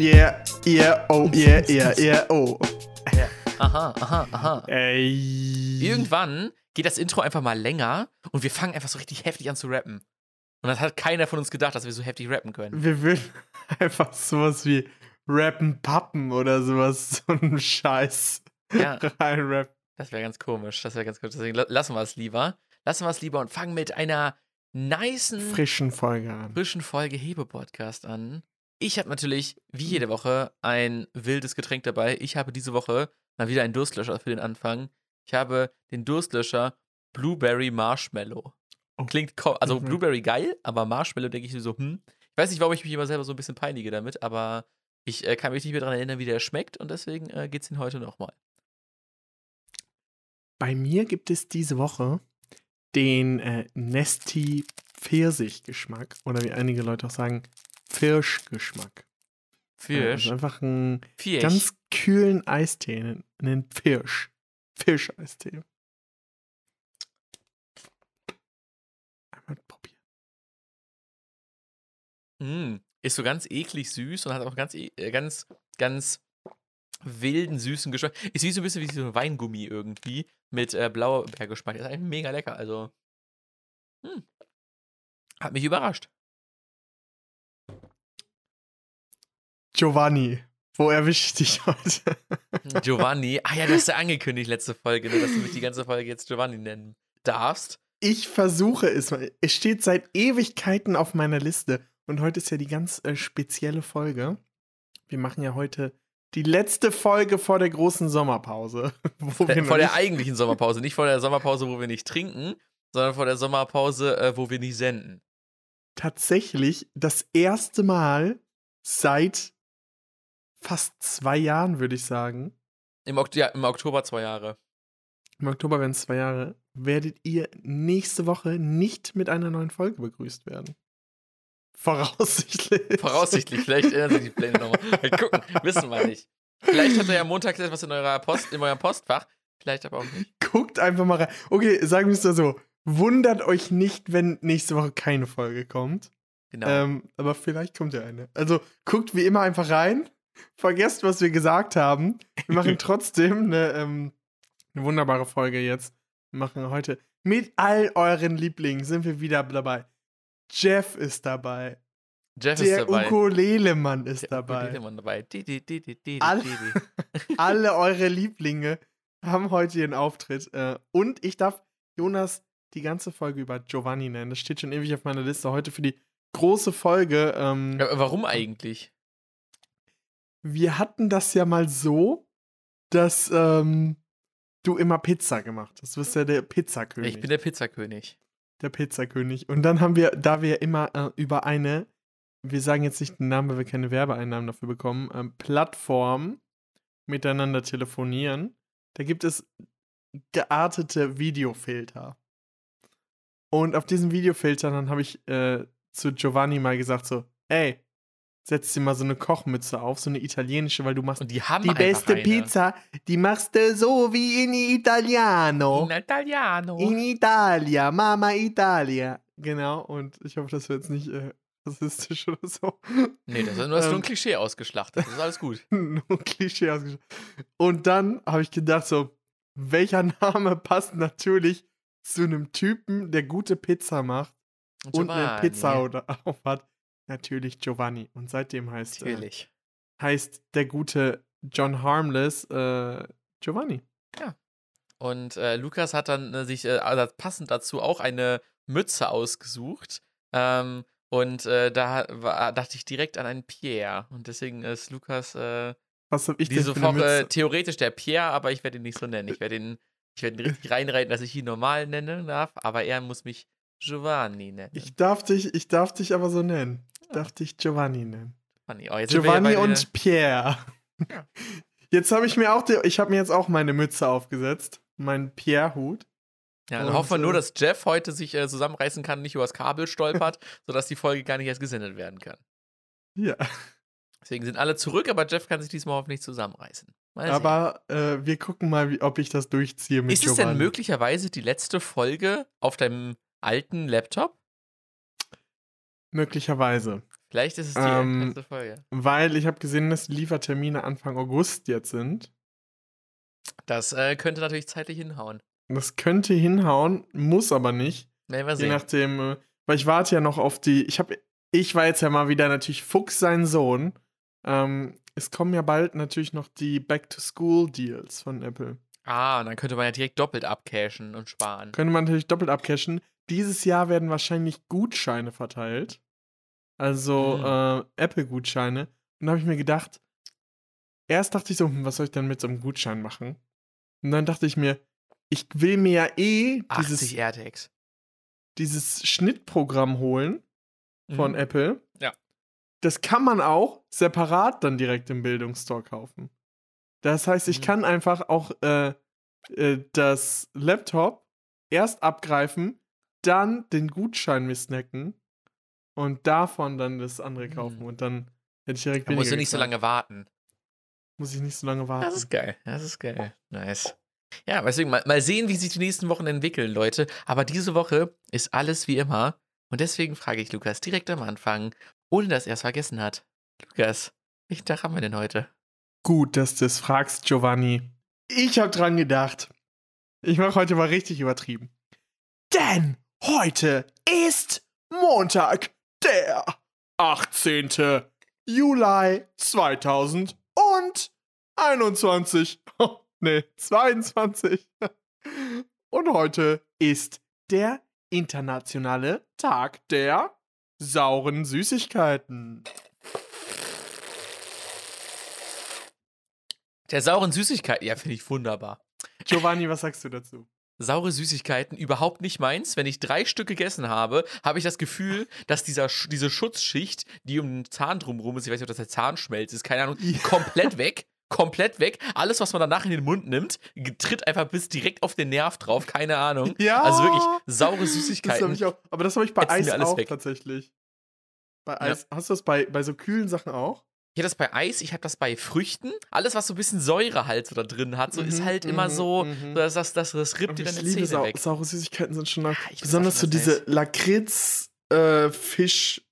Yeah, yeah, oh, yeah, yeah, yeah, oh. Ja. Aha, aha, aha. Ey. Irgendwann geht das Intro einfach mal länger und wir fangen einfach so richtig heftig an zu rappen. Und das hat keiner von uns gedacht, dass wir so heftig rappen können. Wir würden einfach sowas wie Rappen Pappen oder sowas, so einen Scheiß Ja. reinrappen. Das wäre ganz komisch. Das wäre ganz komisch. Deswegen la- lassen wir es lieber. Lassen wir es lieber und fangen mit einer nicen, Frischen Folge an. frischen Folge Hebe-Podcast an. Ich habe natürlich, wie jede Woche, ein wildes Getränk dabei. Ich habe diese Woche mal wieder einen Durstlöscher für den Anfang. Ich habe den Durstlöscher Blueberry Marshmallow. Oh. Klingt, also Mhm. Blueberry geil, aber Marshmallow denke ich mir so, hm. Ich weiß nicht, warum ich mich immer selber so ein bisschen peinige damit, aber ich äh, kann mich nicht mehr daran erinnern, wie der schmeckt und deswegen äh, geht es ihn heute nochmal. Bei mir gibt es diese Woche den äh, Nesti Pfirsich-Geschmack oder wie einige Leute auch sagen, Pfirschgeschmack. Ja, Fisch. Also einfach einen Fisch. ganz kühlen Eistee, einen- Pfirsch. Fischeistee. Einmal probieren. Mm, ist so ganz eklig süß und hat auch ganz, e- äh, ganz, ganz wilden, süßen Geschmack. Ist wie so ein bisschen wie so ein Weingummi irgendwie mit äh, Blaubeergeschmack. Ist eigentlich mega lecker. Also, hm, hat mich überrascht. Giovanni, wo erwische ich dich heute? Giovanni. Ah ja, du hast ja angekündigt letzte Folge, ne, dass du mich die ganze Folge jetzt Giovanni nennen darfst. Ich versuche es mal. Es steht seit Ewigkeiten auf meiner Liste. Und heute ist ja die ganz äh, spezielle Folge. Wir machen ja heute die letzte Folge vor der großen Sommerpause. Vor der eigentlichen Sommerpause. Nicht vor der Sommerpause, wo wir nicht trinken, sondern vor der Sommerpause, äh, wo wir nicht senden. tatsächlich das erste Mal seit fast zwei Jahren, würde ich sagen. Im, Ok ja, Im Oktober zwei Jahre. Im Oktober werden es zwei Jahre. Werdet ihr nächste Woche nicht mit einer neuen Folge begrüßt werden. Voraussichtlich. Voraussichtlich, vielleicht ändern sich die Pläne nochmal. Mal gucken, wissen wir nicht. Vielleicht hat er ja montags etwas in, eurer Post, in eurem Postfach, vielleicht aber auch nicht. Guckt einfach mal rein. Okay, sagen wir es mal so. Wundert euch nicht, wenn nächste Woche keine Folge kommt. Genau. Ähm, aber vielleicht kommt ja eine. Also guckt wie immer einfach rein. Vergesst, was wir gesagt haben. Wir machen trotzdem eine, ähm, eine wunderbare Folge jetzt. Wir machen heute mit all euren Lieblingen sind wir wieder dabei. Jeff ist dabei. Jeff Der ist dabei. Ukulele-Mann ist Der dabei. Ukulele-Mann dabei. Di, di, di, di, di, Alle- di, di. Alle eure Lieblinge haben heute ihren Auftritt. Äh, und ich darf Jonas die ganze Folge über Giovanni nennen. Das steht schon ewig auf meiner Liste. Heute für die große Folge. Ähm, warum eigentlich? Wir hatten das ja mal so, dass ähm, du immer Pizza gemacht hast. Du bist ja der Pizzakönig. Ich bin der Pizzakönig. der Pizzakönig. Und dann haben wir, da wir immer äh, über eine, wir sagen jetzt nicht den Namen, weil wir keine Werbeeinnahmen dafür bekommen, ähm, Plattform miteinander telefonieren, da gibt es geartete Videofilter. Und auf diesen Videofiltern dann habe ich äh, zu Giovanni mal gesagt so, ey, setz dir mal so eine Kochmütze auf, so eine italienische, weil du machst Und die haben die beste eine. Pizza, die machst du so wie in Italiano. In Italiano. In Italia, Mama Italia. Genau, und ich hoffe, das wird jetzt nicht äh, rassistisch oder so. nee, das ist nur, ist nur ein Ähm. Klischee ausgeschlachtet. Das ist alles gut. Nur ein Klischee ausgesprochen. Und dann habe ich gedacht, so, welcher Name passt natürlich zu einem Typen, der gute Pizza macht und eine Giovanni. Pizza oder auf hat? Natürlich Giovanni. Und seitdem heißt, äh, Natürlich. heißt der gute John Harmless äh, Giovanni. Und äh, Lukas hat dann äh, sich äh, also passend dazu auch eine Mütze ausgesucht. Ähm, und äh, da war, dachte ich direkt an einen Pierre. Und deswegen ist Lukas äh, Was habe ich denn diese für eine Woche Mütze? theoretisch der Pierre, aber ich werde ihn nicht so nennen. Ich werde ihn, ich werde ihn richtig reinreiten, dass ich ihn normal nennen darf, aber er muss mich Giovanni nennen. Ich darf dich, ich darf dich aber so nennen. Ich darf dich Giovanni nennen. Giovanni, oh, Giovanni und Pierre. Ja. Jetzt habe ich mir auch, die, ich habe mir jetzt auch meine Mütze aufgesetzt, meinen Pierre-Hut. Ja, dann und, hoffen wir nur, äh, dass Jeff heute sich äh, zusammenreißen kann, nicht übers Kabel stolpert, sodass die Folge gar nicht erst gesendet werden kann. Ja, Deswegen sind alle zurück, aber Jeff kann sich diesmal hoffentlich zusammenreißen. Mal aber äh, wir gucken mal, wie, ob ich das durchziehe mit Ist es Giovanni. denn möglicherweise die letzte Folge auf deinem alten Laptop? Möglicherweise. Vielleicht ist es die Ähm, letzte Folge. Weil ich habe gesehen, dass die Liefertermine Anfang August jetzt sind. Das äh, könnte natürlich zeitlich hinhauen. Das könnte hinhauen, muss aber nicht. Wir Je sehen. nachdem, äh, weil ich warte ja noch auf die. Ich habe, ich war jetzt ja mal wieder natürlich Fuchs sein Sohn. Ähm, es kommen ja bald natürlich noch die Back-to-School-Deals von Apple. Ah, und dann könnte man ja direkt doppelt abcashen und sparen. Könnte man natürlich doppelt abcashen. Dieses Jahr werden wahrscheinlich Gutscheine verteilt. Also Mhm. äh, Apple-Gutscheine. Und da habe ich mir gedacht, erst dachte ich so, hm, was soll ich denn mit so einem Gutschein machen? Und dann dachte ich mir, ich will mir ja eh 80 dieses, AirTags. dieses Schnittprogramm holen von Mhm. Apple. Ja. Das kann man auch separat dann direkt im Bildungsstore kaufen. Das heißt, ich Mhm. kann einfach auch äh, äh, das Laptop erst abgreifen, dann den Gutschein mir snacken und davon dann das andere kaufen. Mhm. Und dann hätte ich direkt Da musst du nicht so gezahlt. lange warten. Muss ich nicht so lange warten. Das ist geil. Das ist geil. Nice. Ja, deswegen mal, mal sehen, wie sich die nächsten Wochen entwickeln, Leute. Aber diese Woche ist alles wie immer. Und deswegen frage ich Lukas direkt am Anfang, ohne dass er es vergessen hat. Lukas, welchen Tag haben wir denn heute? Gut, dass du es fragst, Giovanni. Ich habe dran gedacht. Ich mache heute mal richtig übertrieben. Denn heute ist Montag, der 18. Juli 2021. Oh, nee, 22. Und heute ist der internationale Tag der sauren Süßigkeiten. Der sauren Süßigkeiten. Ja, finde ich wunderbar. Giovanni, was sagst du dazu? Saure Süßigkeiten überhaupt nicht meins. Wenn ich drei Stück gegessen habe, habe ich das Gefühl, dass dieser, diese Schutzschicht, die um den Zahn drumherum ist, ich weiß nicht, ob das der Zahnschmelz ist, keine Ahnung, Ja. komplett weg. Komplett weg. Alles, was man danach in den Mund nimmt, tritt einfach bis direkt auf den Nerv drauf. Keine Ahnung. Ja. Also wirklich saure Das Süßigkeiten. ich auch. Aber das habe ich bei Eis auch weg. tatsächlich. Bei Ja. Eis. Hast du das bei, bei so kühlen Sachen auch? Ich habe das bei Eis, ich habe das bei Früchten. Alles, was so ein bisschen Säure halt so da drin hat, so ist Mhm, halt immer mhm, so, mhm. das, das, das, das rippt dir ich deine liebe Zähne sau weg. saure Süßigkeiten sind schon. Nach, weiß besonders so diese Lakritz äh, Fisch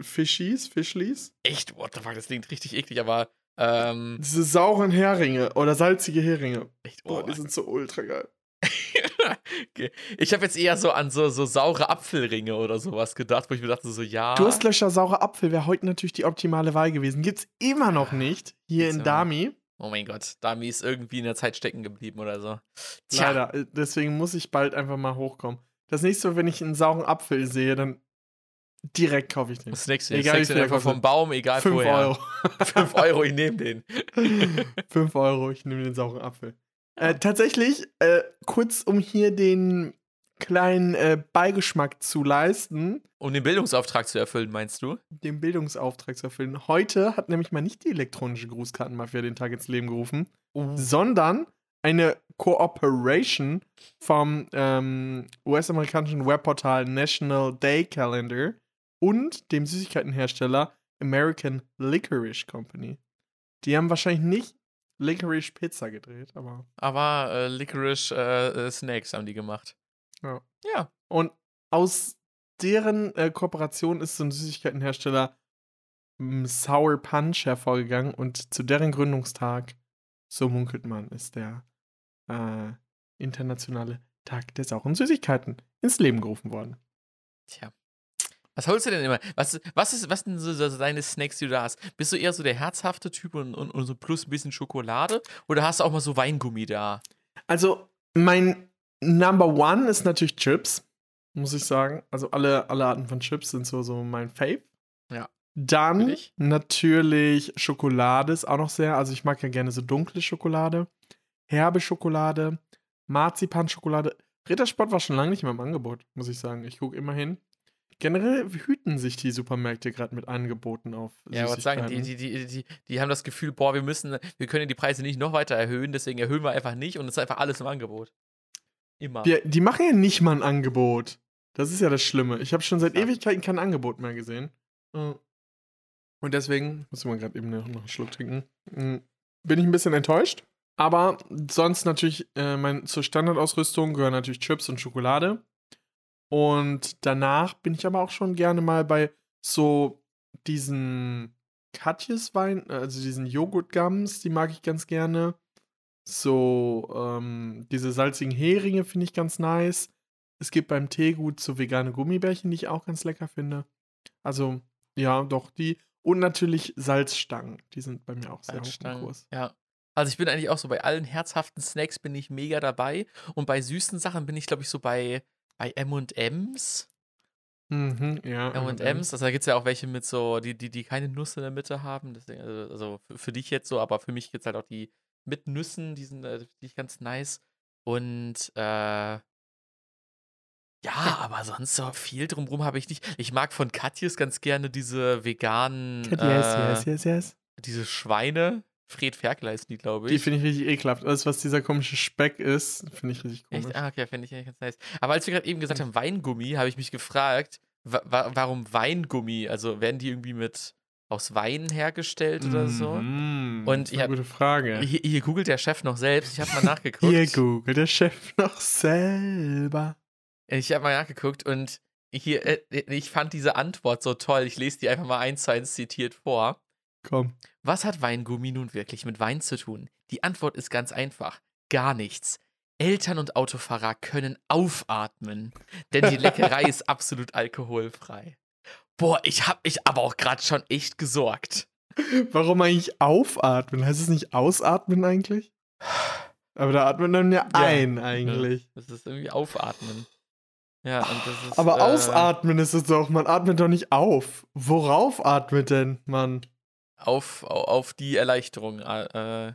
Fischis, Fischlis. Echt, what the fuck, das klingt richtig eklig, aber ähm, Diese sauren Heringe oder salzige Heringe. echt, Boah, oh. die sind so ultra geil. Ich habe jetzt eher so an so, so saure Apfelringe oder sowas gedacht, wo ich mir dachte, so ja. Durstlöscher saurer Apfel wäre heute natürlich die optimale Wahl gewesen. Gibt's immer noch nicht hier in. Dami. Oh mein Gott, Dami ist irgendwie in der Zeit stecken geblieben oder so. Tja, Leider. Äh, Deswegen muss ich bald einfach mal hochkommen. Das nächste Mal, wenn ich einen sauren Apfel sehe, dann direkt kaufe ich den. das nächste, Egal, das nächste einfach vom. Baum, egal 5 woher. Euro. 5 Euro, ich nehme den. 5 Euro, ich nehme den sauren Apfel. Äh, tatsächlich, äh, kurz um hier den kleinen äh, Beigeschmack zu leisten, Um den Bildungsauftrag zu erfüllen, meinst du? den Bildungsauftrag zu erfüllen. Heute hat nämlich mal nicht die elektronische Grußkartenmafia den Tag ins Leben gerufen, sondern eine Cooperation vom ähm, US-amerikanischen Webportal National Day Calendar und dem Süßigkeitenhersteller American Licorice Company. Die haben wahrscheinlich nicht Licorice Pizza gedreht, aber Aber äh, Licorice äh, äh, Snacks haben die gemacht. Ja. Ja. Und aus deren äh, Kooperation ist so ein Süßigkeitenhersteller m, Sour Punch hervorgegangen und zu deren Gründungstag, so munkelt man, ist der äh, internationale Tag der sauren Süßigkeiten ins Leben gerufen worden. Tja. Was holst du denn immer? Was, was, ist, was sind so, deine Snacks, die du da hast? Bist du eher so der herzhafte Typ und, und, und so plus ein bisschen Schokolade? Oder hast du auch mal so Weingummi da? Also, mein Number One ist natürlich Chips, muss ich sagen. Also, alle, alle Arten von Chips sind so, so mein Fave. Ja. Dann natürlich Schokolade ist auch noch sehr. Also, ich mag ja gerne so dunkle Schokolade, herbe Schokolade, Marzipanschokolade. Rittersport war schon lange nicht mehr im Angebot, muss ich sagen. Ich gucke immer hin. Generell hüten sich die Supermärkte gerade mit Angeboten auf. Ja, ich wollte sagen, die, die, die, die, die haben das Gefühl, boah, wir müssen, wir können die Preise nicht noch weiter erhöhen, deswegen erhöhen wir einfach nicht und es ist einfach alles im Angebot. Immer. Die, die machen ja nicht mal ein Angebot. Das ist ja das Schlimme. Ich habe schon seit Ja. Ewigkeiten kein Angebot mehr gesehen. Äh. Und deswegen, muss man gerade eben noch einen Schluck trinken, mm, bin ich ein bisschen enttäuscht. Aber sonst natürlich, äh, mein, zur Standardausrüstung gehören natürlich Chips und Schokolade. Und danach bin ich aber auch schon gerne mal bei so diesen Katjes-Wein, also diesen Joghurt-Gums, die mag ich ganz gerne. So, ähm, diese salzigen Heringe finde ich ganz nice. Es gibt beim Teegut so vegane Gummibärchen, die ich auch ganz lecker finde. Also, ja, doch, die. Und natürlich Salzstangen. Die sind bei mir auch sehr hoch im. Kurs. Ja. Also ich bin eigentlich auch so bei allen herzhaften Snacks bin ich mega dabei. Und bei süßen Sachen bin ich, glaube ich, so bei, bei M&M's. Mhm, ja. M&M's, also da gibt es ja auch welche mit so, die, die, die keine Nuss in der Mitte haben. Deswegen, also also für, für dich jetzt so, aber für mich gibt es halt auch die mit Nüssen, die sind äh, die ganz nice. Und äh, ja, aber sonst so viel drumrum habe ich nicht. Ich mag von Katjes ganz gerne diese veganen, Yes, äh, yes, yes, yes. diese Schweine. Fred Ferkel heißen die, glaube ich. Die finde ich richtig ekelhaft. Alles, was dieser komische Speck ist, finde ich richtig komisch. Echt? Ah, okay, finde ich eigentlich ganz nice. Aber als wir gerade eben gesagt haben, Weingummi, habe ich mich gefragt, wa wa warum Weingummi? Also werden die irgendwie mit aus Wein hergestellt oder so? Mhm, Und das ist eine gute Frage. Hier, hier googelt der Chef noch selbst. Ich habe mal nachgeguckt. Hier googelt der Chef noch selber. Ich habe mal nachgeguckt und hier, äh, ich fand diese Antwort so toll. Ich lese die einfach mal eins zu eins zitiert vor. Komm. Was hat Weingummi nun wirklich mit Wein zu tun? Die Antwort ist ganz einfach. Gar nichts. Eltern und Autofahrer können aufatmen, denn die Leckerei ist absolut alkoholfrei. Boah, ich hab mich aber auch gerade schon echt gesorgt. Warum eigentlich aufatmen? Heißt es nicht ausatmen eigentlich? Aber da atmet man ja, Ja. ein eigentlich. Das ist irgendwie aufatmen. Ja, und das ist. Aber äh, ausatmen ist es doch. Man atmet doch nicht auf. Worauf atmet denn man? Auf, au- auf die Erleichterung äh,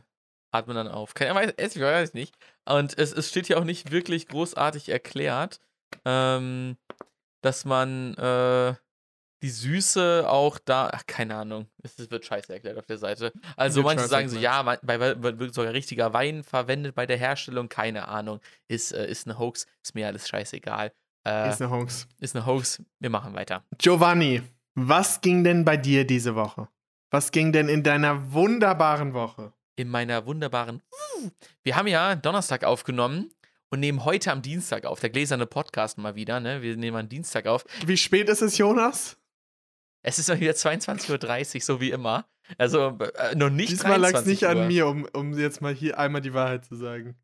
atmen dann auf. Keine weiß, ich weiß nicht. Und es, es steht hier auch nicht wirklich großartig erklärt, ähm, dass man äh, die Süße auch da, ach, keine Ahnung, es wird scheiße erklärt auf der Seite. Also manche sagen so, ja, man- bei, bei, wird sogar richtiger Wein verwendet bei der Herstellung, keine Ahnung, ist, äh, ist eine Hoax, ist mir alles scheißegal. Äh, Ist eine Hoax. ist eine Hoax, wir machen weiter. Giovanni, was ging denn bei dir diese Woche? Was ging denn in deiner wunderbaren Woche? in meiner wunderbaren. Wir haben ja Donnerstag aufgenommen und nehmen heute am Dienstag auf. Der gläserne Podcast mal wieder, ne? Wir nehmen am Dienstag auf. Wie spät ist es, Jonas? Es ist mal wieder 22.30 Uhr, so wie immer. Also äh, noch nicht Diesmal lag es 23 nicht an Uhr. mir, um, um jetzt mal hier einmal die Wahrheit zu sagen.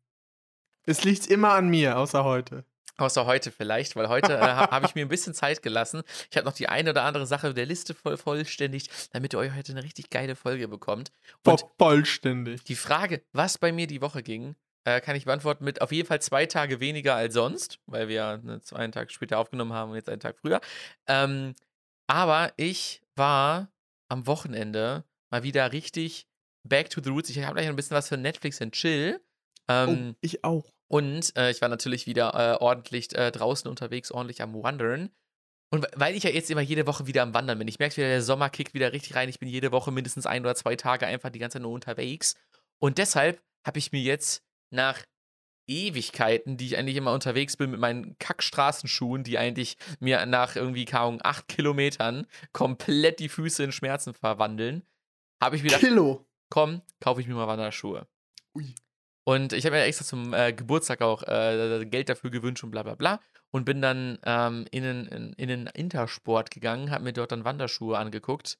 Es liegt immer an mir, außer heute. Außer heute vielleicht, weil heute äh, habe hab ich mir ein bisschen Zeit gelassen. Ich habe noch die eine oder andere Sache der Liste voll vollständigt, damit ihr euch heute eine richtig geile Folge bekommt. Und Voll- Vollständig. Die Frage, was bei mir die Woche ging, äh, kann ich beantworten mit auf jeden Fall zwei Tage weniger als sonst, weil wir ne, zwei einen Tag später aufgenommen haben und jetzt einen Tag früher. Ähm, aber ich war am Wochenende mal wieder richtig back to the roots. Ich habe gleich noch ein bisschen was für Netflix and Chill. Ähm, oh, ich auch. Und äh, ich war natürlich wieder äh, ordentlich äh, draußen unterwegs, ordentlich am Wandern. Und we- weil ich ja jetzt immer jede Woche wieder am Wandern bin, ich merke wieder, der Sommer kickt wieder richtig rein. Ich bin jede Woche mindestens ein oder zwei Tage einfach die ganze Zeit nur unterwegs. Und deshalb habe ich mir jetzt nach Ewigkeiten, die ich eigentlich immer unterwegs bin mit meinen Kackstraßenschuhen, die eigentlich mir nach irgendwie kaum acht Kilometern komplett die Füße in Schmerzen verwandeln, habe ich wieder Kilo. komm, kaufe ich mir mal Wanderschuhe. Ui. Und ich habe mir extra zum äh, Geburtstag auch äh, Geld dafür gewünscht und bla bla bla. Und bin dann ähm, in, den, in, den Intersport gegangen, habe mir dort dann Wanderschuhe angeguckt.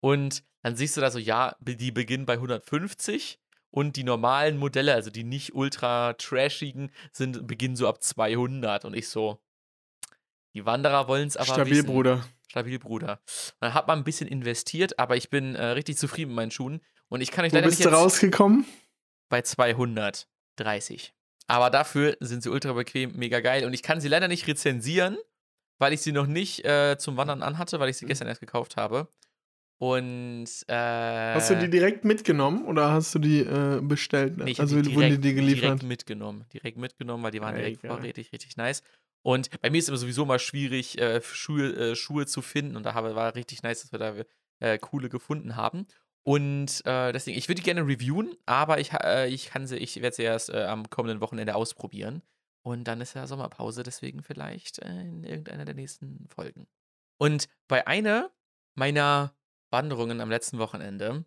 Und dann siehst du da so, ja, die beginnen bei 150 und die normalen Modelle, also die nicht ultra trashigen, sind, beginnen so ab 200. Und ich so, die Wanderer wollen es aber Stabil, wissen. Bruder. Stabil, Bruder. Dann hat man ein bisschen investiert, aber ich bin äh, richtig zufrieden mit meinen Schuhen. Und ich kann euch Wo leider bist nicht du jetzt rausgekommen? Bei 230. Aber dafür sind sie ultra bequem, mega geil. Und ich kann sie leider nicht rezensieren, weil ich sie noch nicht äh, zum Wandern anhatte, weil ich sie Mhm. gestern erst gekauft habe. Und äh, Hast du die direkt mitgenommen oder hast du die äh, bestellt? Nee, also die wurden die direkt, dir geliefert? direkt mitgenommen. Direkt mitgenommen, weil die waren direkt Mega. vorrätig, richtig nice. Und bei mir ist immer sowieso mal schwierig, äh, Schuhe, äh, Schuhe zu finden. Und da habe, war richtig nice, dass wir da äh, coole gefunden haben. Und äh, deswegen, ich würde die gerne reviewen, aber ich, äh, ich kann sie, ich werde sie erst äh, am kommenden Wochenende ausprobieren. Und dann ist ja Sommerpause, deswegen vielleicht äh, in irgendeiner der nächsten Folgen. Und bei einer meiner Wanderungen am letzten Wochenende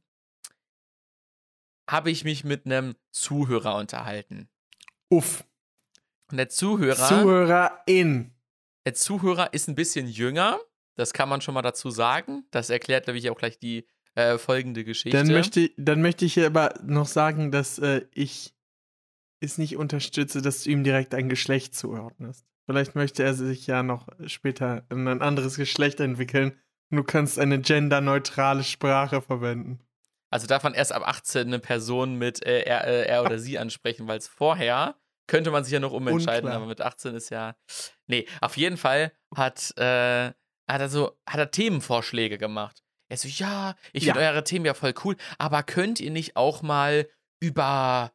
habe ich mich mit einem Zuhörer unterhalten. Uff. Und der Zuhörer, Zuhörerin. der Zuhörer ist ein bisschen jünger Das kann man schon mal dazu sagen. Das erklärt, glaube ich, auch gleich die äh, folgende Geschichte. Dann möchte, dann möchte ich hier aber noch sagen, dass äh, ich es nicht unterstütze, dass du ihm direkt ein Geschlecht zuordnest. Vielleicht möchte er sich ja noch später in ein anderes Geschlecht entwickeln und du kannst eine genderneutrale Sprache verwenden. Also darf man erst ab 18 eine Person mit äh, er, äh, er oder sie ansprechen, weil es vorher könnte man sich ja noch umentscheiden, Unklar. aber mit 18 ist ja. Nee, auf jeden Fall hat, äh, hat er so, hat er Themenvorschläge gemacht. Er so, ja, ich finde Ja. eure Themen ja voll cool, aber könnt ihr nicht auch mal über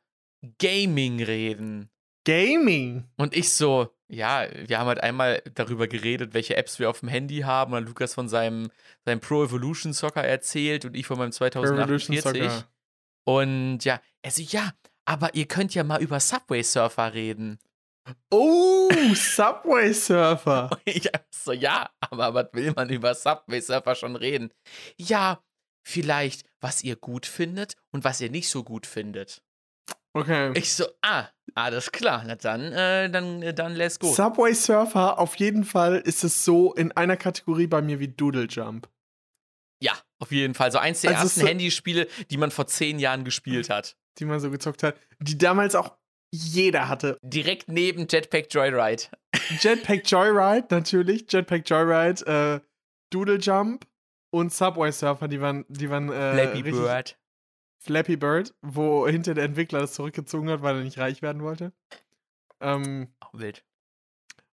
Gaming reden? Gaming. Und ich so, ja, wir haben halt einmal darüber geredet, welche Apps wir auf dem Handy haben. Und Lukas von seinem, seinem Pro Evolution Soccer erzählt und ich von meinem Revolution 2048. Soccer. Und ja, er so, ja, aber ihr könnt ja mal über Subway Surfer reden. Oh, Subway Surfer. Ich so, ja, aber was will man über Subway Surfer schon reden? Ja, vielleicht, was ihr gut findet und was ihr nicht so gut findet. Okay. Ich so, ah, alles klar, na dann, äh, dann, äh, dann let's go. Subway Surfer, auf jeden Fall ist es so in einer Kategorie bei mir wie Doodle Jump. Ja, auf jeden Fall. So eins der Also ersten so- Handyspiele, die man vor zehn Jahren gespielt hat. die man so gezockt hat, die damals auch jeder hatte. Direkt neben Jetpack Joyride. Jetpack Joyride, natürlich. Jetpack Joyride, äh, Doodle Jump und Subway Surfer, die waren, die waren äh, Flappy Bird. Flappy Bird, wo hinter der Entwickler das zurückgezogen hat, weil er nicht reich werden wollte. Ähm, Auch wild.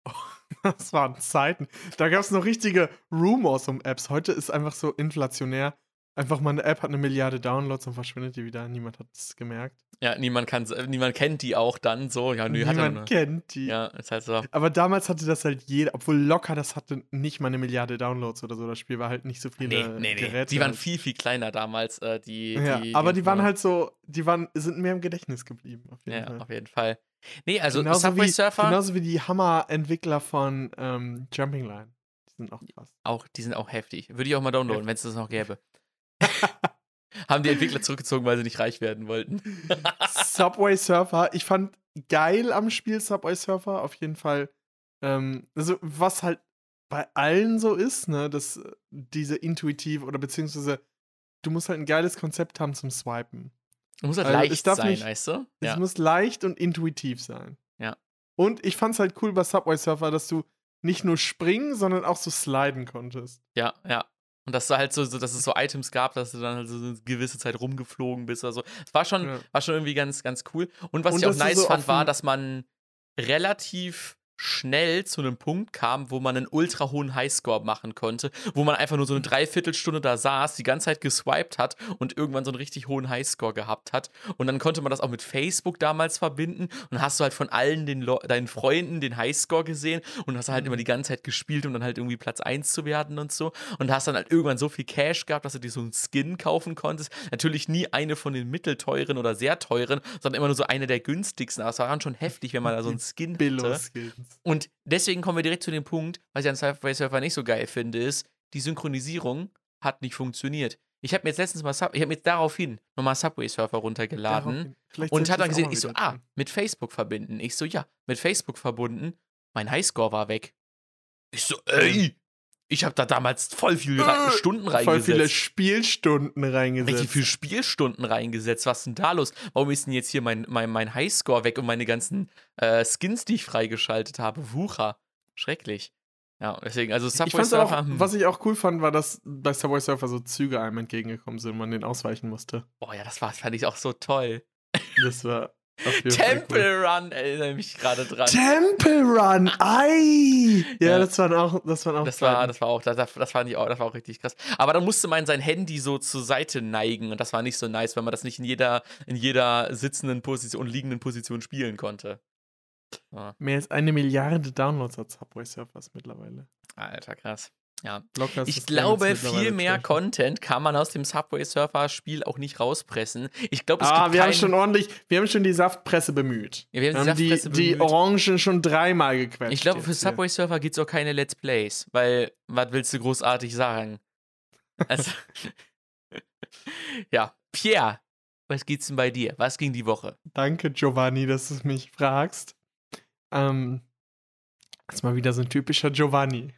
das waren Zeiten. Da gab es noch richtige Rumors um Apps. Heute ist einfach so inflationär. Einfach mal eine App hat eine Milliarde Downloads und verschwindet die wieder. Niemand hat es gemerkt. Ja, niemand, kann, niemand kennt die auch dann so. Ja, nö, Niemand nur. kennt die. Ja, ist halt so. Aber damals hatte das halt jeder, obwohl locker das hatte nicht mal eine Milliarde Downloads oder so. Das Spiel war halt nicht so viele Nee, nee, nee. Geräte. Die waren halt. viel, viel kleiner damals, äh, die, ja, die. aber die waren halt so, die waren, sind mehr im Gedächtnis geblieben. Auf jeden Ja, Fall. auf jeden Fall. Nee, also genauso, Subway wie, Surfer, genauso wie die Hammer-Entwickler von ähm, Jumping Line. Die sind auch krass. auch, die sind auch heftig. Würde ich auch mal downloaden, wenn es das noch gäbe. Haben die Entwickler zurückgezogen, weil sie nicht reich werden wollten. Subway Surfer, ich fand geil am Spiel Subway Surfer, auf jeden Fall. Ähm, also, was halt bei allen so ist, ne, dass äh, diese intuitiv oder beziehungsweise du musst halt ein geiles Konzept haben zum Swipen. Muss halt Also, es leicht sein, nicht- weißt du? Es Ja. muss leicht und intuitiv sein. Ja. Und ich fand's halt cool bei Subway Surfer, dass du nicht nur springen, sondern auch so sliden konntest. Ja, ja. Und dass da halt so, so, dass es so Items gab, dass du dann halt so eine gewisse Zeit rumgeflogen bist oder so. Es war schon, Ja. war schon irgendwie ganz, ganz cool. Und was Und ich auch du nice so fand, war, dass man relativ schnell zu einem Punkt kam, wo man einen ultra hohen Highscore machen konnte, wo man einfach nur so eine Dreiviertelstunde da saß, die ganze Zeit geswiped hat und irgendwann so einen richtig hohen Highscore gehabt hat. Und dann konnte man das auch mit Facebook damals verbinden und hast du halt von allen den deinen Freunden den Highscore gesehen und hast halt immer die ganze Zeit gespielt, um dann halt irgendwie Platz 1 zu werden und so. Und hast dann halt irgendwann so viel Cash gehabt, dass du dir so einen Skin kaufen konntest. Natürlich nie eine von den mittelteuren oder sehr teuren, sondern immer nur so eine der günstigsten. Aber es war dann schon heftig, wenn man da so einen Skin hatte. Und deswegen kommen wir direkt zu dem Punkt, was ich an Subway Surfer nicht so geil finde, ist, die Synchronisierung hat nicht funktioniert. Ich habe mir jetzt letztens mal, Sub ich habe mir jetzt daraufhin nochmal Subway Surfer runtergeladen und hat dann gesehen, ich so, ah, mit Facebook verbinden. Ich so, ja, mit Facebook verbunden. Mein Highscore war weg. Ich so, ey, ich habe da damals voll viele Äh, Stunden Voll reingesetzt. viele Spielstunden reingesetzt. Richtig viele Spielstunden reingesetzt. Was ist denn da los? Warum ist denn jetzt hier mein, mein, mein Highscore weg und meine ganzen äh, Skins, die ich freigeschaltet habe? Wucher. Schrecklich. Ja, deswegen, also Subway Surfer. auch, was ich auch cool fand, war, dass bei Subway Surfer so Züge einem entgegengekommen sind und man den ausweichen musste. Boah, ja, das war, fand ich auch so toll. Das war Fall cool. Temple Run, erinnere mich gerade dran. Temple Run, ei! Ja, Ja. das waren auch, das waren auch Das war, das war auch, das, das fand ich auch, das war auch richtig krass. Aber dann musste man sein Handy so zur Seite neigen und das war nicht so nice, weil man das nicht in jeder, in jeder sitzenden Position und liegenden Position spielen konnte. Mehr als eine Milliarde Downloads hat Subway Surfers mittlerweile. Alter, krass. Ja. Locker ist Ich glaube, viel mehr durch. Content kann man aus dem Subway Surfer Spiel auch nicht rauspressen. Ich glaube, es Ah, gibt wir haben schon ordentlich, wir haben schon die Saftpresse bemüht. Ja, wir haben die Wir haben die, Saftpresse die bemüht. Orangen schon dreimal gequetscht. Ich glaube, für. Subway Surfer gibt es auch keine Let's Plays, weil, was willst du großartig sagen? Also, ja, Pierre, was geht's denn bei dir? Was ging die Woche? Danke, Giovanni, dass du mich fragst. Ähm, das ist mal wieder so ein typischer Giovanni.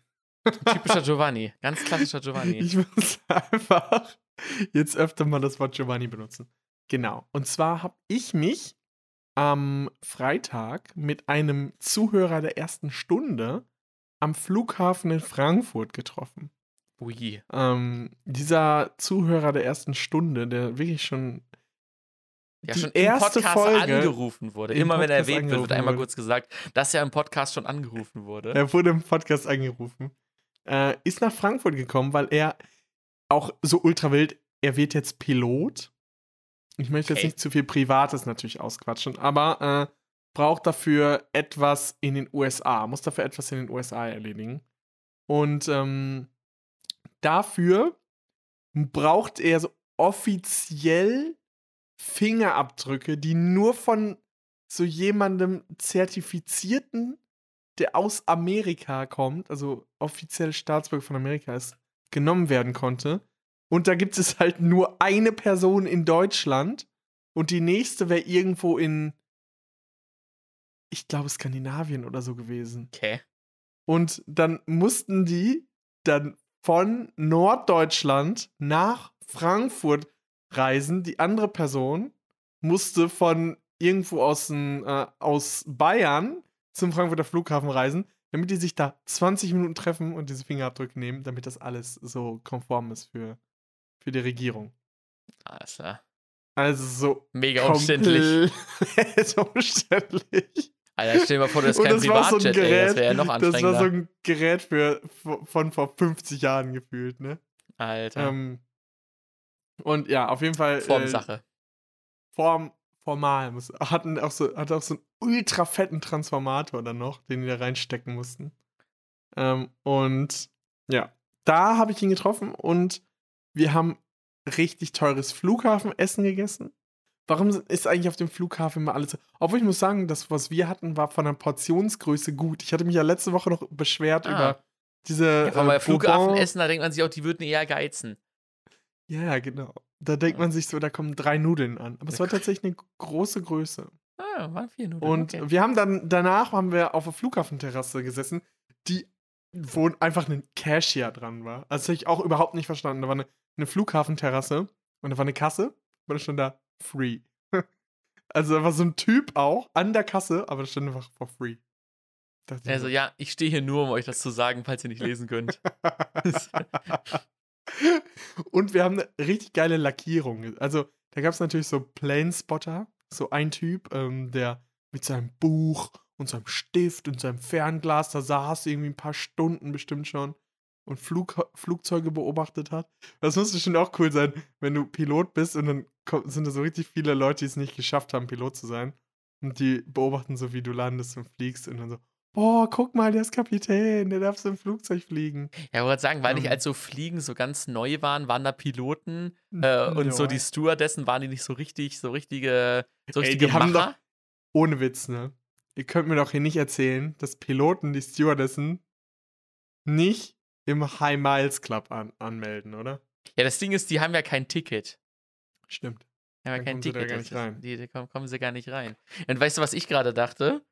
Typischer Giovanni. Ganz klassischer Giovanni. Ich muss einfach jetzt öfter mal das Wort Giovanni benutzen. Genau. Und zwar habe ich mich am Freitag mit einem Zuhörer der ersten Stunde am Flughafen in Frankfurt getroffen. Ui. Ähm, dieser Zuhörer der ersten Stunde, der wirklich schon Ja, Die schon erste Podcast Folge angerufen wurde. im Immer wenn er erwähnt wird, wird einmal wurde. kurz gesagt, dass er im Podcast schon angerufen wurde. Er wurde im Podcast angerufen. Äh, ist nach Frankfurt gekommen, weil er auch so ultra wild, er wird jetzt Pilot. Ich möchte jetzt Okay. nicht zu viel Privates natürlich ausquatschen, aber äh, braucht dafür etwas in den USA, muss dafür etwas in den USA erledigen. Und ähm, dafür braucht er so offiziell Fingerabdrücke, die nur von so jemandem zertifizierten, der aus Amerika kommt, also offiziell Staatsbürger von Amerika ist, genommen werden konnte. Und da gibt es halt nur eine Person in Deutschland und die nächste wäre irgendwo in, ich glaube, Skandinavien oder so gewesen. Okay. Und dann mussten die dann von Norddeutschland nach Frankfurt reisen. Die andere Person musste von irgendwo aus, äh, aus Bayern zum Frankfurter Flughafen reisen, damit die sich da 20 Minuten treffen und diese Fingerabdrücke nehmen, damit das alles so konform ist für, für die Regierung. Alles klar. Also so Mega umständlich. umständlich. Alter, stell dir mal vor, hast Und kein das war so ein Privatjet, ey. Das wäre ja noch Das war so anstrengender. ein Gerät für, von vor 50 Jahren gefühlt, ne? Alter. Ähm, und ja, auf jeden Fall. Äh, Formsache. Form, formal. Muss, hatten auch so, hatte auch so einen ultra fetten Transformator dann noch, den die da reinstecken mussten. Ähm, und ja, da habe ich ihn getroffen und wir haben richtig teures Flughafenessen gegessen. Warum ist eigentlich auf dem Flughafen immer alles so? Obwohl ich muss sagen, das, was wir hatten, war von der Portionsgröße gut. Ich hatte mich ja letzte Woche noch beschwert Ah. über diese. Ja, bei äh, Flughafen Bourbon- essen, da denkt man sich auch, die würden eher geizen. Ja, ja, genau. Da denkt man sich so, da kommen drei Nudeln an. Aber es war tatsächlich eine große Größe. Ah, waren vier Nudeln. Und okay. wir haben dann, danach haben wir auf der Flughafenterrasse gesessen, die, wo einfach ein Cashier dran war. Also das habe ich auch überhaupt nicht verstanden. Da war eine, eine Flughafenterrasse und da war eine Kasse und da stand da free. also da war so ein Typ auch an der Kasse, aber da stand einfach for free. Also so, ja, ich stehe hier nur, um euch das zu sagen, falls ihr nicht lesen könnt. und wir haben eine richtig geile Lackierung. Also, da gab es natürlich so Planespotter, so ein Typ, ähm, der mit seinem Buch und seinem Stift und seinem Fernglas da saß, irgendwie ein paar Stunden bestimmt schon und Flug, Flugzeuge beobachtet hat. Das muss bestimmt auch cool sein, wenn du Pilot bist und dann kommt, sind da so richtig viele Leute, die es nicht geschafft haben, Pilot zu sein. Und die beobachten so, wie du landest und fliegst und dann so, boah, guck mal, der ist Kapitän, der darf so im Flugzeug fliegen. Ja, ich wollte sagen, weil nicht Ähm. als so Fliegen so ganz neu waren, waren da Piloten äh, und so Ja. die Stewardessen waren die nicht so richtig, so richtige, so Ey, richtige die haben Macher. Ohne Witz, ne? Ihr könnt mir doch hier nicht erzählen, dass Piloten die Stewardessen nicht im High Miles Club an anmelden, oder? Ja, das Ding ist, die haben ja kein Ticket. Stimmt. Die haben ja kein Ticket. Die, die kommen, kommen sie gar nicht rein. Und weißt du, was ich gerade dachte?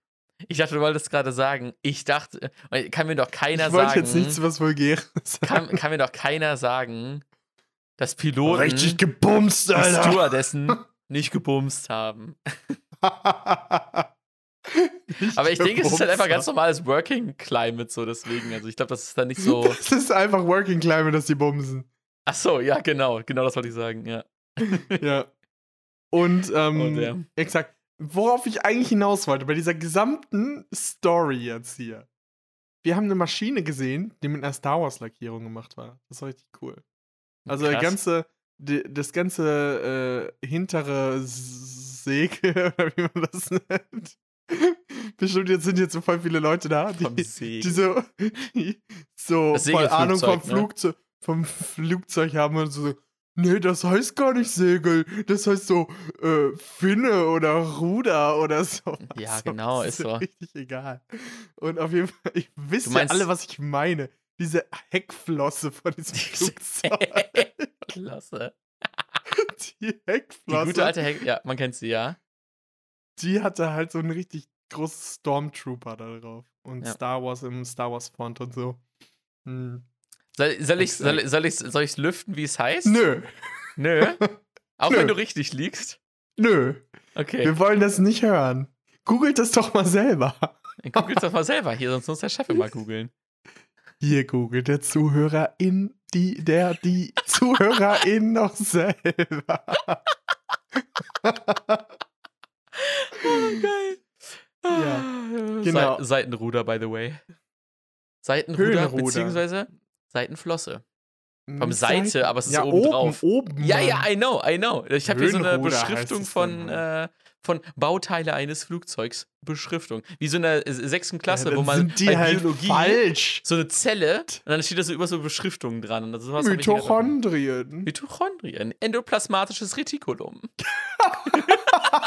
Ich dachte, du wolltest gerade sagen, ich dachte, äh, kann mir doch keiner ich wollte sagen, jetzt nichts was Vulgäres kann, sagen. kann mir doch keiner sagen, dass Piloten Richtig gebumst, Alter. Stewardessen nicht gebumst haben. Aber ich denke, es ist halt einfach ganz normales Working Climate so deswegen. Also ich glaube, das ist dann nicht so. Das ist einfach Working Climate, dass die bumsen. Ach so, ja, genau, genau das wollte ich sagen, ja. Ja. Und, ähm, Und, ja. exakt. Worauf ich eigentlich hinaus wollte, bei dieser gesamten Story jetzt hier. Wir haben eine Maschine gesehen, die mit einer Star Wars Lackierung gemacht war. Das war richtig cool. Also der ganze, die, das ganze äh, hintere Segel, oder wie man das nennt. Bestimmt jetzt sind jetzt so voll viele Leute da, die, die so, die so voll Ahnung vom, ne? Flugzeug, vom Flugzeug haben und so, nee, das heißt gar nicht Segel, das heißt so äh, Finne oder Ruder oder so. Ja, genau, ist so. Richtig egal. Und auf jeden Fall, ich wisst ja alle, was ich meine. Diese Heckflosse von diesem Diese Flugzeug. Klasse. Die Die Heckflosse. gute alte Heck, ja, man kennt sie, ja. die hatte halt so einen richtig großen Stormtrooper da drauf. Und Ja. Star Wars im Star Wars Font und so. Hm. Soll, soll ich soll, Exakt. soll ich soll ich's lüften, wie es heißt? Nö, Nö. Auch Nö. wenn du richtig liegst. nö. Okay. Wir wollen das nicht hören. Googelt das doch mal selber. Googelt das mal selber hier, sonst muss der Chef immer googeln. Hier googelt der Zuhörerin, die, der, die Zuhörerin noch selber. Oh, geil. Ja, Ah, genau. Sei Seitenruder, by the way. Seitenruder, Höhenruder. beziehungsweise Seitenflosse. Vom Seite, Seiten- aber es ist ja, oben oben drauf. Oben, Ja, ja, I know, I know. Ich habe hier so eine Beschriftung es von, dann äh, von Bauteile eines Flugzeugs. Beschriftung. Wie so in der sechsten Klasse, ja, wo man sind die bei halt Biologie falsch. so eine Zelle und dann steht da so über so Beschriftungen dran. Und sowas. Mitochondrien. Mitochondrien. Endoplasmatisches Retikulum.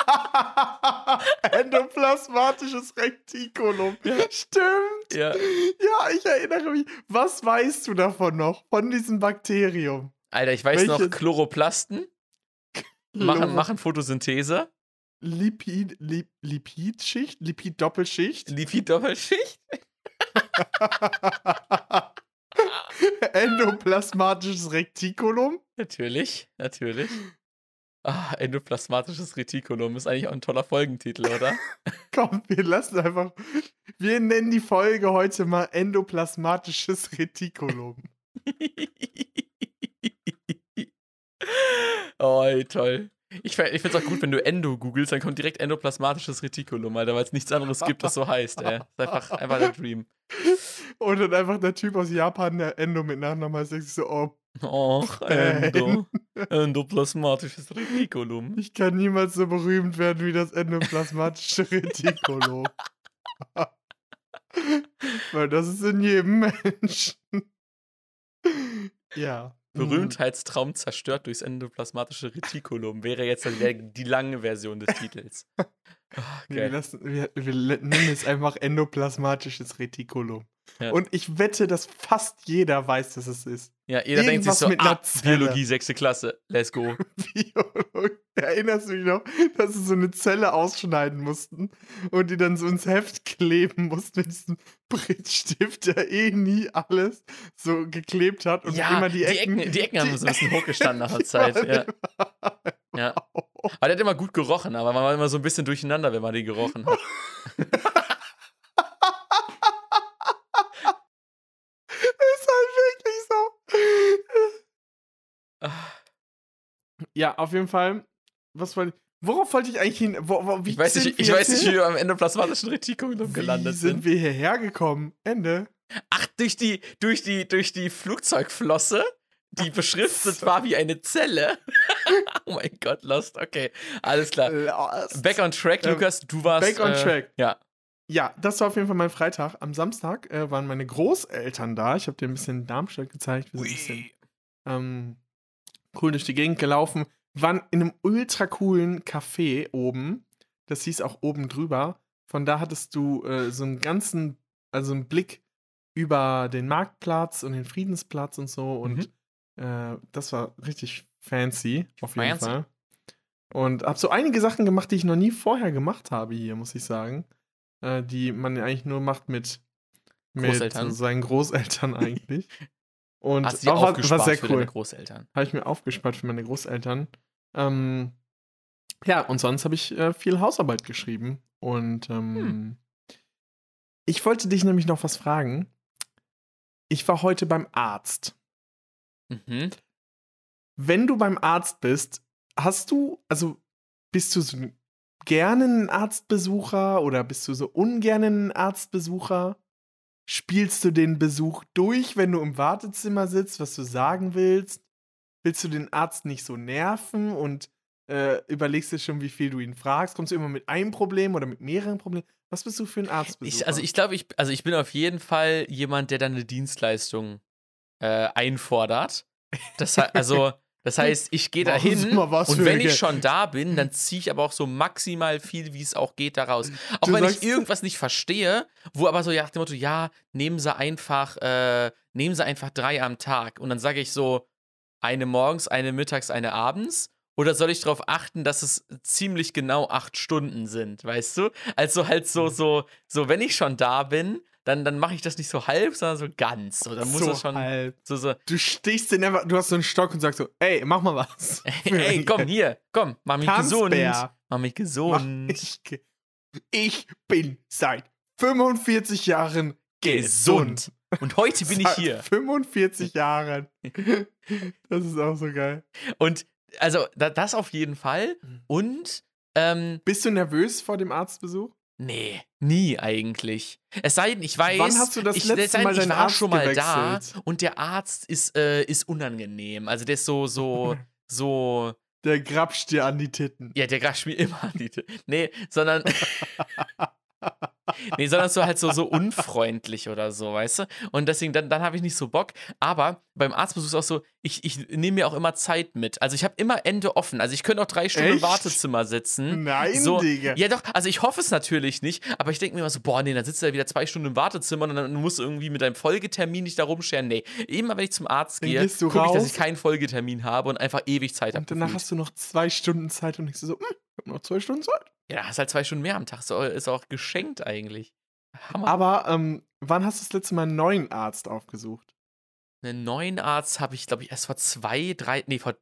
Endoplasmatisches Retikulum. Stimmt. Ja. Ja, ich erinnere mich. Was weißt du davon noch? Von diesem Bakterium? Alter, ich weiß noch, Welches? Chloroplasten machen, machen Photosynthese. Lipid, Lip, Lipidschicht? Lipid-Doppelschicht? Lipid-Doppelschicht. Endoplasmatisches Retikulum? Natürlich, natürlich. Ah, endoplasmatisches Retikulum ist eigentlich auch ein toller Folgentitel, oder? Komm, wir lassen einfach. Wir nennen die Folge heute mal Endoplasmatisches Retikulum. oh, ey, toll. Ich, ich finde es auch gut, wenn du Endo googelst, dann kommt direkt endoplasmatisches Retikulum, Alter, weil es nichts anderes gibt, das so heißt, ey. Ist einfach, einfach der Dream. Und dann einfach der Typ aus Japan, der Endo mit Nachnamen heißt, denkt sich so, oh, Och, Endo. Endoplasmatisches Retikulum. ich kann niemals so berühmt werden wie das endoplasmatische Retikulum. Weil das ist in jedem Menschen. ja. Berühmtheitstraum zerstört durchs endoplasmatische Retikulum wäre jetzt der, die lange Version des Titels. Ah, Nee, wir, lassen, wir, wir nennen es einfach endoplasmatisches Retikulum. Ja. Und ich wette, dass fast jeder weiß, dass es ist. Ja, jeder denkt sich irgendwas so, mit ah. Biologie, sechste Klasse, let's go. Biologie. Erinnerst du dich noch, dass sie so eine Zelle ausschneiden mussten und die dann so ins Heft kleben mussten mit diesem Brittstift, der eh nie alles so geklebt hat und ja, immer die Ecken. die Ecken haben so ein bisschen hochgestanden nach die Zeit. Ja. Ja. Aber der hat immer gut gerochen, aber man war immer so ein bisschen durcheinander, wenn man die gerochen hat. ist halt wirklich so. Ah, Ja, auf jeden Fall. Was wollte worauf wollte ich eigentlich hin? Wo, wo, Ich weiß nicht, ich wir weiß nicht, wie wir am endoplasmatischen Retikulum wie gelandet sind sind. wir hierher gekommen? Ende. Ach, durch die, durch die, durch die Flugzeugflosse, die beschriftet war wie eine Zelle. oh mein Gott, Lost. Okay, alles klar. Lost. Back on track, Ähm, Lukas. Du warst. back on äh, track. Ja. Ja, das war auf jeden Fall mein Freitag. Am Samstag äh, waren meine Großeltern da. Ich habe dir ein bisschen Darmstadt gezeigt. Wir sind ein bisschen ähm, cool durch die Gegend gelaufen. Waren in einem ultra coolen Café oben. Das hieß auch oben drüber. Von da hattest du äh, so einen ganzen, also einen Blick über den Marktplatz und den Friedensplatz und so. Und äh, das war richtig fancy, auf jeden Fancy. Fall. Und habe so einige Sachen gemacht, die ich noch nie vorher gemacht habe hier, muss ich sagen. Äh, die man eigentlich nur macht mit, mit Großeltern. seinen Großeltern eigentlich. Und Hast du auch war, aufgespart war sehr für cool. deine Großeltern. Habe ich mir aufgespart für meine Großeltern. Ähm, ja, und sonst habe ich äh, viel Hausarbeit geschrieben. Und ähm, Hm. ich wollte dich nämlich noch was fragen. Ich war heute beim Arzt. Mhm. Wenn du beim Arzt bist, hast du, also bist du so gerne ein Arztbesucher oder bist du so ungern ein Arztbesucher? Spielst du den Besuch durch, wenn du im Wartezimmer sitzt, was du sagen willst? Willst du den Arzt nicht so nerven und äh, überlegst dir schon, wie viel du ihn fragst? Kommst du immer mit einem Problem oder mit mehreren Problemen? Was bist du für ein? Ich, also ich glaube, ich, also ich bin auf jeden Fall jemand, der dann eine Dienstleistung äh, einfordert. Das, also, das heißt, ich gehe da hin und wenn ich schon da bin, dann ziehe ich aber auch so maximal viel, wie es auch geht, daraus. Auch Du wenn ich irgendwas nicht verstehe, wo aber so ja, nach dem Motto, ja, nehmen Sie einfach, äh, nehmen Sie einfach drei am Tag. Und dann sage ich so, eine morgens, eine mittags, eine abends. Oder soll ich darauf achten, dass es ziemlich genau acht Stunden sind, weißt du? Also halt Mhm. so, so, so, wenn ich schon da bin, dann, dann mache ich das nicht so halb, sondern so ganz. So, dann muss so es schon halb. so, so, Du stichst den einfach, du hast so einen Stock und sagst so, ey, mach mal was. ey, komm, hier, komm, mach mich gesund. Tanzbär. Mach mich Mach gesund. ich, ge- ich bin seit 45 Jahren gesund. Und heute bin ich Seit hier. 45 Jahren. Das ist auch so geil. Und also, da, das auf jeden Fall. Mhm. Und, ähm, Bist du nervös vor dem Arztbesuch? Nee, nie eigentlich. Es sei denn, ich weiß. Wann hast du das ich, letzte es sei denn, Mal ich deinen war Arzt schon mal da gewechselt? und der Arzt ist, äh, ist unangenehm. Also der ist so, so, so. Der grapscht dir an die Titten. Ja, der grascht mir immer an die Tür. Nee, sondern. nee, sondern so halt so, so unfreundlich oder so, weißt du? Und deswegen, dann, dann habe ich nicht so Bock. Aber beim Arztbesuch ist auch so, ich, ich nehme mir auch immer Zeit mit. Also ich habe immer Ende offen. Also ich könnte auch drei Stunden im? Wartezimmer sitzen. Nein, so, Digga. Ja, doch, also ich hoffe es natürlich nicht, aber ich denke mir immer so, boah, nee, dann sitzt du ja wieder zwei Stunden im Wartezimmer und dann musst du irgendwie mit deinem Folgetermin nicht da rumscheren. Nee, immer wenn ich zum Arzt Dann gehe, gucke ich, dass ich keinen Folgetermin habe und einfach ewig Zeit habe. Und danach hast du noch zwei Stunden Zeit und du so, hm, ich hab noch zwei Stunden Zeit. Ja, hast halt zwei Stunden mehr am Tag. So, ist auch geschenkt eigentlich. Hammer. Aber ähm, wann hast du das letzte Mal einen neuen Arzt aufgesucht? Einen neuen Arzt habe ich, glaube ich, erst vor zwei, drei, nee, vor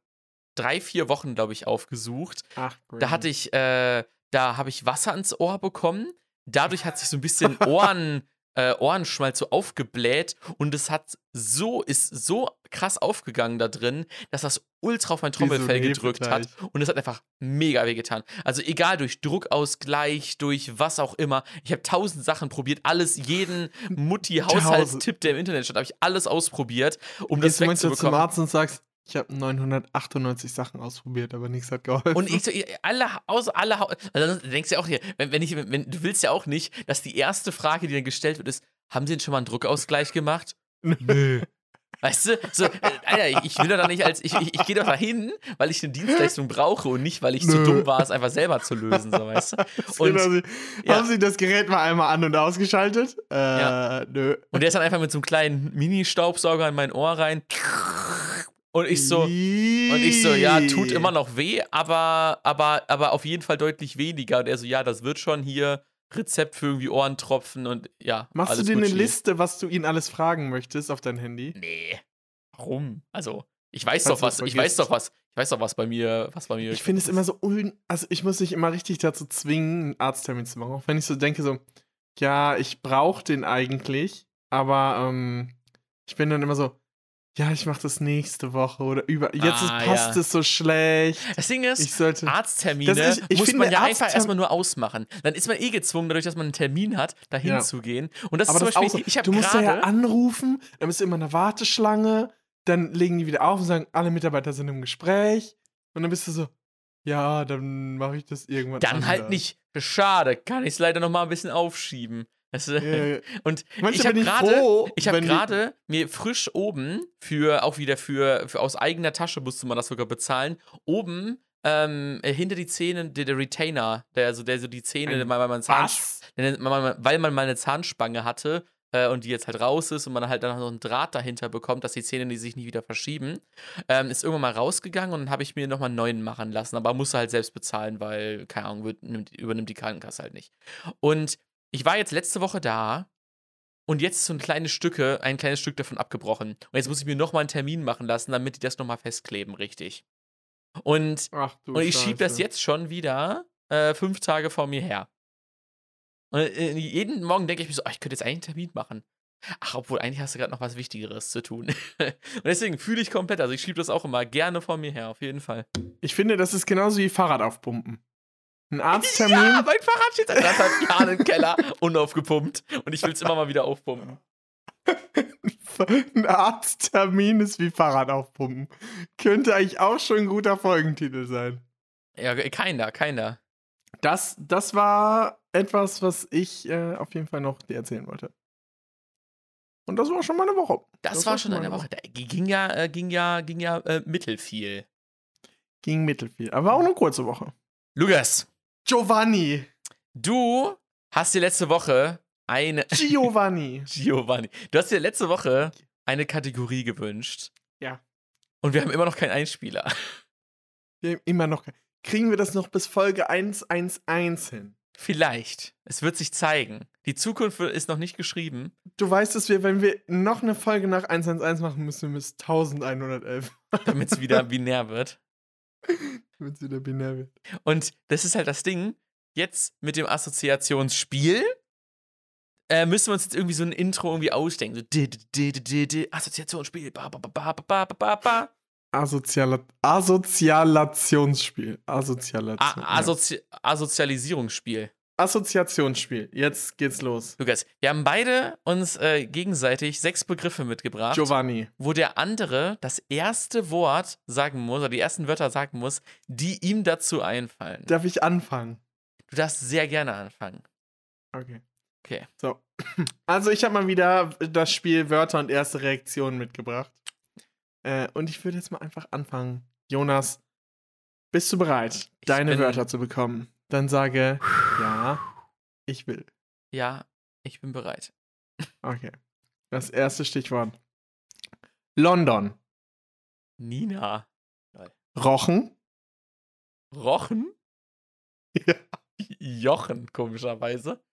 drei, vier Wochen, glaube ich, aufgesucht. Ach, Da hatte ich, äh, da habe ich Wasser ins Ohr bekommen. Dadurch hat sich so ein bisschen Ohren, äh, Ohrenschmalz so aufgebläht und es hat so, ist so krass aufgegangen da drin, dass das ultra auf mein so ein Trommelfell gedrückt hat und es hat einfach mega wehgetan. Also egal, durch Druckausgleich, durch was auch immer. Ich habe tausend Sachen probiert, alles, jeden Mutti-Haushaltstipp, der im Internet stand, habe ich alles ausprobiert, um das Gehst du zum wegzubekommen. Arzt und sagst, ich habe 998 Sachen ausprobiert, aber nichts hat geholfen. Und ich so, alle, außer alle, also dann denkst du ja auch hier, wenn, wenn ich, wenn, du willst ja auch nicht, dass die erste Frage, die dann gestellt wird, ist, haben sie denn schon mal einen Druckausgleich gemacht? Nö. Weißt du, so, äh, Alter, ich, ich will doch da nicht als, ich, ich, ich gehe doch dahin, weil ich eine Dienstleistung brauche und nicht, weil ich zu Nö. dumm war, es einfach selber zu lösen, so, weißt du? Und, Genau, Sie, ja. Haben Sie das Gerät mal einmal an- und ausgeschaltet? Äh, Ja. nö. und der ist dann einfach mit so einem kleinen Mini-Staubsauger in mein Ohr rein. Und ich so, Und ich so, ja, tut immer noch weh, aber, aber, aber auf jeden Fall deutlich weniger. Und er so, ja, das wird schon hier Rezept für irgendwie Ohrentropfen und ja. Machst du dir eine. Liste, was du ihn alles fragen möchtest auf dein Handy? Nee. Warum? Also, ich weiß Falls doch was, ich weiß doch was, ich weiß doch was bei mir, was bei mir. Ich finde es immer so un. Also, ich muss mich immer richtig dazu zwingen, einen Arzttermin zu machen. Auch wenn ich so denke, so, ja, ich brauche den eigentlich, aber ähm, ich bin dann immer so, ja, ich mache das nächste Woche oder über. Jetzt ist, Ah, passt ja. es so schlecht. Das Ding ist, Ich sollte. Arzttermine ist- ich muss finde, man ja einfach Arztterm- erstmal nur ausmachen. Dann ist man eh gezwungen, dadurch, dass man einen Termin hat, dahin Ja. zu gehen. Und das aber ist zum Beispiel, so, ich habe du musst da ja anrufen, dann bist du immer in einer Warteschlange, dann legen die wieder auf und sagen, alle Mitarbeiter sind im Gespräch. Und dann bist du so, ja, dann mache ich das irgendwann. Dann halt anders. nicht. Schade, kann ich es leider noch mal ein bisschen aufschieben. Das, Äh, und ich habe gerade ich habe gerade mir frisch oben für auch wieder für, für aus eigener Tasche musste man das sogar bezahlen oben ähm, äh, hinter die Zähne der, der Retainer der also der so die Zähne weil man Zahn, Was? weil man, weil man mal eine Zahnspange hatte äh, und die jetzt halt raus ist und man halt dann noch einen Draht dahinter bekommt, dass die Zähne die sich nicht wieder verschieben, ähm, ist irgendwann mal rausgegangen und dann habe ich mir nochmal einen neuen machen lassen, aber musste halt selbst bezahlen, weil, keine Ahnung, wird, nimmt, übernimmt die Krankenkasse halt nicht. Und ich war jetzt letzte Woche da und jetzt ist so ein kleines Stücke, ein kleines Stück davon abgebrochen. Und jetzt muss ich mir nochmal einen Termin machen lassen, damit die das nochmal festkleben, richtig. Und, und ich schiebe das jetzt schon wieder äh, fünf Tage vor mir her. Und äh, jeden Morgen denke ich mir so, oh, ich könnte jetzt eigentlich einen Termin machen. Ach, obwohl eigentlich hast du gerade noch was Wichtigeres zu tun. und deswegen fühle ich komplett, also ich schiebe das auch immer gerne vor mir her, auf jeden Fall. Ich finde, das ist genauso wie Fahrrad aufpumpen. Ein Arzttermin. Ja, mein Fahrrad steht seit anderthalb Jahren im Keller, unaufgepumpt. Und ich will es immer mal wieder aufpumpen. Ein Arzttermin ist wie Fahrrad aufpumpen. Könnte eigentlich auch schon ein guter Folgentitel sein. Ja, keiner, keiner. Das, das war etwas, was ich äh, auf jeden Fall noch dir erzählen wollte. Und das war schon mal eine Woche. Das, war schon eine Woche. Da ging ja, äh, ging ja, ging ja äh, mittelfiel. Ging mittelfiel. Aber auch eine kurze Woche. Lukas, Giovanni. du hast dir letzte Woche eine. Giovanni. Giovanni. Du hast dir letzte Woche eine Kategorie gewünscht. Ja. Und wir haben immer noch keinen Einspieler. Wir haben immer noch. Kriegen wir das noch bis Folge 111 hin? Vielleicht. Es wird sich zeigen. Die Zukunft ist noch nicht geschrieben. Du weißt, dass wir, wenn wir noch eine Folge nach 111 machen müssen, wir bis 1111, damit es wieder binär wird. damit wieder binär wird. Und das ist halt das Ding. Jetzt mit dem Assoziationsspiel äh, müssen wir uns jetzt irgendwie so ein Intro irgendwie ausdenken. So, di- di- Assoziationsspiel. Ba, ba, ba, ba, ba, ba, ba, ba. Asoziala Asozialationsspiel. Asozialation. A Assozi Assozialisierungsspiel. Assoziationsspiel. Jetzt geht's los. Lukas, wir haben beide uns äh, gegenseitig sechs Begriffe mitgebracht, Giovanni. wo der andere das erste Wort sagen muss, oder die ersten Wörter sagen muss, die ihm dazu einfallen. Darf ich anfangen? Du darfst sehr gerne anfangen. Okay. Okay. So. Also, ich habe mal wieder das Spiel Wörter und erste Reaktionen mitgebracht. Äh, und ich würde jetzt mal einfach anfangen. Jonas, bist du bereit, Ich deine Wörter zu bekommen? Dann sage ja, ich will. Ja, ich bin bereit. Okay. Das erste Stichwort. London. Nina. Rochen. Rochen? Ja. Jochen, komischerweise.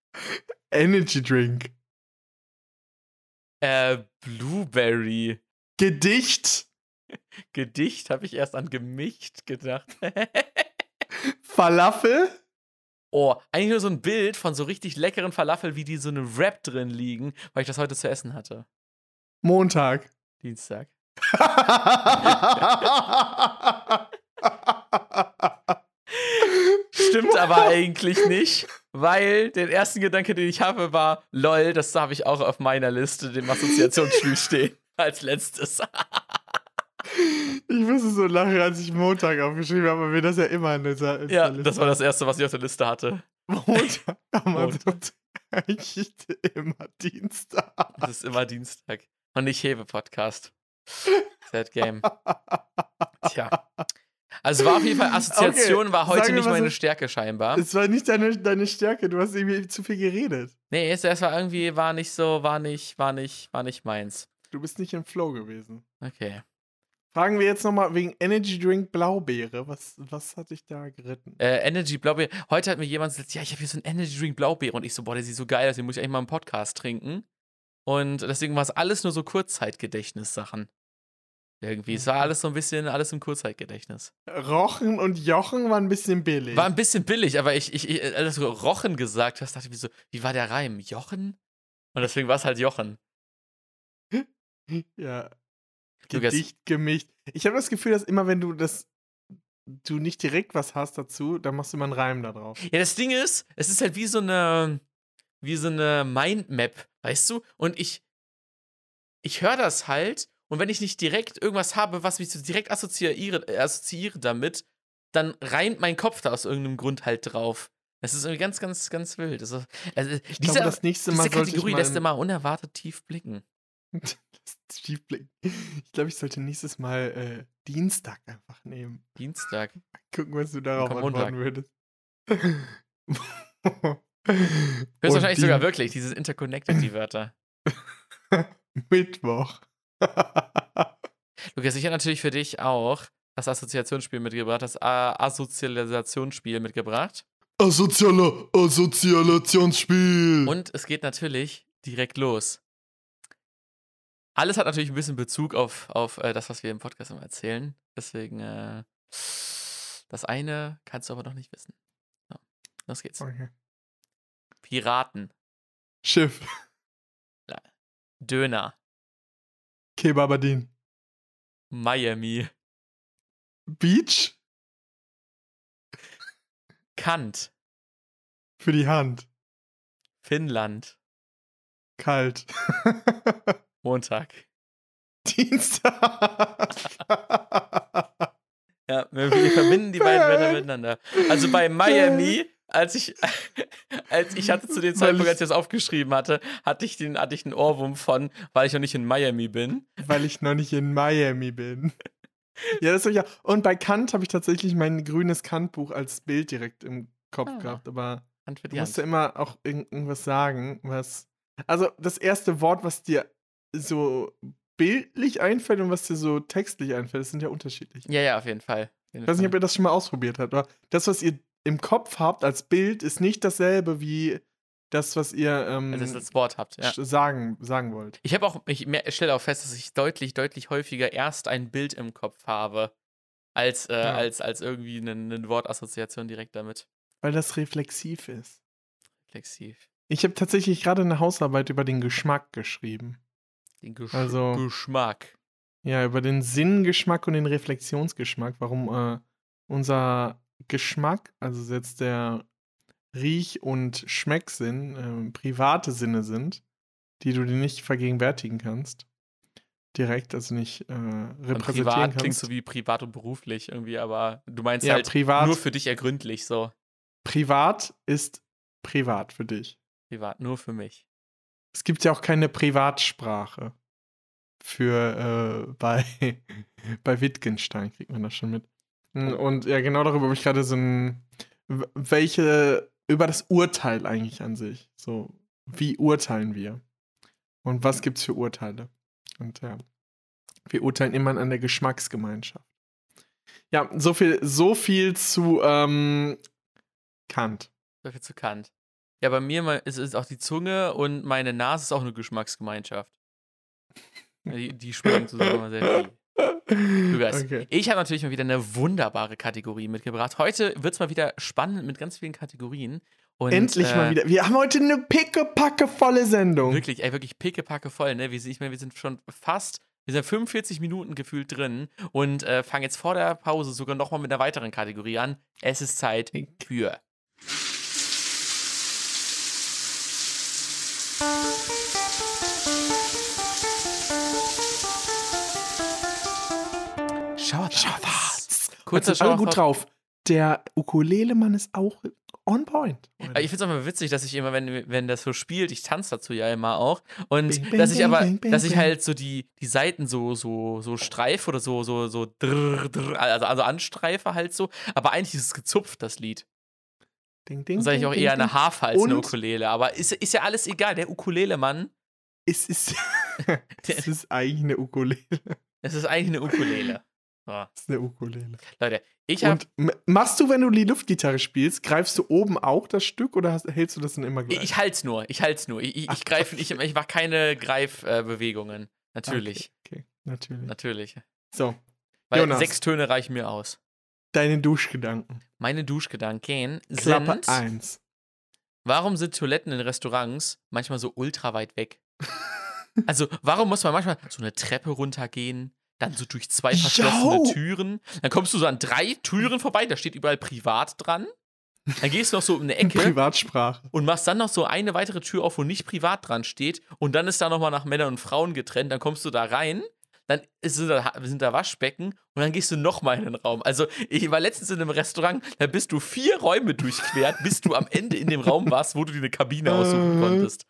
Energy Drink. Äh, Blueberry. Gedicht. Gedicht habe ich erst an gemischt gedacht. Falafel. Oh, eigentlich nur so ein Bild von so richtig leckeren Falafel, wie die so eine Wrap drin liegen, weil ich das heute zu essen hatte. Montag. Dienstag. Stimmt aber eigentlich nicht, weil der erste Gedanke, den ich habe, war, lol, das habe ich auch auf meiner Liste, dem Assoziationsspiel stehen, als letztes. Ich musste so lachen, als ich Montag aufgeschrieben habe, aber mir das ja immer in dieser, in ja, das war das erste, was ich auf der Liste hatte. Montag. Aber Montag. eigentlich immer Dienstag. Es ist immer Dienstag. Und nicht Hebe-Podcast. Sad Game. Tja. Also war auf jeden Fall Assoziation, Okay, war heute nicht meine es- Stärke scheinbar. Es war nicht deine, deine Stärke, du hast irgendwie zu viel geredet. Nee, es, es war irgendwie, war nicht so, war nicht, war nicht, war nicht meins. Du bist nicht im Flow gewesen. Okay. Fragen wir jetzt nochmal wegen Energy Drink Blaubeere. Was, was hat dich da geritten? Äh, Energy Blaubeere. Heute hat mir jemand gesagt, ja, ich habe hier so einen Energy Drink Blaubeere. Und ich so, boah, der sieht so geil aus, den muss ich eigentlich mal im Podcast trinken. Und deswegen war es alles nur so Kurzzeitgedächtnissachen. Irgendwie. Es war alles so ein bisschen, alles im Kurzzeitgedächtnis. Rochen und Jochen waren ein bisschen billig. War ein bisschen billig, aber ich, ich, ich als du Rochen gesagt hast, dachte ich mir so, wie war der Reim? Jochen? Und deswegen war es halt Jochen. ja. Gedicht gemischt. Ich habe das Gefühl, dass immer, wenn du das du nicht direkt was hast dazu, dann machst du immer einen Reim da drauf. Ja, das Ding ist, es ist halt wie so eine, wie so eine Mindmap, weißt du? Und ich, ich höre das halt und wenn ich nicht direkt irgendwas habe, was mich so direkt assoziiere, äh, assoziiere damit, dann reimt mein Kopf da aus irgendeinem Grund halt drauf. Das ist irgendwie ganz, ganz, ganz wild. Ist, also, Ich diese glaube, das nächste Mal diese Kategorie lässt immer unerwartet tief blicken. Schiefblick. Ich glaube, ich sollte nächstes Mal äh, Dienstag einfach nehmen. Dienstag. Gucken, was du darauf antworten würdest. Höchstwahrscheinlich Und sogar wirklich, dieses Interconnected, die Wörter. Mittwoch. Lukas, ich habe natürlich für dich auch das Assoziationsspiel mitgebracht, das Assozialisationsspiel mitgebracht. Asozialer Assozialationsspiel. Und es geht natürlich direkt los. Alles hat natürlich ein bisschen Bezug auf, auf äh, das, was wir im Podcast immer erzählen. Deswegen, äh, das eine kannst du aber noch nicht wissen. So, los geht's. okay. Piraten, Schiff. Döner, Kebabadin. Miami, Beach Kant, für die Hand. Finnland, Kalt. Montag. Dienstag. Ja, wir, wir verbinden die beiden Wörter miteinander. Also bei Miami, als ich, als ich hatte zu dem Zeitpunkt, als ich das aufgeschrieben hatte, hatte ich den, hatte ich einen Ohrwurm von, weil ich noch nicht in Miami bin. Weil ich noch nicht in Miami bin. Ja, das ist ja. Und bei Kant habe ich tatsächlich mein grünes Kant-Buch als Bild direkt im Kopf Ah. gehabt. Aber du musst ja immer auch irgend- irgendwas sagen, was. Also das erste Wort, was dir so bildlich einfällt und was dir so textlich einfällt, das sind ja unterschiedlich. Ja, ja, auf jeden Fall. Auf jeden Ich weiß nicht, ob ihr das schon mal ausprobiert habt, aber das, was ihr im Kopf habt als Bild, ist nicht dasselbe wie das, was ihr ähm, Also, das Wort habt. Ja. sagen, sagen wollt. Ich habe auch, ich stelle auch fest, dass ich deutlich, deutlich häufiger erst ein Bild im Kopf habe, als, äh, Ja. als, als irgendwie eine, eine Wortassoziation direkt damit. Weil das reflexiv ist. Reflexiv. Ich habe tatsächlich gerade eine Hausarbeit über den Geschmack geschrieben. Den Gesch Also- Geschmack. Ja, über den Sinngeschmack und den Reflexionsgeschmack, warum äh, unser Geschmack, also jetzt der Riech- und Schmecksinn, ähm, private Sinne sind, die du dir nicht vergegenwärtigen kannst. Direkt, also nicht äh, Und repräsentieren privat kannst. klingt so wie privat und beruflich irgendwie, aber du meinst ja, halt privat, nur für dich ergründlich so. privat ist privat für dich. Privat, nur für mich. Es gibt ja auch keine Privatsprache. Für äh, bei, bei Wittgenstein kriegt man das schon mit. Mm, Und ja, genau darüber habe ich gerade so ein. Welche. Über das Urteil eigentlich an sich. So, wie urteilen wir? Und was gibt es für Urteile? Und ja, wir urteilen immer an der Geschmacksgemeinschaft. Ja, so viel, so viel zu ähm, Kant. So viel zu Kant. Ja, bei mir ist es auch die Zunge und meine Nase ist auch eine Geschmacksgemeinschaft. Die, die schmecken zusammen sehr viel. Du Geist. Okay. Ich habe natürlich mal wieder eine wunderbare Kategorie mitgebracht. Heute wird es mal wieder spannend mit ganz vielen Kategorien. Und, Endlich äh, mal wieder. Wir haben heute eine pickepacke volle Sendung. Wirklich, ey, wirklich pickepacke voll, ne? Wir sind, ich meine, wir sind schon fast, wir sind 45 Minuten gefühlt drin und äh, fangen jetzt vor der Pause sogar nochmal mit einer weiteren Kategorie an. Es ist Zeit für. Schauerz. Schauerz. Kurzer Schauerz. gut drauf. Der Ukulele-Mann ist auch on point. Aber Ich finde es auch immer witzig, dass ich immer, wenn, wenn das so spielt, ich tanze dazu ja immer auch. Und Bing, bing, dass ich aber, bing, dass ich halt so die, die Seiten so, so, so streife oder so, so, so drrr, drrr, also, also anstreife halt so. Aber eigentlich ist es gezupft, das Lied. Ding, ding, Dann sage ich auch eher eine Harfe als eine? Ukulele. Aber ist, ist ja alles egal. Der Ukulele-Mann, Es ist, es ist eigentlich eine Ukulele. es ist eigentlich eine Ukulele. So, Es ist eine Ukulele. Leute, ich habe. Machst du, wenn du die Luftgitarre spielst, greifst du oben auch das Stück oder hast, hältst du das dann immer gleich? Ich, ich halt's nur, ich halt's nur. Ich, ich, Ach, ich greife, ich, ich mache keine Greifbewegungen. Natürlich, Okay, okay, natürlich. natürlich. So, Weil Jonas. sechs Töne reichen mir aus. deine Duschgedanken. Meine Duschgedanken Klappe sind. 1. Warum sind Toiletten in Restaurants manchmal so ultra weit weg? Also, warum muss man manchmal so eine Treppe runtergehen, dann so durch zwei verschlossene Jo. Türen, dann kommst du so an drei Türen vorbei, da steht überall privat dran. Dann gehst du noch so um eine Ecke Privatsprache. und machst dann noch so eine weitere Tür auf, wo nicht privat dran steht und dann ist da nochmal nach Männern und Frauen getrennt, dann kommst du da rein, dann ist, sind, da, sind da Waschbecken und dann gehst du nochmal in den Raum. Also ich war letztens in einem Restaurant, da bist du vier Räume durchquert, bis du am Ende in dem Raum warst, wo du dir eine Kabine aussuchen Äh. konntest.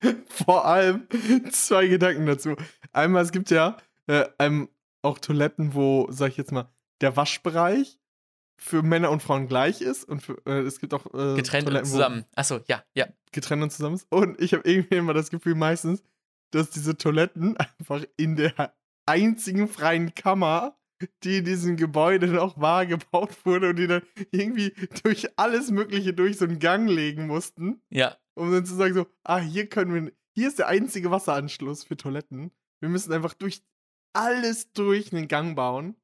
Vor allem zwei Gedanken dazu. Einmal, es gibt ja äh, ähm, auch Toiletten, wo, sag ich jetzt mal, der Waschbereich für Männer und Frauen gleich ist und für, äh, es gibt auch äh, Getrennt und Toiletten, wo zusammen. Achso, ja, ja. getrennt und zusammen ist. Und ich habe irgendwie immer das Gefühl meistens, dass diese Toiletten einfach in der einzigen freien Kammer, die in diesem Gebäude noch war, gebaut wurde und die dann irgendwie durch alles Mögliche durch so einen Gang legen mussten Ja, um dann zu sagen so, ah, hier können wir, hier ist der einzige Wasseranschluss für Toiletten. Wir müssen einfach durch alles durch einen Gang bauen,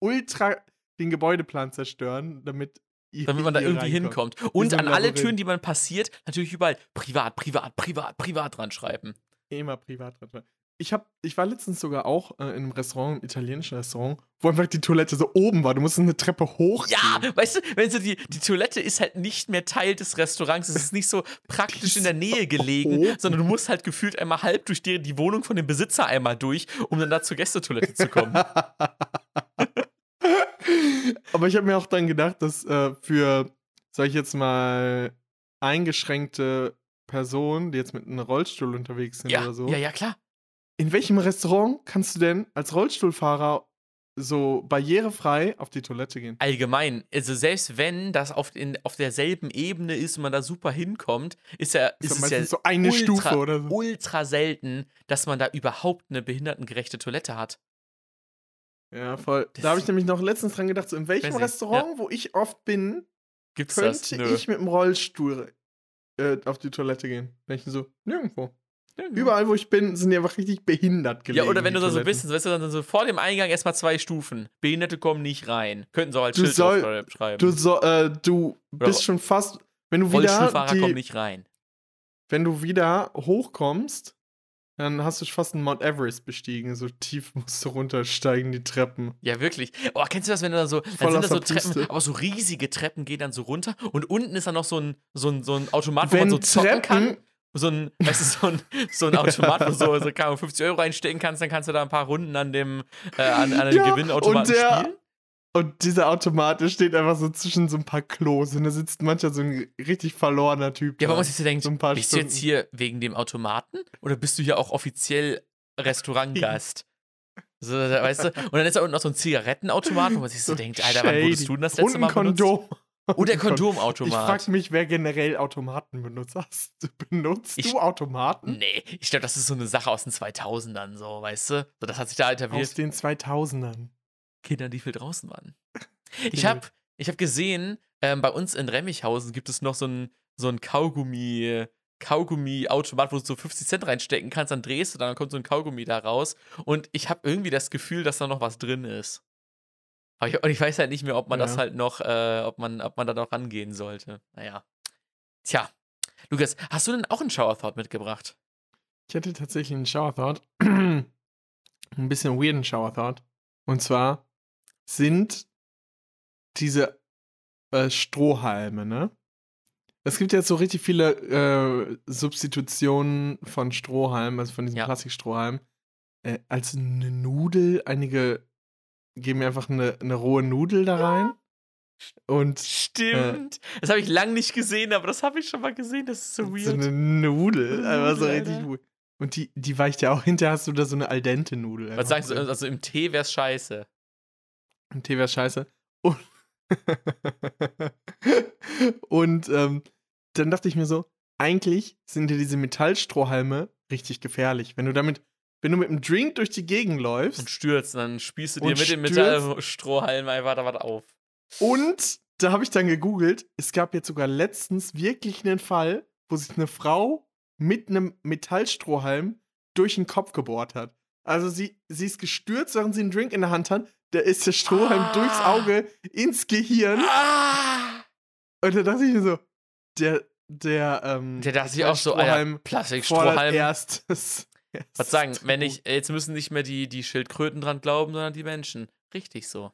ultra den Gebäudeplan zerstören, damit damit man da irgendwie reinkommt. hinkommt. Und an alle. Türen, die man passiert, natürlich überall privat, privat, privat, privat dran schreiben. Immer privat. Ich, hab, ich war letztens sogar auch äh, in einem Restaurant, einem italienischen Restaurant, wo einfach die Toilette so oben war. Du musst eine Treppe hochgehen. Ja, weißt du, wenn so die, die Toilette ist halt nicht mehr Teil des Restaurants, es ist nicht so praktisch in der Nähe gelegen, oben. sondern du musst halt gefühlt einmal halb durch die, die Wohnung von dem Besitzer einmal durch, um dann da zur Gästetoilette zu kommen. Aber ich habe mir auch dann gedacht, dass äh, für, sag ich jetzt mal, eingeschränkte Personen, die jetzt mit einem Rollstuhl unterwegs sind ja, oder so, ja, ja, klar. In welchem Restaurant kannst du denn als Rollstuhlfahrer so barrierefrei auf die Toilette gehen? Allgemein, also selbst wenn das auf, in, auf derselben Ebene ist und man da super hinkommt, ist ja, ist Ist es ja ja so eine ultra, Stufe oder so. ultra selten, dass man da überhaupt eine behindertengerechte Toilette hat. Ja, voll. Das- Da habe ich nämlich noch letztens dran gedacht, so in welchem Restaurant, wo ich oft bin, Gibt's könnte ich mit dem Rollstuhl äh, auf die Toilette gehen. Dann ich so, nirgendwo. Nirgendwo. Überall, wo ich bin, sind die einfach richtig behindert gelegen. Ja, oder wenn die du da so bist, weißt du, dann so vor dem Eingang erstmal zwei Stufen. Behinderte kommen nicht rein. Könnten sie auch als Du Schild soll- schreiben. Du, so, äh, du bist schon fast, wenn du wieder, Rollstuhlfahrer kommen die, nicht rein. wenn du wieder hochkommst, dann hast du fast einen Mount Everest bestiegen. So tief musst du runtersteigen, die Treppen. Ja, wirklich. Oh, kennst du das, wenn du da so, dann sind da so Treppen, Puste. aber so riesige Treppen gehen dann so runter und unten ist dann noch so ein, so ein, so ein Automat, wo man Wenn so zocken kann. So ein, weißt du, so ein, so ein Automat, wo du so, so keine Ahnung, 50 Euro reinstecken kannst, dann kannst du da ein paar Runden an dem, äh, an, an dem Ja, Gewinnautomaten und der- spielen. und dieser Automat, der steht einfach so zwischen so ein paar Klos und da sitzt manchmal so ein richtig verlorener Typ. Ja, aber man sich so denkt, so ein paar bist du jetzt Stunden. hier wegen dem Automaten oder bist du hier auch offiziell Restaurantgast? So, weißt du? Und dann ist da unten noch so ein Zigarettenautomat, wo man sich so, denkt, Alter, wann wurdest du denn das letzte ein Mal benutzt? Kondom. Der Ein Kon- Ich Kondomautomat. frag mich, wer generell Automaten benutzt. Hast du, benutzt Ich- du Automaten? Nee, ich glaube, das ist so eine Sache aus den 2000ern, so, weißt du? So, das hat sich da Aus etabliert. den 2000ern. Kindern, die viel draußen waren. Ich Kinder, habe ich hab gesehen, ähm, bei uns in Remmichhausen gibt es noch so ein, so ein Kaugummi, Kaugummi-Automat, wo du so 50 Cent reinstecken kannst, dann drehst du, dann kommt so ein Kaugummi da raus. Und ich habe irgendwie das Gefühl, dass da noch was drin ist. Aber ich, und ich weiß halt nicht mehr, ob man das Ja. halt noch, äh, ob man, ob man da noch rangehen sollte. Naja. Tja. Lukas, hast du denn auch einen Shower Thought mitgebracht? Ich hatte tatsächlich einen Shower Thought. ein bisschen weirden Shower Thought. Und zwar sind diese äh, Strohhalme, ne? Es gibt jetzt so richtig viele äh, Substitutionen von Strohhalmen, also von diesen Ja. Plastikstrohhalmen. Äh, als eine Nudel, einige geben einfach eine, eine rohe Nudel da rein. Und Stimmt. das habe ich lang nicht gesehen, aber das habe ich schon mal gesehen. Das ist so so weird. eine Nudel, einfach so richtig weird. Und die, die weicht ja auch hinterher, hast du da so eine al dente Nudel. Was sagst du? Also im Tee wär's scheiße. Im Tee wäre scheiße. Und, und ähm, dann dachte ich mir so, eigentlich sind dir diese Metallstrohhalme richtig gefährlich. Wenn du damit, wenn du mit einem Drink durch die Gegend läufst Und stürzt, dann spießt du dir mit dem. Metallstrohhalm einfach da was auf. und da habe ich dann gegoogelt, es gab jetzt sogar letztens wirklich einen Fall, wo sich eine Frau mit einem Metallstrohhalm durch den Kopf gebohrt hat. Also sie, sie ist gestürzt, während sie einen Drink in der Hand hat. Da ist der Strohhalm Ah. durchs Auge ins Gehirn. Ah! Und da dachte ich mir so, der, der, ähm, Der dachte sich auch so, Strohhalm Plastikstrohhalm. fordert erstes. Was sagen, wenn ich, jetzt müssen nicht mehr die, die Schildkröten dran glauben, sondern die Menschen. Richtig so.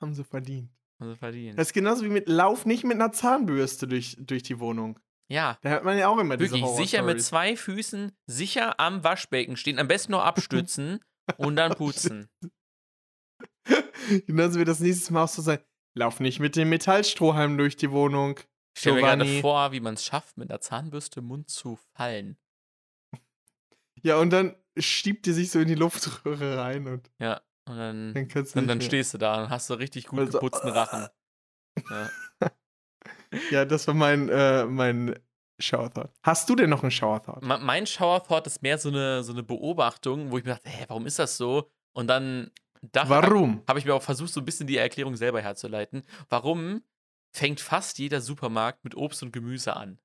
Haben sie verdient. Also verdient. Das ist genauso wie mit Lauf nicht mit einer Zahnbürste durch, durch die Wohnung. ja. Da hört man ja auch immer diese Wirklich, sicher mit zwei Füßen, sicher am Waschbecken stehen, am besten nur abstützen und dann putzen. Genauso wird das nächstes Mal auch so sein. Lauf nicht mit dem Metallstrohhalm durch die Wohnung. Ich stelle mir gerade vor, wie man es schafft, mit einer Zahnbürste im Mund zu fallen. Ja, und dann schiebt die sich so in die Luftröhre rein und Ja, und dann, dann und dann stehst du da und hast so richtig gut Also, geputzten Rachen. Ja. Ja, das war mein, äh, mein Shower Thought. Hast du denn noch einen Shower Thought? Me- Mein Shower Thought ist mehr so eine, so eine Beobachtung, wo ich mir dachte, hä, warum ist das so? Und dann dachte, Warum? habe ich mir auch versucht, so ein bisschen die Erklärung selber herzuleiten. Warum fängt fast jeder Supermarkt mit Obst und Gemüse an?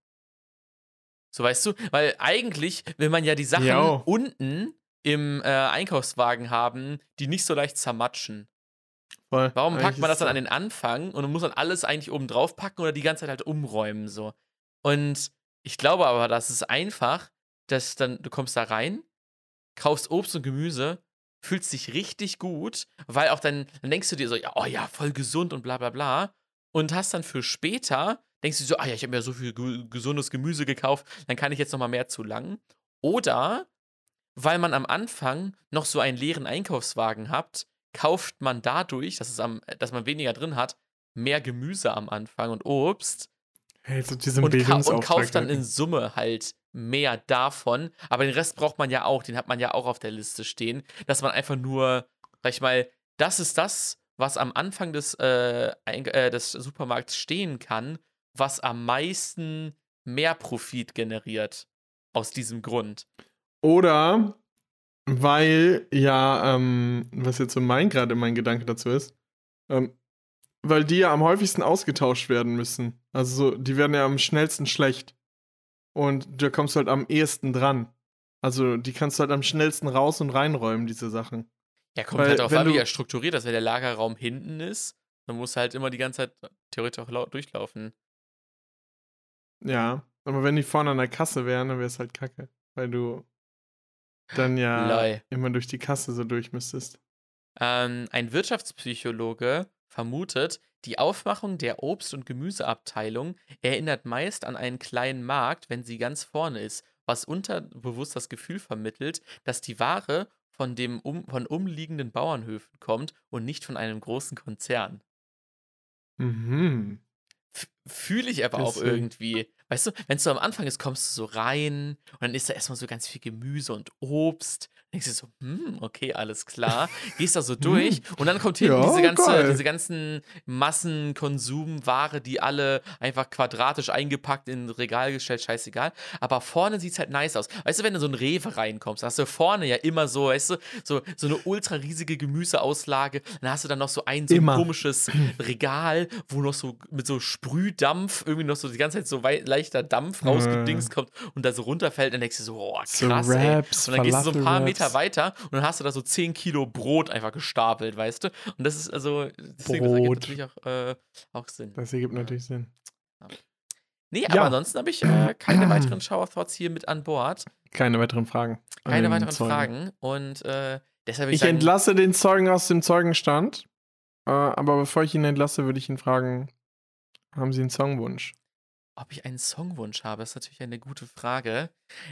So weißt du? Weil eigentlich will man ja die Sachen Jo. unten im äh, Einkaufswagen haben, die nicht so leicht zermatschen. Voll. Warum packt man das dann an den Anfang und muss dann alles eigentlich oben drauf packen oder die ganze Zeit halt umräumen so? Und ich glaube aber, das ist einfach, dass dann du kommst da rein, kaufst Obst und Gemüse, fühlst dich richtig gut, weil auch dann, dann denkst du dir so, ja, oh ja, voll gesund und bla bla bla und hast dann für später denkst du so, ah ja, ich habe mir so viel ge gesundes Gemüse gekauft, dann kann ich jetzt noch mal mehr zu lang. Oder weil man am Anfang noch so einen leeren Einkaufswagen hat, kauft man dadurch, dass, es am, dass man weniger drin hat, mehr Gemüse am Anfang und Obst Hey, so diesen und, ka und kauft dann in Summe halt mehr davon. Aber den Rest braucht man ja auch, den hat man ja auch auf der Liste stehen, dass man einfach nur, sag ich mal, das ist das, was am Anfang des, äh, äh, des Supermarkts stehen kann, was am meisten mehr Profit generiert. Aus diesem Grund. Oder weil, ja, ähm, was jetzt so mein gerade mein Gedanke dazu ist, ähm, weil die ja am häufigsten ausgetauscht werden müssen. Also so, die werden ja am schnellsten schlecht. Und da kommst du halt am ehesten dran. Also die kannst du halt am schnellsten raus und reinräumen, diese Sachen. Ja, kommt Weil, halt auf an, wie er strukturiert ist. Wenn der Lagerraum hinten ist, dann muss halt immer die ganze Zeit theoretisch auch lau- durchlaufen. Ja. Aber wenn die vorne an der Kasse wären, dann wäre es halt kacke. Weil du dann ja Lol. immer durch die Kasse so durch müsstest. Ähm, ein Wirtschaftspsychologe vermutet, die Aufmachung der Obst- und Gemüseabteilung erinnert meist an einen kleinen Markt, wenn sie ganz vorne ist, was unterbewusst das Gefühl vermittelt, dass die Ware von, dem um, von umliegenden Bauernhöfen kommt und nicht von einem großen Konzern. Mhm. Fühle ich aber auch Deswegen. irgendwie. Weißt du, wenn es so am Anfang ist, kommst du so rein und dann ist da erstmal so ganz viel Gemüse und Obst. Dann denkst du so, hm, okay, alles klar. Gehst da so durch und dann kommt hinten Ja, diese, ganze, geil. diese ganzen Massenkonsumware, die alle einfach quadratisch eingepackt in ein Regal gestellt, scheißegal. Aber vorne sieht es halt nice aus. Weißt du, wenn du so in Rewe reinkommst, hast du vorne ja immer so, weißt du, so, so eine ultra riesige Gemüseauslage. Dann hast du dann noch so ein so ein komisches Regal, wo noch so mit so Sprühdampf irgendwie noch so die ganze Zeit so wei- leichter Dampf Äh. rausgedingst kommt und da so runterfällt. Dann denkst du so, oh, So krass, ey. Raps, Und dann gehst du so ein paar Falafel-Raps. Meter weiter und dann hast du da so 10 Kilo Brot einfach gestapelt, weißt du? Und das ist also, deswegen, das ergibt Brot. natürlich auch, äh, auch Sinn. Das ergibt natürlich Sinn. Nee, aber Ja. ansonsten habe ich äh, keine weiteren Shower-Thoughts hier mit an Bord. Keine weiteren Fragen. Keine weiteren Zeugen. Fragen. Und äh, deshalb ich Ich sagen, entlasse den Zeugen aus dem Zeugenstand. Äh, aber bevor ich ihn entlasse, würde ich ihn fragen: Haben Sie einen Songwunsch? Ob ich einen Songwunsch habe, ist natürlich eine gute Frage.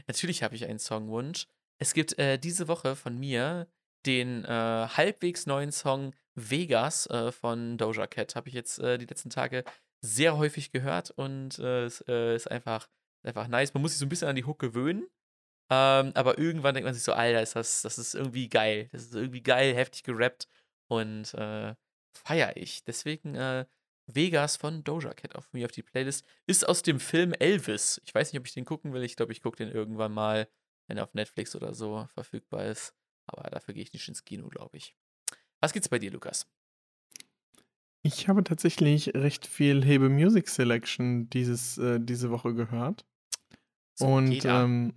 Natürlich habe ich einen Songwunsch. Es gibt äh, diese Woche von mir den äh, halbwegs neuen Song Vegas äh, von Doja Cat. Habe ich jetzt äh, die letzten Tage sehr häufig gehört und äh, es äh, ist einfach, einfach nice. Man muss sich so ein bisschen an die Hook gewöhnen. Ähm, aber irgendwann denkt man sich so, Alter, ist das, das ist irgendwie geil. Das ist irgendwie geil, heftig gerappt und feiere ich. Deswegen Vegas von Doja Cat auf mir auf die Playlist. Ist aus dem Film Elvis. Ich weiß nicht, ob ich den gucken will. Ich glaube, ich gucke den irgendwann mal, wenn er auf Netflix oder so verfügbar ist. Aber dafür gehe ich nicht ins Kino, glaube ich. Was gibt's bei dir, Lukas? Ich habe tatsächlich recht viel Hebe Music Selection dieses, äh, diese Woche gehört. So, Und. Ähm,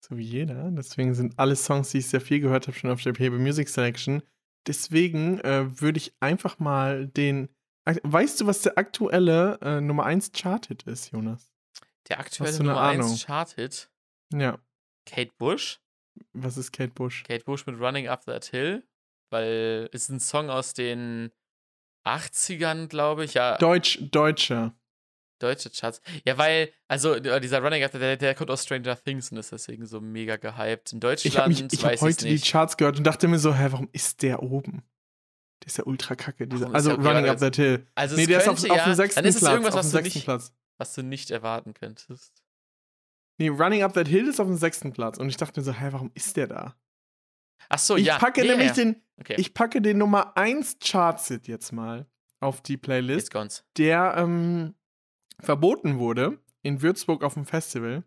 so wie jeder. Deswegen sind alle Songs, die ich sehr viel gehört habe, schon auf der Hebe Music Selection. Deswegen äh, würde ich einfach mal den. Weißt du, was der aktuelle äh, Nummer 1 Charted ist, Jonas? Der aktuelle Nummer 1 Ahnung? Charted. Ja. Kate Bush. Was ist Kate Bush? Kate Bush mit Running Up That Hill. Weil es ist ein Song aus den 80ern, glaube ich. Ja, Deutsch, Deutscher. deutsche Charts. Ja, weil, also äh, dieser Running Up That Hill, der kommt aus Stranger Things und ist deswegen so mega gehypt. In Deutschland Ich habe ich hab weiß heute ich's die nicht. Charts gehört und dachte mir so, hä, warum ist der oben? Der ist ja ultra kacke. Dieser, also okay, Running Up That Hill. Also Nee, es der ist auf, könnte auf ja, dem sechsten Platz. irgendwas, auf was dem du, sechsten nicht, Platz. was du nicht erwarten könntest. Nee, Running Up That Hill ist auf dem sechsten Platz. Und ich dachte mir so, hä, warum ist der da? Ach so, ich ja. packe nee, nämlich ja. den, Okay, ich packe den Nummer 1 Chartsit jetzt mal auf die Playlist, der ähm, verboten wurde in Würzburg auf dem Festival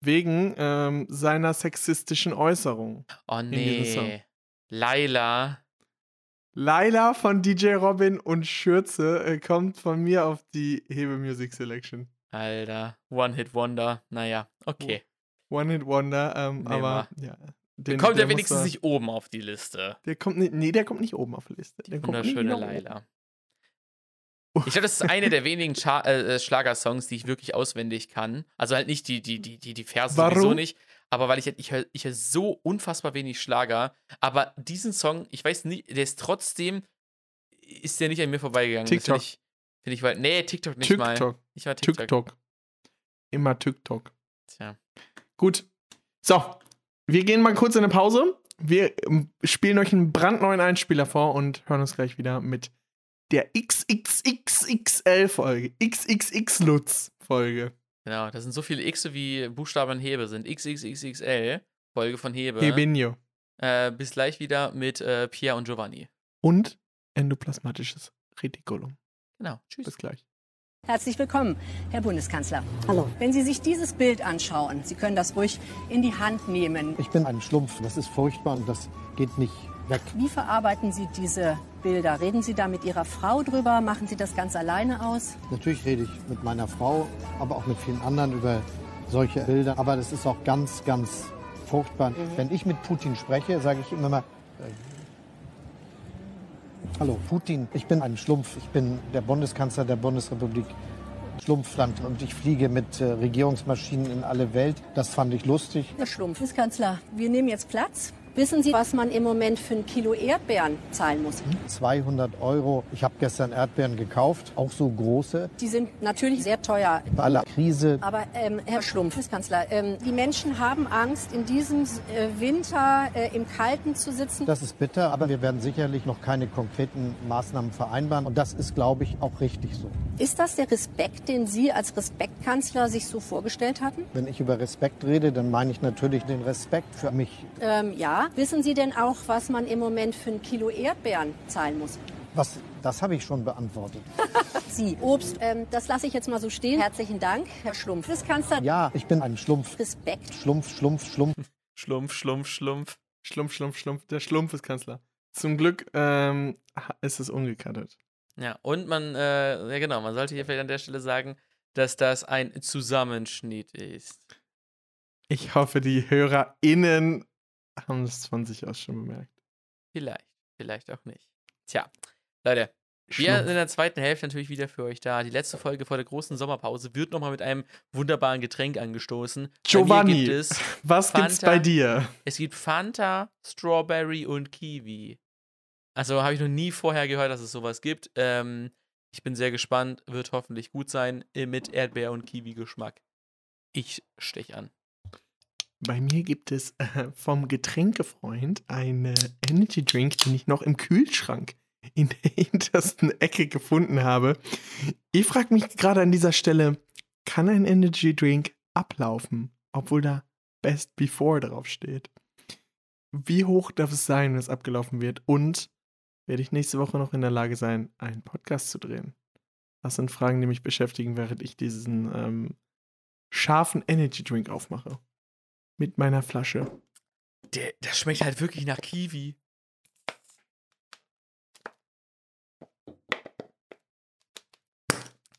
wegen ähm, seiner sexistischen Äußerung. Oh nee. Laila. Laila von DJ Robin und Schürze äh, kommt von mir auf die Hebe Music Selection. Alter. One-Hit-Wonder. Naja, okay. One Hit Wonder, ähm, aber ja. Den, Kommt der ja wenigstens da- nicht oben auf die Liste. Der kommt nicht, nee, der kommt nicht oben auf die Liste. Der kommt nie Wunderschöne. Laila. Ich glaube, das ist eine der wenigen Char äh, äh, Schlagersongs, die ich wirklich auswendig kann. Also halt nicht die, die, die, die, die Verse Warum? sowieso nicht. Aber weil ich halt, ich höre ich hör so unfassbar wenig Schlager. Aber diesen Song, ich weiß nicht, der ist trotzdem, ist der nicht an mir vorbeigegangen. TikTok. Finde ich, find ich, weil, nee, TikTok nicht mal. TikTok. Mal TikTok. TikTok. Immer TikTok. Tja. Gut. So, wir gehen mal kurz in eine Pause. Wir ähm, spielen euch einen brandneuen Einspieler vor und hören uns gleich wieder mit der XXXXL-Folge. XXX-Lutz-Folge. Genau, da sind so viele X wie Buchstaben Hebe sind. XXXXL, Folge von Hebe. Hebinho. Äh, bis gleich wieder mit äh, Pierre und Giovanni. Und endoplasmatisches Retikulum. Genau, tschüss. Bis gleich. Herzlich willkommen, Herr Bundeskanzler. Hallo. Wenn Sie sich dieses Bild anschauen, Sie können das ruhig in die Hand nehmen. Ich bin ein Schlumpf. Das ist furchtbar und das geht nicht weg. Wie verarbeiten Sie diese Bilder? Reden Sie da mit Ihrer Frau drüber? Machen Sie das ganz alleine aus? Natürlich rede ich mit meiner Frau, aber auch mit vielen anderen über solche Bilder. Aber das ist auch ganz, ganz furchtbar. Wenn ich mit Putin spreche, sage ich immer mal, äh, Hallo Putin, ich bin ein Schlumpf. Ich bin der Bundeskanzler der Bundesrepublik Schlumpfland und ich fliege mit äh, Regierungsmaschinen in alle Welt. Das fand ich lustig. Herr Schlumpfeskanzler, wir nehmen jetzt Platz. Wissen Sie, was man im Moment für ein Kilo Erdbeeren zahlen muss? 200 Euro. Ich habe gestern Erdbeeren gekauft, auch so große. Die sind natürlich sehr teuer. Bei aller Krise. Aber ähm, Herr Schlumpfeskanzler, ähm, die Menschen haben Angst, in diesem äh, Winter äh, im Kalten zu sitzen. Das ist bitter, aber wir werden sicherlich noch keine konkreten Maßnahmen vereinbaren. Und das ist, glaube ich, auch richtig so. Ist das der Respekt, den Sie als Respektkanzler sich so vorgestellt hatten? Wenn ich über Respekt rede, dann meine ich natürlich den Respekt für mich. Ähm, ja. Wissen Sie denn auch, was man im Moment für ein Kilo Erdbeeren zahlen muss? Was, das habe ich schon beantwortet. Sie, Obst, ähm, das lasse ich jetzt mal so stehen. Herzlichen Dank, Herr Schlumpfeskanzler. Ja, ich bin ein Schlumpf. Respekt. Schlumpf, Schlumpf, Schlumpf. Schlumpf, Schlumpf, Schlumpf. Schlumpf, Schlumpf, Schlumpf. Der Schlumpf ist Kanzler. Zum Glück ähm, ist es ungekattet. Ja, und man, äh, ja genau, man sollte hier vielleicht an der Stelle sagen, dass das ein Zusammenschnitt ist. Ich hoffe, die HörerInnen haben es von sich aus schon bemerkt. Vielleicht, vielleicht auch nicht. Tja, Leute, wir sind in der zweiten Hälfte natürlich wieder für euch da. Die letzte Folge vor der großen Sommerpause wird nochmal mit einem wunderbaren Getränk angestoßen. Giovanni, gibt es, was gibt's Fanta. bei dir? es gibt Fanta, Strawberry und Kiwi. Also habe ich noch nie vorher gehört, dass es sowas gibt. Ähm, ich bin sehr gespannt. Wird hoffentlich gut sein äh, mit Erdbeer- und Kiwi-Geschmack. Ich stech an. Bei mir gibt es äh, vom Getränkefreund eine Energy Drink, den ich noch im Kühlschrank in der hintersten Ecke gefunden habe. Ich frage mich gerade an dieser Stelle, kann ein Energy Drink ablaufen, obwohl da Best Before drauf steht? Wie hoch darf es sein, wenn es abgelaufen wird? Und werde ich nächste Woche noch in der Lage sein, einen Podcast zu drehen? Das sind Fragen, die mich beschäftigen, während ich diesen ähm, scharfen Energy Drink aufmache. Mit meiner Flasche. Der, das schmeckt halt wirklich nach Kiwi.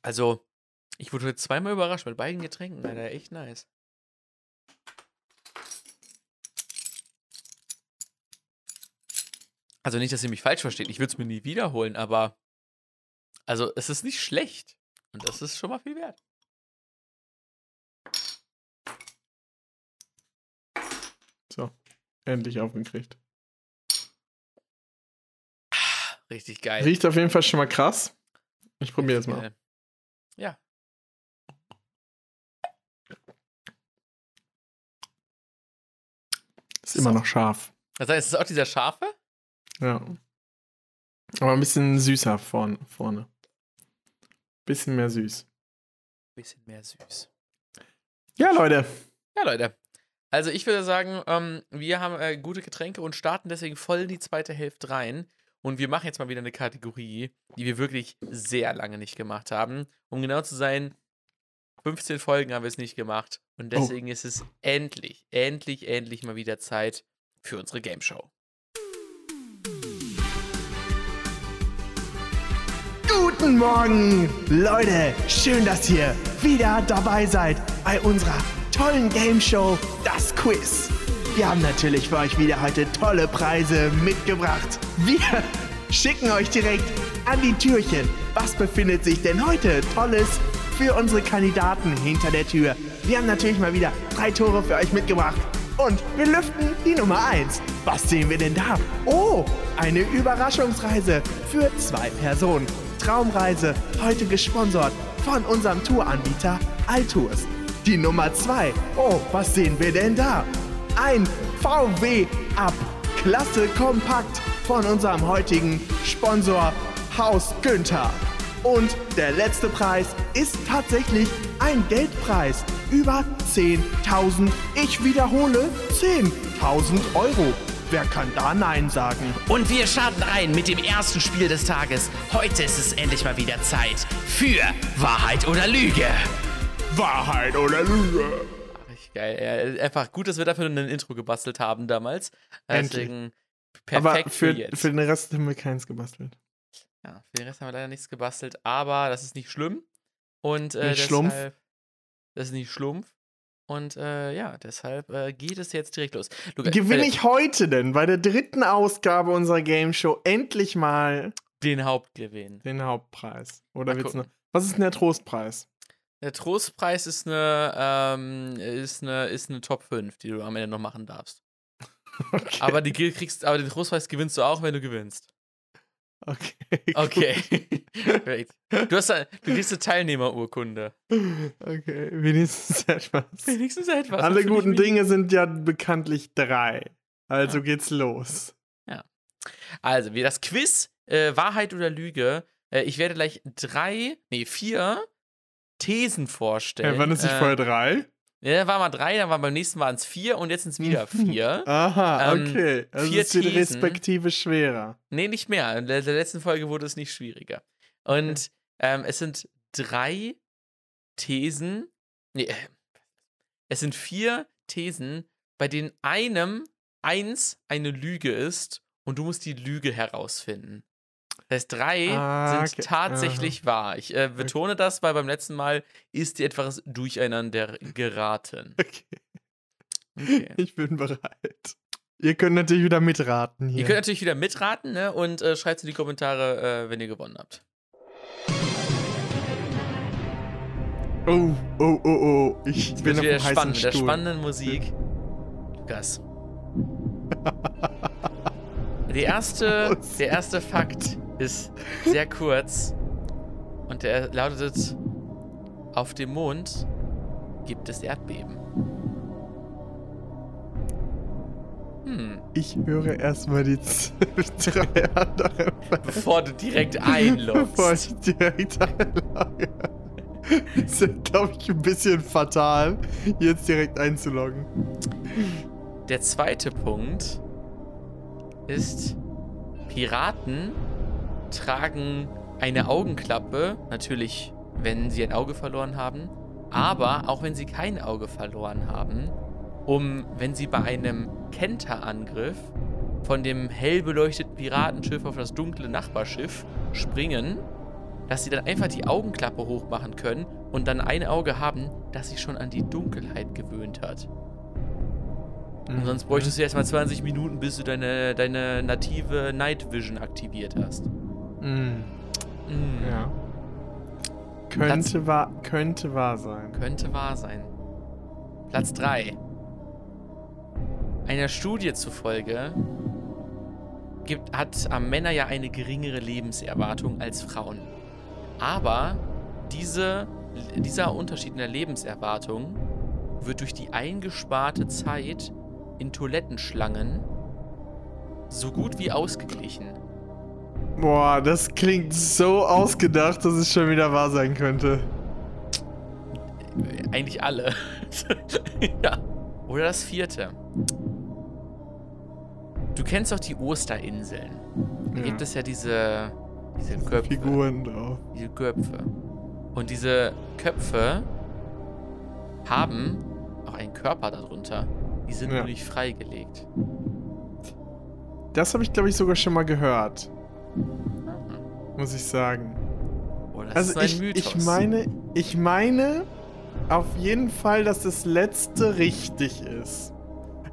Also, ich wurde zweimal überrascht mit beiden Getränken, Alter. Echt nice. Also nicht, dass ihr mich falsch versteht. Ich würde es mir nie wiederholen, aber also es ist nicht schlecht. Und das ist schon mal viel wert. So, endlich aufgekriegt. Richtig geil. Riecht auf jeden Fall schon mal krass. Ich probiere jetzt mal. Ja. Ist immer noch scharf. Das heißt, ist es auch dieser scharfe? Ja. Aber ein bisschen süßer vorne. vorne. Bisschen mehr süß. Bisschen mehr süß. Ja, Leute. Ja, Leute. Also ich würde sagen, ähm, wir haben äh, gute Getränke und starten deswegen voll in die zweite Hälfte rein. Und wir machen jetzt mal wieder eine Kategorie, die wir wirklich sehr lange nicht gemacht haben. Um genau zu sein, 15 Folgen haben wir es nicht gemacht. Und deswegen ist es endlich, endlich, endlich mal wieder Zeit für unsere Game Show. Guten Morgen, Leute. Schön, dass ihr wieder dabei seid bei unserer tollen Game Show, das Quiz. Wir haben natürlich für euch wieder heute tolle Preise mitgebracht. Wir schicken euch direkt an die Türchen. Was befindet sich denn heute Tolles für unsere Kandidaten hinter der Tür? Wir haben natürlich mal wieder drei Tore für euch mitgebracht. Und wir lüften die Nummer 1. Was sehen wir denn da? Oh, eine Überraschungsreise für zwei Personen. Traumreise, heute gesponsert von unserem Touranbieter Altours. Die Nummer 2. Oh, was sehen wir denn da? Ein VW Up. Klasse kompakt von unserem heutigen Sponsor Haus Günther. Und der letzte Preis ist tatsächlich ein Geldpreis über 10.000. Ich wiederhole 10.000 Euro. Wer kann da Nein sagen? Und wir starten rein mit dem ersten Spiel des Tages. Heute ist es endlich mal wieder Zeit für Wahrheit oder Lüge. Wahrheit oder Lüge? Richtig geil. Ja, einfach gut, dass wir dafür ein Intro gebastelt haben damals. Endlich. Deswegen Perfekt Aber für, jetzt. für den Rest haben wir keins gebastelt. Ja, für den Rest haben wir leider nichts gebastelt, aber das ist nicht schlimm. Und äh, Nicht Schlumpf? deshalb, Das ist nicht Schlumpf. Und äh, ja, deshalb äh, geht es jetzt direkt los. Luca, Gewinne Philipp, ich heute denn bei der dritten Ausgabe unserer Game Show endlich mal den Hauptgewinn. den Hauptpreis? Oder wird's noch? Was ist denn der Trostpreis? Der Trostpreis ist eine, ähm, ist eine, ist eine Top 5, die du am Ende noch machen darfst. Okay. Aber, die kriegst, aber den Trostpreis gewinnst du auch, wenn du gewinnst. okay. Okay. Perfekt. du, hast, du kriegst eine Teilnehmerurkunde. Okay, wenigstens etwas. Wenigstens etwas. Alle guten. Dinge sind ja bekanntlich drei. Also Ja. geht's los. Also, wir das Quiz, äh, Wahrheit oder Lüge. Äh, ich werde gleich drei, nee, vier Thesen vorstellen. Hey, waren es nicht äh, vorher drei? Ja, waren mal drei, dann waren beim nächsten waren es vier und jetzt sind es wieder vier. Aha, ähm, okay. Also vier wird Thesen. respektive schwerer. Nee, nicht mehr. In der, der letzten Folge wurde es nicht schwieriger. Und ähm, es sind drei Thesen. Nee, es sind vier Thesen, bei denen einem eins eine Lüge ist und du musst die Lüge herausfinden. Das heißt, drei Ah, sind okay. tatsächlich wahr. Ich äh, betone das, weil beim letzten Mal ist dir etwas durcheinander geraten. Okay, Okay. ich bin bereit. Ihr könnt natürlich wieder mitraten hier. Ihr könnt natürlich wieder mitraten ne? und äh, schreibt in die Kommentare, äh, wenn ihr gewonnen habt. oh, oh, oh, oh. Ich Jetzt bin auf dem heißen spannend, mit der Stuhl. spannenden Musik. Lukas. Die erste, der erste Fakt ist sehr kurz und der lautet: Auf dem Mond gibt es Erdbeben. Hm, Ich höre erstmal die drei anderen bevor du direkt bevor einloggst. ich direkt einlogge. Das ist, glaube ich, ein bisschen fatal, jetzt direkt einzuloggen. Der zweite Punkt ist, Piraten tragen eine Augenklappe, natürlich, wenn sie ein Auge verloren haben, aber auch wenn sie kein Auge verloren haben, um, wenn sie bei einem Kenterangriff von dem hell beleuchteten Piratenschiff auf das dunkle Nachbarschiff springen, dass sie dann einfach die Augenklappe hochmachen können und dann ein Auge haben, das sich schon an die Dunkelheit gewöhnt hat. Und sonst bräuchtest du erstmal 20 Minuten, bis du deine, deine native Night Vision aktiviert hast. Mhm. Mm, Ja. Könnte wahr, könnte wahr sein. Könnte wahr sein. Platz 3. Einer Studie zufolge gibt, hat am Männer ja eine geringere Lebenserwartung als Frauen. Aber diese, dieser Unterschied in der Lebenserwartung wird durch die eingesparte Zeit in Toilettenschlangen so gut wie ausgeglichen. Boah, das klingt so ausgedacht, dass es schon wieder wahr sein könnte. Eigentlich alle. ja. Oder das vierte. Du kennst doch die Osterinseln. Da Ja. gibt es ja diese, diese Köpfe. Figuren drauf. Diese Köpfe. Und diese Köpfe haben auch einen Körper darunter. Die sind Ja. nur nicht freigelegt. Das habe ich, glaube ich, sogar schon mal gehört. Muss ich sagen. Oh, das Also ich, ich meine, ich meine auf jeden Fall, dass das letzte richtig ist.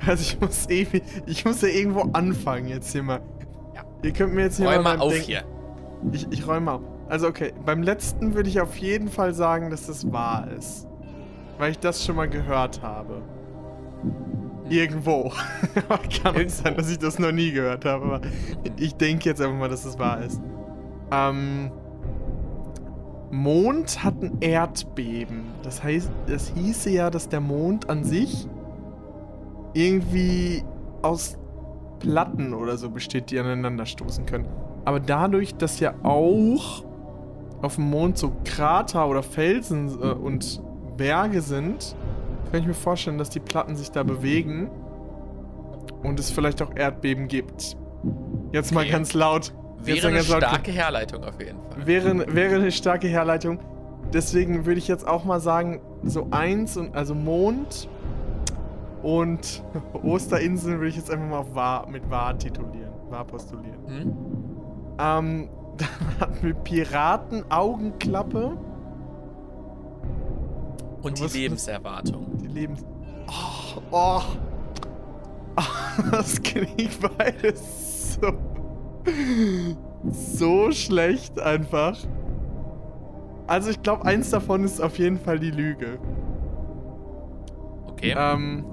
Also ich muss ewig, ich muss ja irgendwo anfangen jetzt hier mal. Ja. Ihr könnt mir jetzt hier Räum mal mal auf Denken- hier. Ich, ich räume auf. Also okay, beim letzten würde ich auf jeden Fall sagen, dass das wahr ist. Weil ich das schon mal gehört habe. Irgendwo. Kann Irgendwo. sein, dass ich das noch nie gehört habe, aber ich denke jetzt einfach mal, dass es wahr ist. Ähm, Mond hat ein Erdbeben. Das heißt, das hieße ja, dass der Mond an sich irgendwie aus Platten oder so besteht, die aneinanderstoßen können. Aber dadurch, dass ja auch auf dem Mond so Krater oder Felsen äh, und Berge sind, kann ich mir vorstellen, dass die Platten sich da bewegen und es vielleicht auch Erdbeben gibt. Jetzt mal Okay. ganz laut. Wäre eine starke Herleitung auf jeden Fall. Wäre, wäre eine starke Herleitung. Deswegen würde ich jetzt auch mal sagen, so eins und also Mond Und Osterinseln würde ich jetzt einfach mal wahr, mit wahr titulieren. Wahr postulieren. Hm? Ähm, dann hatten wir Piraten, Augenklappe. Und die Lebenserwartung. Die Lebens... Oh, oh. Das klingt beides so... So schlecht einfach. Also ich glaube, eins davon ist auf jeden Fall die Lüge. Okay. Ähm,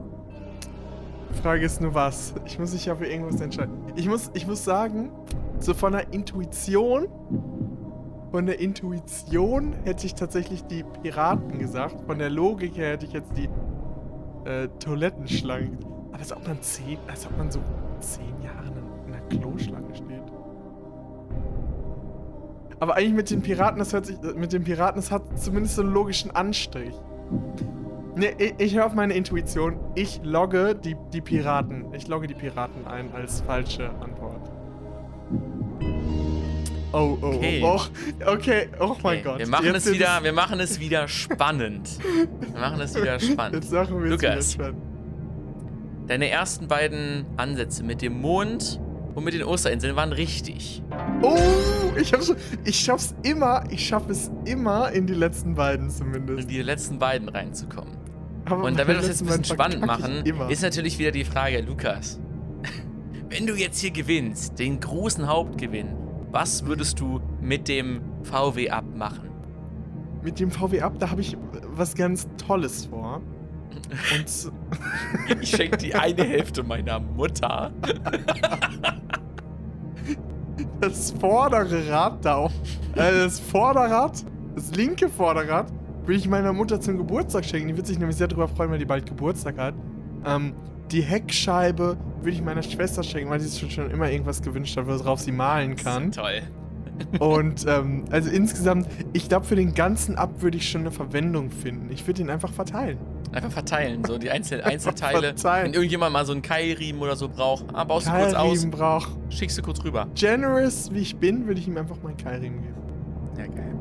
die Frage ist nur was. Ich muss mich ja für irgendwas entscheiden. Ich muss, ich muss sagen, so von der Intuition, von der Intuition hätte ich tatsächlich die Piraten gesagt. Von der Logik her hätte ich jetzt die äh, Toilettenschlange. Aber als ob man zehn, als ob man so zehn Jahre in einer Kloschlange steht. Aber eigentlich mit den Piraten, das hört sich, mit den Piraten, das hat zumindest so einen logischen Anstrich. Ne, ich, ich höre auf meine Intuition. Ich logge die, die Piraten. Ich logge die Piraten ein als falsche Antwort. Oh, oh, Okay. oh, oh. Okay, oh mein Okay, Gott. Wir machen, Jetzt es wieder, wir machen es wieder spannend. Wir machen es wieder spannend. Jetzt sagen wir es Lukas. wieder spannend. Deine ersten beiden Ansätze mit dem Mond und mit den Osterinseln waren richtig. Oh, ich hab's, ich schaff's immer, ich schaff es immer in die letzten beiden In zumindest. die letzten beiden reinzukommen. Aber Und damit wir das jetzt ein bisschen spannend machen, ist natürlich wieder die Frage, Lukas, wenn du jetzt hier gewinnst, den großen Hauptgewinn, was würdest du mit dem VW abmachen? Mit dem VW Up, da habe ich was ganz Tolles vor. Und Ich schenke die eine Hälfte meiner Mutter. Das vordere Rad da auch. Äh, das Vorderrad, das linke Vorderrad, will ich meiner Mutter zum Geburtstag schenken. Die wird sich nämlich sehr darüber freuen, weil die bald Geburtstag hat. Ähm, die Heckscheibe würde ich meiner Schwester schenken, weil sie sich schon immer irgendwas gewünscht hat, worauf sie malen kann. Toll. Und ähm, also insgesamt, ich glaube, für den ganzen Up würde ich schon eine Verwendung finden. Ich würde ihn einfach verteilen. Einfach verteilen, so die Einzel Einzelteile. Wenn irgendjemand mal so einen Keilriemen oder so braucht, ah, baust du kurz aus, Keilriemen braucht. schickst du kurz rüber. Generous wie ich bin, würde ich ihm einfach meinen Keilriemen geben. Ja, geil.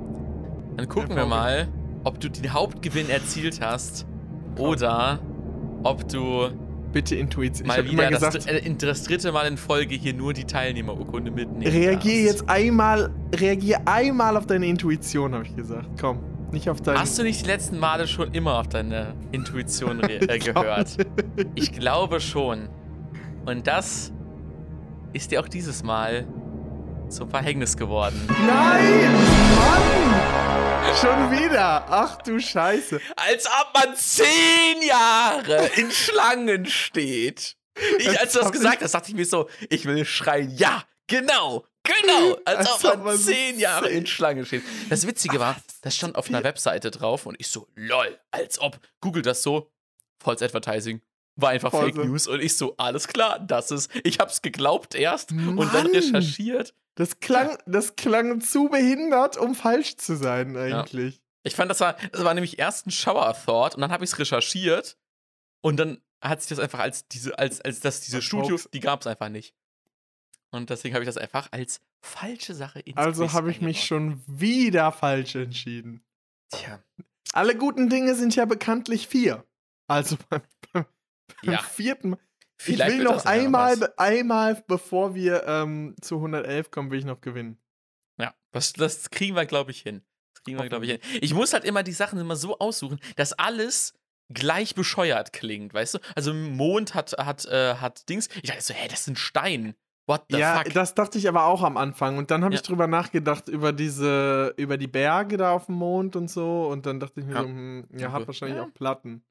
Dann gucken Ja, wir mal, ob du den Hauptgewinn erzielt hast oder ob du Bitte Intuition. Mal wieder das, gesagt, äh, das dritte Mal in Folge hier nur die Teilnehmerurkunde mitnehmen reagier jetzt einmal, reagier einmal auf deine Intuition, habe ich gesagt. Komm, nicht auf deine. Hast du nicht die letzten Male schon immer auf deine Intuition äh, gehört? Ich glaube schon. Und das ist dir auch dieses Mal zum Verhängnis geworden. Nein! Mann! Schon wieder! Ach du Scheiße. Als ob man zehn Jahre in Schlangen steht. Ich, als du das gesagt hast, dachte ich mir so, ich will schreien, ja, genau, genau. Als, Als ob man zehn Jahre in Schlange steht. Das Witzige war, das stand auf einer Webseite drauf und ich so, lol, als ob. Google das so, False Advertising. War einfach Voll Fake. News und ich so, alles klar, das ist. Ich hab's geglaubt erst und dann Mann! recherchiert. Das klang, das klang zu behindert, um falsch zu sein, eigentlich. Ich fand, das war, das war nämlich erst ein Shower Thought und dann habe ich es recherchiert und dann hat sich das einfach als diese, als, als das, diese Studios, die gab es einfach nicht. Und deswegen habe ich das einfach als falsche Sache ins Also habe ich mich schon wieder falsch entschieden. Tja, Alle guten Dinge sind ja bekanntlich vier. Also beim, beim, beim Ja. vierten Mal. vielleicht ich will noch ja einmal, einmal, bevor wir ähm, zu 111 kommen, will ich noch gewinnen. Ja, das, das kriegen wir, glaube ich, hin. Das kriegen wir, glaube ich, hin. Ich muss halt immer die Sachen immer so aussuchen, dass alles gleich bescheuert klingt, weißt du? Also Mond hat, hat, äh, hat Dings. Ich dachte so, hä, das ist ein Stein. What the ja, fuck? das dachte ich aber auch am Anfang. Und dann habe Ja. ich drüber nachgedacht, über diese, über die Berge da auf dem Mond und so. Und dann dachte ich mir Ja. so, hm, ja, Ja, hat gut. wahrscheinlich Ja. auch Platten.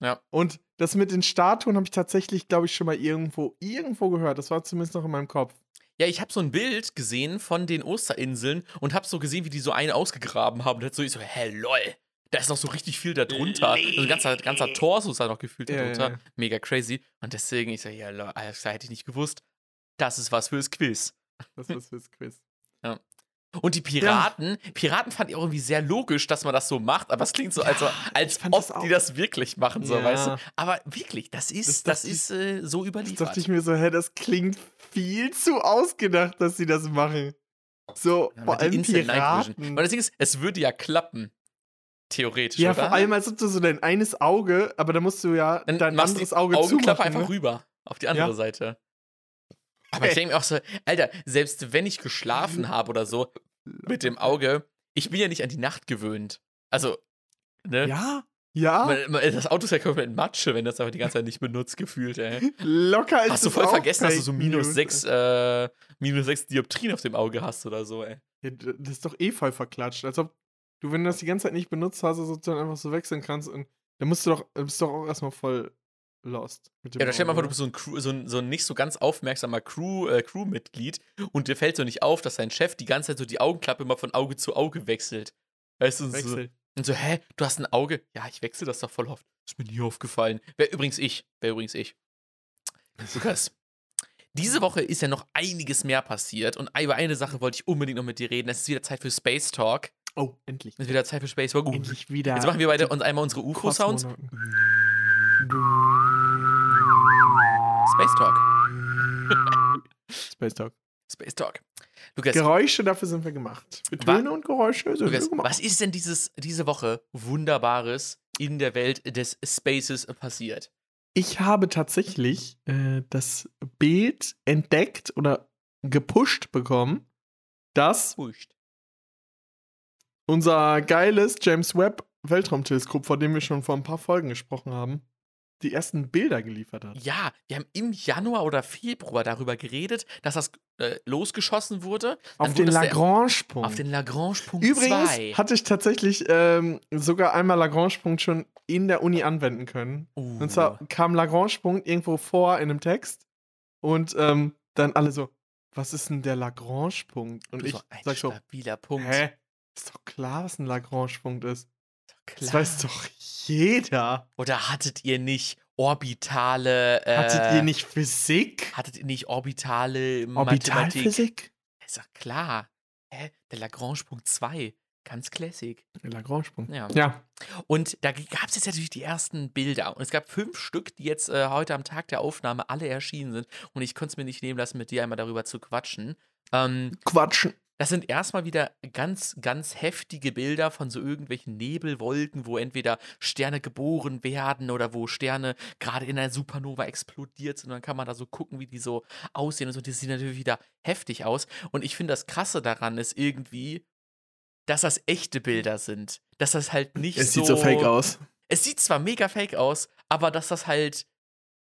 Ja. Und das mit den Statuen habe ich tatsächlich, glaube ich, schon mal irgendwo, irgendwo gehört. Das war zumindest noch in meinem Kopf. Ja, ich habe so ein Bild gesehen von den Osterinseln und habe so gesehen, wie die so eine ausgegraben haben. Und dann so, ich so, hä, lol. Da ist noch so richtig viel da drunter. Also ein ganzer, ganzer Torso ist da noch gefühlt Ja, darunter. ja. Mega crazy. Und deswegen, ich so, ja, lol, alles klar, hätte ich nicht gewusst. Das ist was fürs Quiz. Das ist fürs Quiz. Und die Piraten, Piraten fand ich auch irgendwie sehr logisch, dass man das so macht, aber es klingt so, als, als ich fand ob das die das wirklich machen, so, Ja. weißt du? Aber wirklich, das ist, Das das, ist äh, so Das überliefert. dachte ich mir so, hä, das klingt viel zu ausgedacht, dass sie das machen. So, Ja, vor allem. Piraten. Aber das Ding ist, es würde ja klappen. Theoretisch, Ja, oder? vor allem, als ob du so dein eines Auge, aber da musst du ja Dann dein anderes Auge Augenklappe zumachen. einfach ne? rüber. Auf die andere Ja. Seite. Aber ich denke mir auch so, Alter, selbst wenn ich geschlafen habe oder so, mit dem Auge, ich bin ja nicht an die Nacht gewöhnt. Also, ne? Ja, ja, Das Auto ist ja komplett in Matsche, wenn das aber die ganze Zeit nicht benutzt, gefühlt, ey. locker ist Hast du voll vergessen, dass du so minus. 6 äh, minus sechs Dioptrien auf dem Auge hast oder so, ey. Ja, das ist doch eh voll verklatscht. Als ob du, wenn du das die ganze Zeit nicht benutzt hast, sozusagen einfach so wechseln kannst und dann musst du doch, bist du doch auch erstmal voll lost. Ja, da stell mal vor, du bist so ein, Crew, so ein, so ein nicht so ganz aufmerksamer Crew, äh, Crewmitglied und dir fällt so nicht auf, dass dein Chef die ganze Zeit so die Augenklappe immer von Auge zu Auge wechselt. Weißt du, oder? so, Wechsel. und so, hä, du hast ein Auge? Ja, ich wechsle das doch voll oft. Ist mir nie aufgefallen. Wäre übrigens ich. Wäre übrigens ich. Lukas, diese Woche ist ja noch einiges mehr passiert und über eine Sache wollte ich unbedingt noch mit dir reden. Es ist wieder Zeit für Space Talk. Oh, endlich. Es ist wieder Zeit für Space Talk. Endlich wieder. Jetzt machen wir beide uns einmal unsere UFO-Sounds. Space Talk. Space Talk. Space Talk. Lukas, Geräusche, dafür sind wir gemacht. Für Töne und Geräusche sind Lukas wir gemacht. was ist denn dieses, diese Woche Wunderbares in der Welt des Spaces passiert? Ich habe tatsächlich äh, das Bild entdeckt oder gepusht bekommen, dass Furcht. unser geiles James Webb Weltraumteleskop, von dem wir schon vor ein paar Folgen gesprochen haben, die ersten Bilder geliefert hat. Ja, wir haben im Januar oder Februar darüber geredet, dass das äh, losgeschossen wurde. Auf den wurde das der- Lagrange-Punkt. Auf den Lagrange-Punkt Übrigens 2. hatte ich tatsächlich ähm, sogar einmal Lagrange-Punkt schon in der Uni anwenden können. Uh. Und zwar kam Lagrange-Punkt irgendwo vor in einem Text und ähm, dann alle so, was ist denn der Lagrange-Punkt? Und Du ich so ein sag so, stabiler Punkt. hä? Ist doch klar, was ein Lagrange-Punkt ist. Klar. Das weiß doch jeder. Oder hattet ihr nicht orbitale. Äh, Hattet ihr nicht Physik? Hattet ihr nicht orbitale Mathematik? Orbitalphysik? Ist doch klar. Hä? Der Lagrange-Punkt 2. Ganz classic. Der Lagrange-Punkt. Ja. Ja. Und da gab es jetzt natürlich die ersten Bilder. Und es gab fünf Stück, die jetzt äh, heute am Tag der Aufnahme alle erschienen sind. Und ich konnte es mir nicht nehmen lassen, mit dir einmal darüber zu quatschen. Ähm, Quatschen. Das sind erstmal wieder ganz, ganz heftige Bilder von so irgendwelchen Nebelwolken, wo entweder Sterne geboren werden oder wo Sterne gerade in einer Supernova explodiert sind. Und dann kann man da so gucken, wie die so aussehen und so. Das sieht natürlich wieder heftig aus. Und ich finde, das Krasse daran ist irgendwie, dass das echte Bilder sind. Dass das halt nicht Es so. sieht so fake aus. Es sieht zwar mega fake aus, aber dass das halt.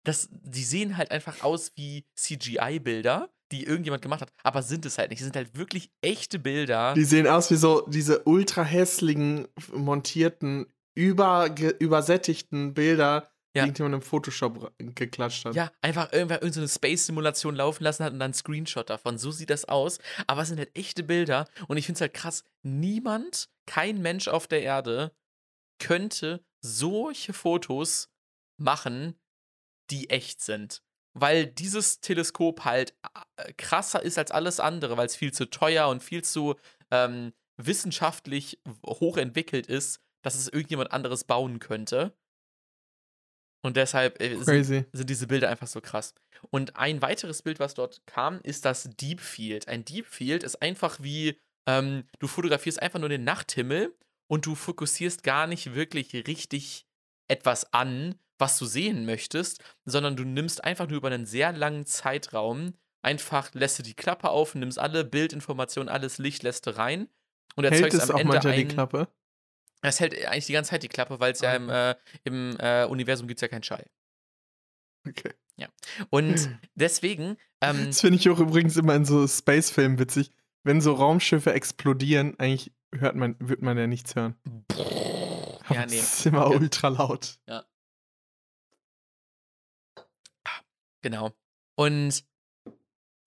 Das, die sehen halt einfach aus wie CGI-Bilder, die irgendjemand gemacht hat, aber sind es halt nicht. Es sind halt wirklich echte Bilder. Die sehen aus wie so diese ultra hässlichen, montierten, über, übersättigten Bilder, die Ja. irgendjemand im Photoshop geklatscht hat. Ja, einfach irgendwer irgendeine so Space-Simulation laufen lassen hat und dann einen Screenshot davon. So sieht das aus. Aber es sind halt echte Bilder. Und ich finde es halt krass. Niemand, kein Mensch auf der Erde könnte solche Fotos machen, die echt sind. Weil dieses Teleskop halt äh, krasser ist als alles andere, weil es viel zu teuer und viel zu ähm, wissenschaftlich hochentwickelt ist, dass es irgendjemand anderes bauen könnte. Und deshalb äh, sind sind diese Bilder einfach so krass. Und ein weiteres Bild, was dort kam, ist das Deep Field. Ein Deep Field ist einfach wie, ähm, du fotografierst einfach nur den Nachthimmel und du fokussierst gar nicht wirklich richtig etwas an, was du sehen möchtest, sondern du nimmst einfach nur über einen sehr langen Zeitraum einfach, lässt du die Klappe auf, nimmst alle Bildinformationen, alles Licht lässt du rein und Hält erzeugst es am auch Ende manchmal die ein, Klappe? Es hält eigentlich die ganze Zeit die Klappe, weil es ja im, äh, im äh, Universum gibt es ja keinen Schall. Okay. Und deswegen, ähm, Das finde ich auch übrigens immer in so Space-Filmen witzig. Wenn so Raumschiffe explodieren, eigentlich hört man, wird man ja nichts hören. Ja, nee, Es ist immer Ja. ultra laut. Genau. Und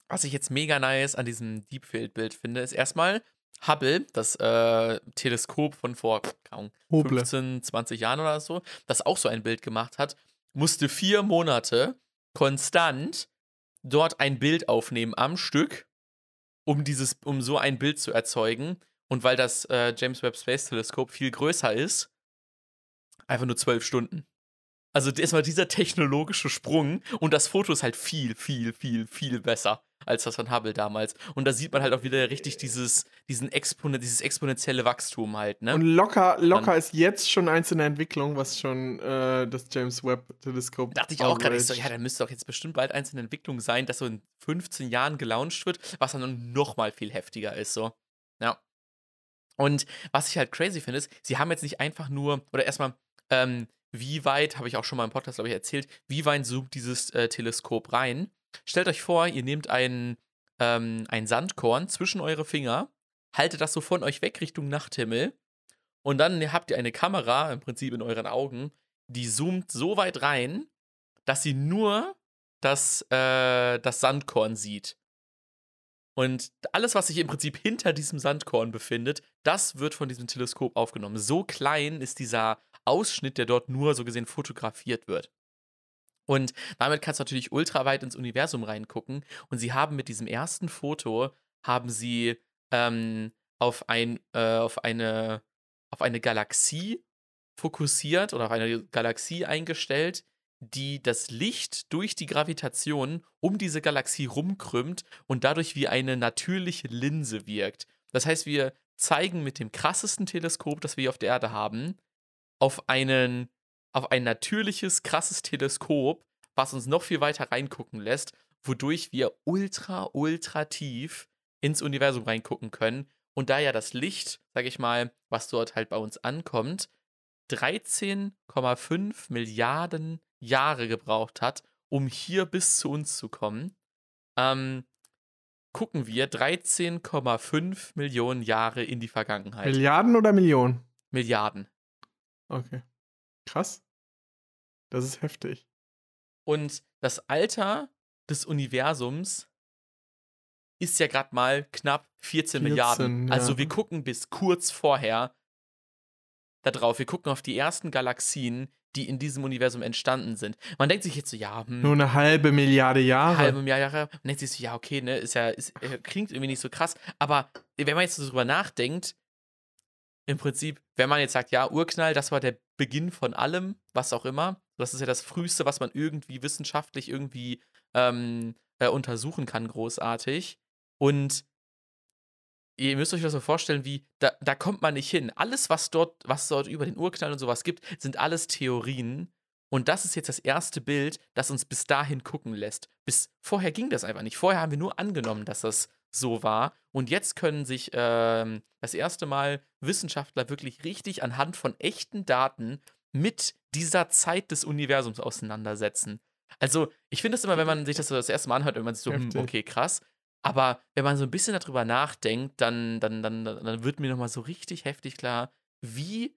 was ich jetzt mega nice an diesem Deepfield-Bild finde, ist erstmal Hubble, das äh, Teleskop von vor keine Ahnung, Hoble. 15, 20 Jahren oder so, das auch so ein Bild gemacht hat, musste vier Monate konstant dort ein Bild aufnehmen am Stück, um dieses, um so ein Bild zu erzeugen. Und weil das äh, James Webb Space Teleskop viel größer ist, einfach nur zwölf Stunden. Also erstmal dieser technologische Sprung und das Foto ist halt viel, viel, viel, viel besser. als das von Hubble damals. Und da sieht man halt auch wieder richtig dieses, diesen Expone dieses exponentielle Wachstum halt, ne? Und locker, locker ist jetzt schon eins in der Entwicklung, was schon äh, das James Webb-Teleskop. Dachte ich auch gerade, ich so, ja, da müsste doch jetzt bestimmt bald eins in der Entwicklung sein, das so in 15 Jahren gelauncht wird, was dann noch mal viel heftiger ist, so. Ja. Und was ich halt crazy finde, ist, sie haben jetzt nicht einfach nur, oder erstmal, ähm, wie weit, habe ich auch schon mal im Podcast, glaube ich, erzählt, wie weit zoomt dieses äh, Teleskop rein. Stellt euch vor, ihr nehmt ein, ähm, ein Sandkorn zwischen eure Finger, haltet das so von euch weg Richtung Nachthimmel und dann habt ihr eine Kamera im Prinzip in euren Augen, die zoomt so weit rein, dass sie nur das, äh, das Sandkorn sieht. Und alles, was sich im Prinzip hinter diesem Sandkorn befindet, das wird von diesem Teleskop aufgenommen. So klein ist dieser Ausschnitt, der dort nur so gesehen fotografiert wird. Und damit kannst du natürlich ultra weit ins Universum reingucken. Und sie haben mit diesem ersten Foto, haben sie ähm, auf, ein, äh, auf, eine, auf eine Galaxie fokussiert oder auf eine Galaxie eingestellt, die das Licht durch die Gravitation um diese Galaxie rumkrümmt und dadurch wie eine natürliche Linse wirkt. Das heißt, wir zeigen mit dem krassesten Teleskop, das wir auf der Erde haben, auf einen auf ein natürliches, krasses Teleskop, was uns noch viel weiter reingucken lässt, wodurch wir ultra, ultra tief ins Universum reingucken können. Und da ja das Licht, sag ich mal, was dort halt bei uns ankommt, 13,5 Milliarden Jahre gebraucht hat, um hier bis zu uns zu kommen, ähm, gucken wir 13,5 Millionen Jahre in die Vergangenheit. Milliarden oder Millionen? Milliarden. Okay. Krass. Das ist heftig. Und das Alter des Universums ist ja gerade mal knapp 14, 14 Milliarden. ja. Also wir gucken bis kurz vorher da drauf. Wir gucken auf die ersten Galaxien, die in diesem Universum entstanden sind. Man denkt sich jetzt so, ja, hm, Nur eine halbe Milliarde Jahre. halbe Jahre. Man denkt sich so, ja, okay, ne, ist ja, ist, äh, klingt irgendwie nicht so krass. Aber wenn man jetzt so drüber nachdenkt, im Prinzip, wenn man jetzt sagt, ja, Urknall, das war der Beginn von allem, was auch immer. Das ist ja das Früheste, was man irgendwie wissenschaftlich irgendwie ähm, äh, untersuchen kann, großartig. Und ihr müsst euch das so vorstellen, wie, da, da kommt man nicht hin. Alles, was dort, was dort über den Urknall und sowas gibt, sind alles Theorien. Und das ist jetzt das erste Bild, das uns bis dahin gucken lässt. Bis vorher ging das einfach nicht. Vorher haben wir nur angenommen, dass das so war. Und jetzt können sich ähm, das erste Mal Wissenschaftler wirklich richtig anhand von echten Daten mit dieser Zeit des Universums auseinandersetzen. Also, ich finde es immer, wenn man sich das so das erste Mal anhört, wenn man sich so, hm, okay, krass. Aber wenn man so ein bisschen darüber nachdenkt, dann, dann, dann, dann wird mir nochmal so richtig heftig klar, wie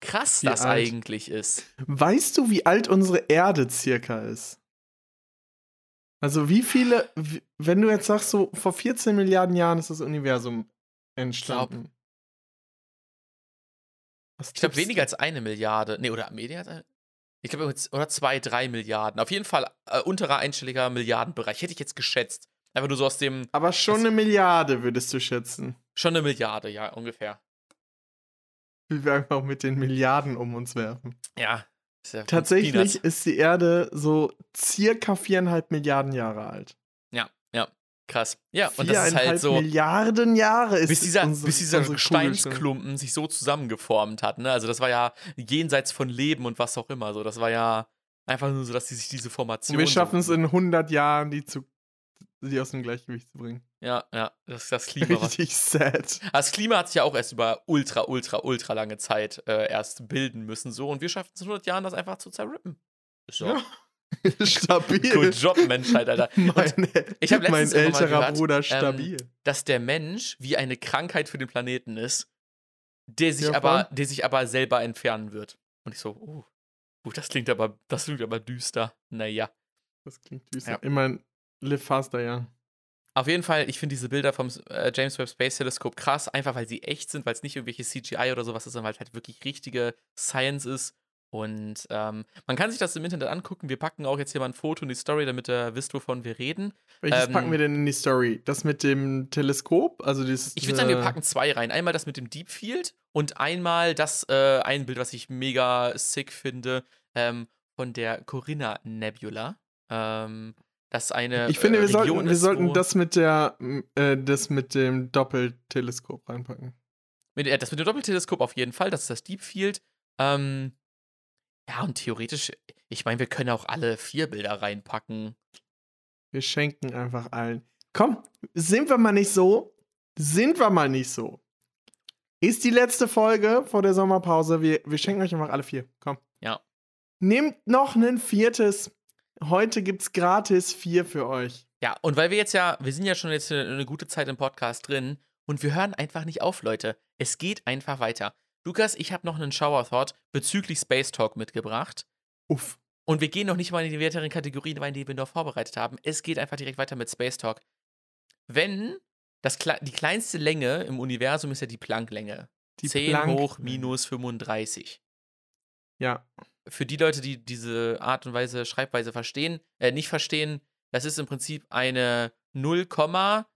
krass Wie das alt. eigentlich ist. Weißt du, wie alt unsere Erde circa ist? Also wie viele, wenn du jetzt sagst, so vor 14 Milliarden Jahren ist das Universum entstanden. Ich glaube, weniger als eine Milliarde. Nee, oder weniger als eine. Ich glaube, oder zwei, drei Milliarden. Auf jeden Fall äh, unterer einstelliger Milliardenbereich. Hätte ich jetzt geschätzt. Einfach nur so aus dem. Aber schon eine Milliarde würdest du schätzen. Schon eine Milliarde, ja, ungefähr. Wie wir einfach mit den Milliarden um uns werfen. Ja. Ist ja Tatsächlich Peanuts. ist die Erde so circa viereinhalb Milliarden Jahre alt. Ja, ja. Krass. Ja, und das ist halt so. Milliarden Jahre ist bis dieser, unsere, bis dieser. Gesteinsklumpen sich so zusammengeformt hat. Ne? Also das war ja jenseits von Leben und was auch immer. So, das war ja einfach nur so, dass die sich diese Formation. Und wir so- schaffen es in 100 Jahren, die, zu, die aus dem Gleichgewicht zu bringen. Ja, ja, das, das Klima. Richtig sad. Das Klima hat sich ja auch erst über ultra, ultra, ultra lange Zeit äh, erst bilden müssen. So, und wir schaffen es in 100 Jahren, das einfach zu zerrippen. Ist so. Ja. Stabil. Good job, Menschheit, Alter. Und Mein, ich hab mein letztens mal älterer gehört, Bruder ähm, stabil. dass der Mensch wie eine Krankheit für den Planeten ist, der sich, Ja, aber, der sich aber selber entfernen wird. Und ich so, oh, uh, das klingt aber, das klingt aber düster. Naja. das klingt düster. ja. Immer live faster, ja. Auf jeden Fall, ich finde diese Bilder vom äh, James Webb Space Telescope krass, einfach weil sie echt sind, weil es nicht irgendwelche CGI oder sowas ist, sondern weil es halt wirklich richtige Science ist. Und ähm, man kann sich das im Internet angucken. Wir packen auch jetzt hier mal ein Foto in die Story, damit ihr wisst, wovon wir reden. Welches Ähm, packen wir denn in die Story? Das mit dem Teleskop? Also dieses, Ich würde sagen, wir äh, packen zwei rein. Einmal das mit dem Deep Field und einmal das äh, ein Bild, was ich mega sick finde, ähm, von der Corinna Nebula. Ähm, dass eine Ich finde, äh, wir sollten, wir ist, sollten das mit der, äh, das mit dem Doppelteleskop reinpacken. Mit, äh, das mit dem Doppelteleskop auf jeden Fall, das ist das Deep Field. Ähm, ja, und theoretisch, ich meine, wir können auch alle vier Bilder reinpacken. Wir schenken einfach allen. Komm, sind wir mal nicht so? Sind wir mal nicht so? Ist die letzte Folge vor der Sommerpause. Wir, wir schenken euch einfach alle vier. Komm. Ja. Nehmt noch ein viertes. Heute gibt's gratis vier für euch. Ja, und weil wir jetzt ja, wir sind ja schon jetzt eine, gute Zeit im Podcast drin und wir hören einfach nicht auf, Leute. Es geht einfach weiter. Lukas, ich habe noch einen Shower Thought bezüglich Space Talk mitgebracht. Uff. Und wir gehen noch nicht mal in die weiteren Kategorien rein, die wir noch vorbereitet haben. Es geht einfach direkt weiter mit Space Talk. Wenn das, die kleinste Länge im Universum ist ja die Plancklänge. Die 10 Planck- hoch minus 35. Ja. Für die Leute, die diese Art und Weise, Schreibweise verstehen, äh, nicht verstehen, das ist im Prinzip eine 0,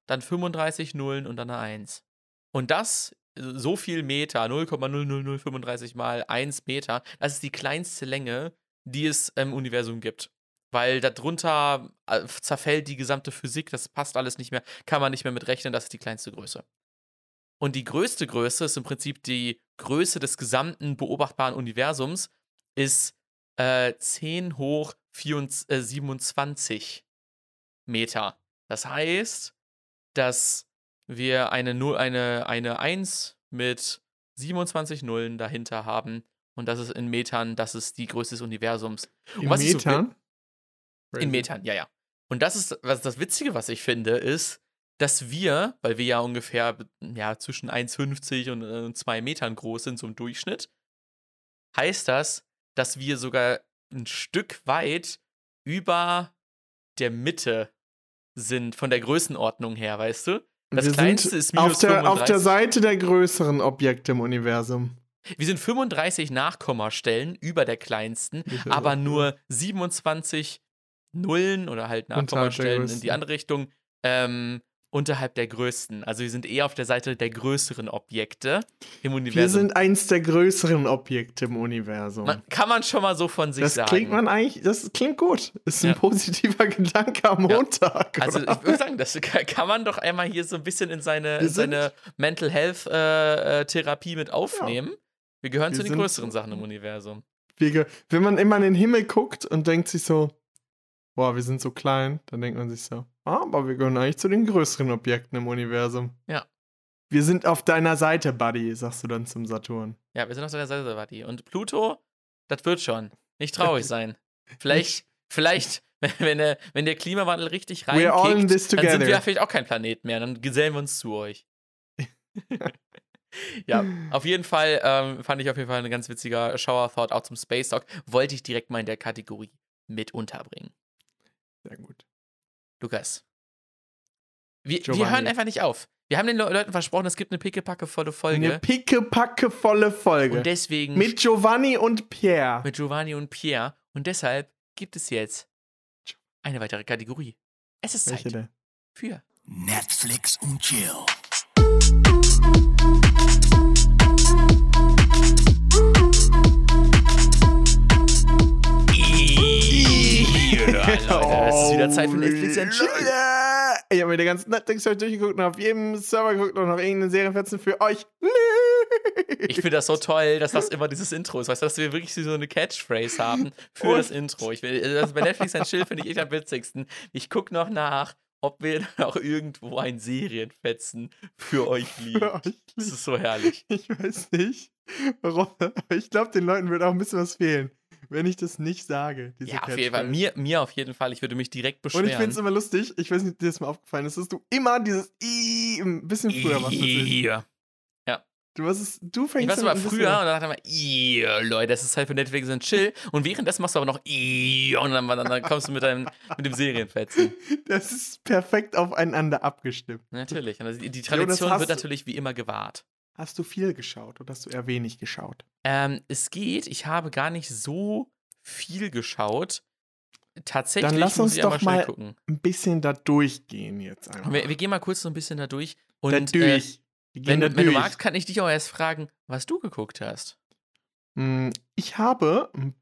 dann 35 Nullen und dann eine 1. Und das, äh, so viel Meter, 0,00035 mal 1 Meter, das ist die kleinste Länge, die es im Universum gibt. Weil darunter äh, zerfällt die gesamte Physik, das passt alles nicht mehr, kann man nicht mehr mit rechnen, das ist die kleinste Größe. Und die größte Größe ist im Prinzip die Größe des gesamten beobachtbaren Universums, ist äh, 10 hoch 24, äh, 27 Meter. Das heißt, dass wir eine, eine, eine 1 mit 27 Nullen dahinter haben. Und das ist in Metern, das ist die Größe des Universums. Und In ich so Metern? in Metern, ja, ja. Und das ist was das Witzige, was ich finde, ist, dass wir, weil wir ja ungefähr ja, zwischen 1,50 und äh, 2 Metern groß sind, so im Durchschnitt, heißt das, dass wir sogar ein Stück weit über der Mitte sind, von der Größenordnung her, weißt du? Das wir kleinste sind ist minus auf der, auf der 35. Seite der größeren Objekte im Universum. Wir sind 35 Nachkommastellen über der kleinsten, aber nur 27 Nullen oder halt Nachkommastellen in die andere Richtung ähm, unterhalb der größten. Also wir sind eher auf der Seite der größeren Objekte im Wir Universum. sind eins der größeren Objekte im Universum. man, kann man schon mal so von sich das sagen. klingt man eigentlich, das klingt gut. Ist ein Ja. positiver Gedanke am Ja. Montag. also oder? ich würde sagen, das kann man doch einmal hier so ein bisschen in seine, Wir in seine Mental Health äh, äh, Therapie mit aufnehmen. Wir gehören Wir zu den größeren Sachen im Universum. Wir wenn man immer in den Himmel guckt und denkt sich so, boah, wir sind so klein, dann denkt man sich so, aber wir gehören eigentlich zu den größeren Objekten im Universum. Ja. Wir sind auf deiner Seite, Buddy, sagst du dann zum Saturn. Ja, wir sind auf der Seite, Wadi. Und Pluto, das wird schon. Nicht traurig sein. Vielleicht, vielleicht, wenn, der, wenn der Klimawandel richtig reinkickt, dann sind wir vielleicht auch kein Planet mehr. Dann gesellen wir uns zu euch. ja, auf jeden Fall ähm, fand ich auf jeden Fall ein ganz witziger Shower-Thought auch zum Space Talk. Wollte ich direkt mal in der Kategorie mit unterbringen. Sehr gut. Lukas. Wir, wir hören einfach nicht auf. Wir haben den Le Leuten versprochen, es gibt eine pickepackevolle Folge. Eine pickepackevolle Folge. und deswegen Mit Giovanni und Pierre. mit Giovanni und Pierre. Und deshalb gibt es jetzt eine weitere Kategorie. Es ist Welche Zeit denn? für Netflix und Chill. Leute, es ist wieder Zeit für Netflix and Chill. Ich habe mir den ganzen Netflix heute durchgeguckt und auf jedem Server geguckt und noch irgendeine Serienfetzen für euch. Ich finde das so toll, dass das immer dieses Intro ist. Weißt du, dass wir wirklich so eine Catchphrase haben für Und- das Intro. Ich will, also bei Netflix and Chill finde ich echt am witzigsten. Ich gucke noch nach, ob wir auch irgendwo ein Serienfetzen für euch euch Das ist so herrlich. Ich weiß nicht, warum, ich glaube, den Leuten wird auch ein bisschen was fehlen, wenn ich das nicht sage. Diese Ja, auf jeden Fall. Mir, mir auf jeden Fall. Ich würde mich direkt Und beschweren. ich finde es immer lustig, ich weiß nicht, ob dir das mal aufgefallen ist, dass du immer dieses I ein bisschen früher machst. ich. Ihr. Du, hast es, du Ich fängst war damit immer ein bisschen früher an. und dann dachte ich immer, ihr Leute, das ist Zeit für Netflix und Chill. Und währenddessen machst du aber noch ihr und dann, dann, kommst du mit, deinem, mit dem Serienfetzen. Das ist perfekt aufeinander abgestimmt. Natürlich. Und die, Jonas, Tradition hast wird natürlich wie immer gewahrt. Hast du viel geschaut oder hast du eher wenig geschaut? Ähm, es geht, ich habe gar nicht so viel geschaut. Tatsächlich Dann lass uns doch mal gucken. ein bisschen da durchgehen jetzt einfach. Wir, wir gehen mal kurz so ein bisschen da durch. Und da Äh, durch. Wir wenn, da du- wenn du magst, kann ich dich auch erst fragen, was du geguckt hast. Mm, Ich habe ein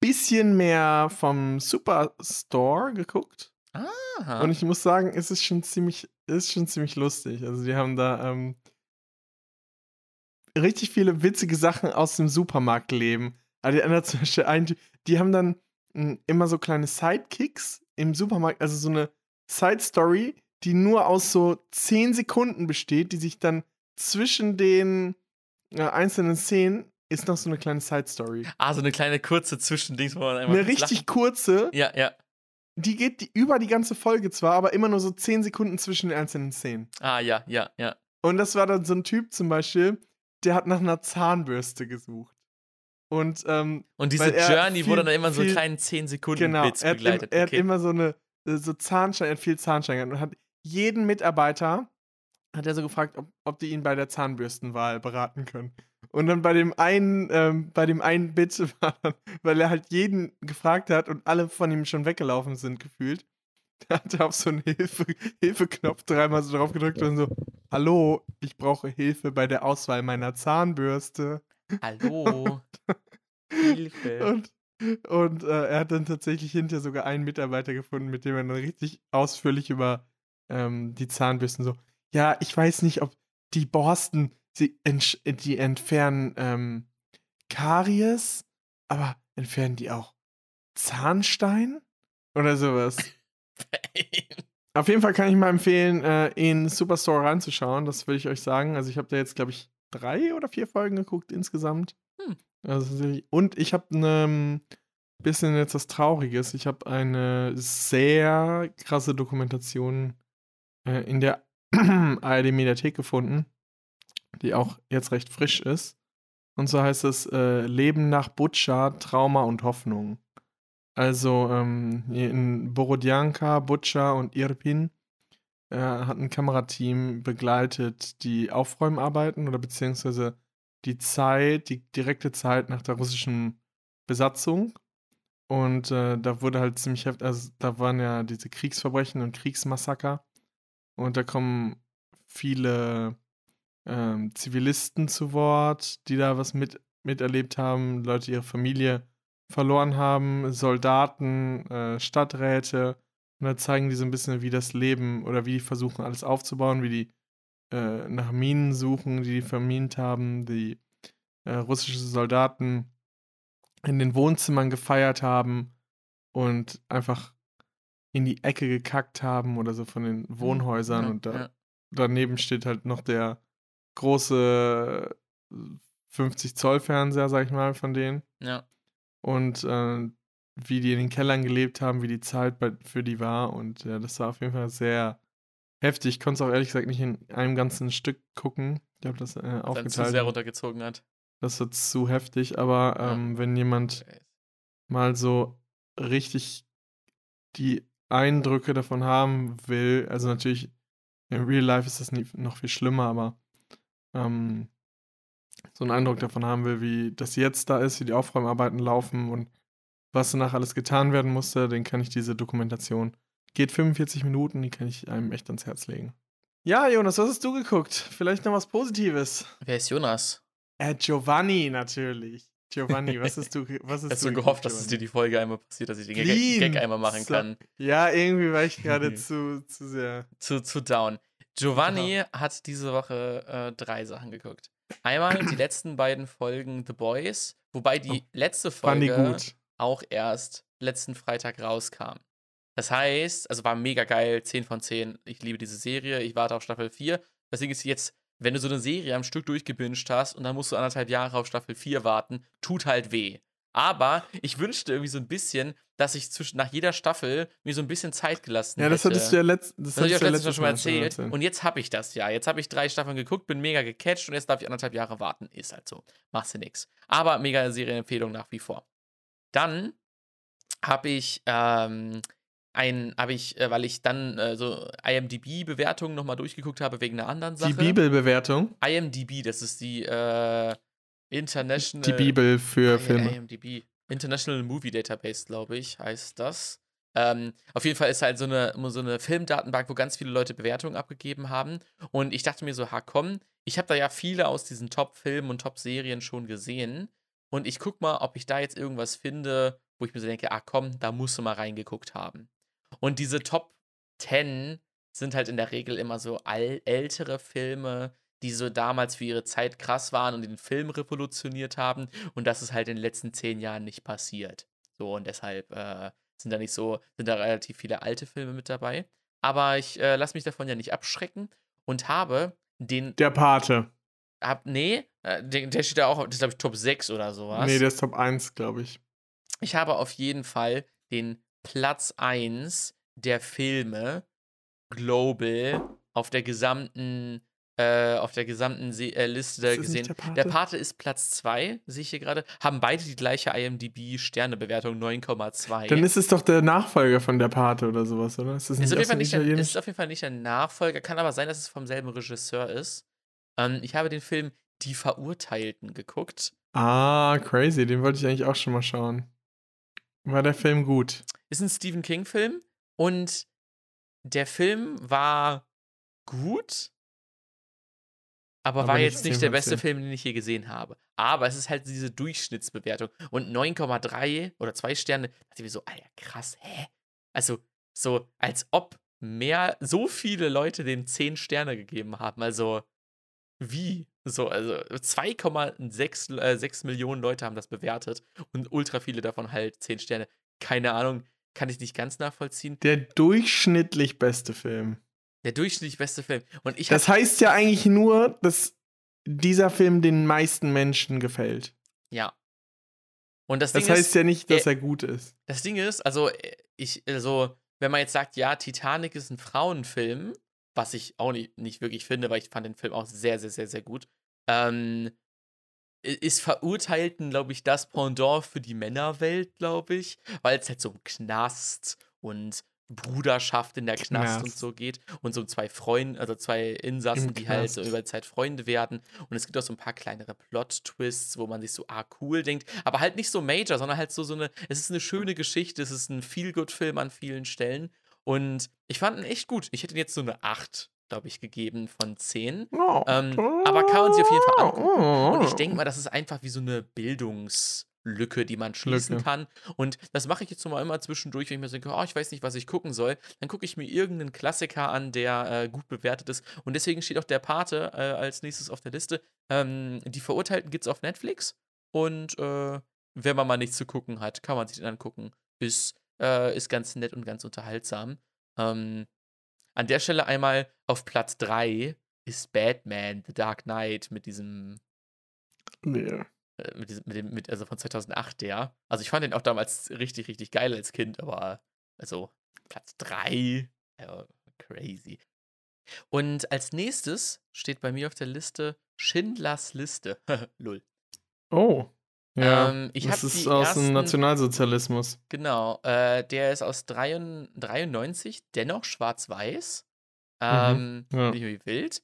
bisschen mehr vom Superstore geguckt. Aha. Und ich muss sagen, es ist schon ziemlich, es ist schon ziemlich lustig. Also die haben da ähm, richtig viele witzige Sachen aus dem Supermarktleben. Also die, anderen zum Beispiel ein, die haben dann mh, immer so kleine Sidekicks im Supermarkt, also so eine Side-Story, die nur aus so 10 Sekunden besteht, die sich dann zwischen den äh, einzelnen Szenen ist noch so eine kleine Side-Story. ah, so eine kleine kurze Zwischendings, wo man einmal Eine richtig kurze, lachen- Ja, ja. die geht die, über die ganze Folge zwar, aber immer nur so 10 Sekunden zwischen den einzelnen Szenen. Ah, ja, ja, ja. Und das war dann so ein Typ zum Beispiel, der hat nach einer Zahnbürste gesucht. Und ähm, Und diese er Journey viel- wurde dann immer so einen kleinen 10 Sekunden genau, er, hat, im, begleitet. er hat okay. immer so eine äh, so Zahnstein, er hat viel Zahnstein gehabt und hat jeden Mitarbeiter hat er so gefragt, ob, ob die ihn bei der Zahnbürstenwahl beraten können. Und dann bei dem einen, ähm, bei dem einen Bit war dann, weil er halt jeden gefragt hat und alle von ihm schon weggelaufen sind, gefühlt, da hat er auf so einen Hilfe, Hilfeknopf dreimal so drauf gedrückt und so, hallo, ich brauche Hilfe bei der Auswahl meiner Zahnbürste. Hallo. Hilfe. Und, und äh, er hat dann tatsächlich hinterher sogar einen Mitarbeiter gefunden, mit dem er dann richtig ausführlich über ähm, die Zahnbürsten so, ja, ich weiß nicht, ob die Borsten, sie entsch- die entfernen ähm, Karies, aber entfernen die auch Zahnstein? Oder sowas. Auf jeden Fall kann ich mal empfehlen, äh, in Superstore reinzuschauen. Das will ich euch sagen. Also ich habe da jetzt, glaube ich, drei oder vier Folgen geguckt insgesamt. Hm. Also, und ich habe ein bisschen jetzt was Trauriges. Ich habe eine sehr krasse Dokumentation äh, in der ARD-Mediathek gefunden, die auch jetzt recht frisch ist. Und so heißt es äh, Leben nach Butscha, Trauma und Hoffnung. Also ähm, in Borodjanka, Butscha und Irpin äh, hat ein Kamerateam begleitet die Aufräumarbeiten oder beziehungsweise die Zeit, die direkte Zeit nach der russischen Besatzung. Und äh, da wurde halt ziemlich heftig, also da waren ja diese Kriegsverbrechen und Kriegsmassaker. Und da kommen viele ähm, Zivilisten zu Wort, die da was mit, miterlebt haben, Leute, ihre Familie verloren haben, Soldaten, äh, Stadträte. Und da zeigen die so ein bisschen, wie das Leben oder wie die versuchen, alles aufzubauen, wie die äh, nach Minen suchen, die die vermint haben, die äh, russische Soldaten in den Wohnzimmern gefeiert haben und einfach in die Ecke gekackt haben oder so von den Wohnhäusern. Ja, und da, ja. daneben steht halt noch der große 50 Zoll Fernseher, sag ich mal, von denen. Ja. Und äh, wie die in den Kellern gelebt haben, wie die Zeit bei, für die war. Und ja, das war auf jeden Fall sehr heftig. Ich konnte es auch ehrlich gesagt nicht in einem ganzen Stück gucken. Ich habe das äh, Dann zu aufgeteilt. sehr runtergezogen hat. Das wird zu heftig, aber Ja. ähm, wenn jemand mal so richtig die Eindrücke davon haben will, also natürlich im Real Life ist das nie, noch viel schlimmer, aber ähm, so einen Eindruck davon haben will, wie das jetzt da ist, wie die Aufräumarbeiten laufen und was danach alles getan werden musste, den kann ich diese Dokumentation. Geht 45 Minuten, die kann ich einem echt ans Herz legen. Ja, Jonas, was hast du geguckt? Vielleicht noch was Positives. Wer ist Jonas? Äh, Giovanni natürlich. Giovanni, was hast du, was hast Hast du du geguckt, gehofft, dass es dir die Folge einmal passiert, dass ich den Gag, Clean. Gag einmal machen kann? Ja, irgendwie war ich gerade zu, zu sehr. Zu, zu down. Giovanni hat diese Woche äh, drei Sachen geguckt. Einmal die letzten beiden Folgen The Boys, wobei die Oh, letzte die Folge gut. auch erst letzten Freitag rauskam. Das heißt, also war mega geil, 10 von 10. Ich liebe diese Serie, ich warte auf Staffel 4. Deswegen ist sie jetzt, wenn du so eine Serie am Stück durchgebinged hast und dann musst du anderthalb Jahre auf Staffel 4 warten, tut halt weh. Aber ich wünschte irgendwie so ein bisschen, dass ich zwischen, nach jeder Staffel mir so ein bisschen Zeit gelassen Ja, das hätte. hattest du ja, letzt, das Das ich letztes Mal schon mal erzählt. erzählt. Und jetzt habe ich das ja. Jetzt habe ich drei Staffeln geguckt, bin mega gecatcht und jetzt darf ich anderthalb Jahre warten. Ist halt so. Machst du nix. Aber mega Serienempfehlung nach wie vor. Dann habe ich ähm, ein, habe ich, äh, weil ich dann äh, so IMDb-Bewertungen nochmal durchgeguckt habe wegen einer anderen Sache. Die Bibelbewertung. IMDb, das ist die äh, International. Die Bibel für Filme. IMDb. International Movie Database, glaube ich, heißt das. Ähm, auf jeden Fall ist halt so eine, so eine Filmdatenbank, wo ganz viele Leute Bewertungen abgegeben haben. Und ich dachte mir so, ha komm, ich habe da ja viele aus diesen Top-Filmen und Top-Serien schon gesehen. Und ich guck mal, ob ich da jetzt irgendwas finde, wo ich mir so denke, ah komm, da musst du mal reingeguckt haben. Und diese Top 10 sind halt in der Regel immer so ältere Filme, die so damals für ihre Zeit krass waren und den Film revolutioniert haben. Und das ist halt in den letzten zehn Jahren nicht passiert. So, und deshalb äh, sind da nicht so, sind da relativ viele alte Filme mit dabei. Aber ich äh, lasse mich davon ja nicht abschrecken und habe den. Der Pate. Hab, nee, äh, der, der steht da auch, das ist glaube ich Top 6 oder sowas. Nee, der ist Top 1, glaube ich. Ich habe auf jeden Fall den Platz 1 der Filme global auf der gesamten äh, auf der gesamten Se äh, Liste Ist gesehen. nicht der Pate? Der Pate ist Platz 2, sehe ich hier gerade. Haben beide die gleiche IMDb-Sternebewertung, 9,2. Dann ist es doch der Nachfolger von der Pate oder sowas, oder? Ist das Ist auf, jeden Fall nicht der, ist auf jeden Fall nicht der Nachfolger, kann aber sein, dass es vom selben Regisseur ist. Ähm, ich habe den Film Die Verurteilten geguckt. Ah, crazy. Den wollte ich eigentlich auch schon mal schauen. War der Film gut? Ist ein Stephen King-Film und der Film war gut, aber, Aber war nicht jetzt nicht der beste 10 Film, den ich je gesehen habe. Aber es ist halt diese Durchschnittsbewertung. Und 9,3 oder 2 Sterne, da dachte ich mir so, Alter, krass, hä? Also, so, als ob mehr, so viele Leute den 10 Sterne gegeben haben. Also, wie? So, also 2,6 äh, 6 Millionen Leute haben das bewertet und ultra viele davon halt 10 Sterne. Keine Ahnung, kann ich nicht ganz nachvollziehen. Der durchschnittlich beste Film. Der durchschnittlich beste Film. Und ich Das heißt ja eigentlich nur, dass dieser Film den meisten Menschen gefällt. ja. Und das, Das Ding heißt ist, ja nicht, dass äh, er gut ist. das Ding ist, also äh, ich, also, wenn man jetzt sagt, ja, Titanic ist ein Frauenfilm, was ich auch nicht, nicht wirklich finde, weil ich fand den Film auch sehr, sehr, sehr, sehr gut, ähm, ist Verurteilten, glaube ich, das Pendant für die Männerwelt, glaube ich, weil es halt so um Knast und Bruderschaft in der Knast und Knast. so geht und so zwei Freunde, also zwei Insassen, Im die halt so Knast. über die Zeit Freunde werden und es gibt auch so ein paar kleinere Plot-Twists, wo man sich so, ah, cool denkt, aber halt nicht so major, sondern halt so, so eine, es ist eine schöne Geschichte, es ist ein Feel-Good-Film an vielen Stellen und ich fand ihn echt gut. Ich hätte ihm jetzt so eine 8, glaube ich, gegeben von 10. Oh. Ähm, aber kann man sich auf jeden Fall angucken. Und ich Oh. denke mal, das ist einfach wie so eine Bildungslücke, die man schließen Lücke. kann. Und das mache ich jetzt mal immer zwischendurch, wenn ich mir denke, oh, ich weiß nicht, was ich gucken soll. Dann gucke ich mir irgendeinen Klassiker an, der äh, gut bewertet ist. Und deswegen steht auch der Pate äh, als nächstes auf der Liste. Ähm, die Verurteilten gibt es auf Netflix. Und äh, wenn man mal nichts zu gucken hat, kann man sich den angucken. Ist, äh, ist ganz nett und ganz unterhaltsam. Ähm, an der Stelle einmal auf Platz 3 ist Batman, The Dark Knight mit diesem, Nee. Äh, mit diesem, mit dem, mit, also von 2008 der. Also ich fand den auch damals richtig, richtig geil als Kind, aber also Platz 3, ja, crazy. Und als nächstes steht bei mir auf der Liste Schindlers Liste. Lull. Oh. Ja. Ähm, ich das ist aus ersten- dem Nationalsozialismus. Genau, äh, der ist aus 93, 93 dennoch schwarz-weiß. Ähm, ja. Nicht wie wild.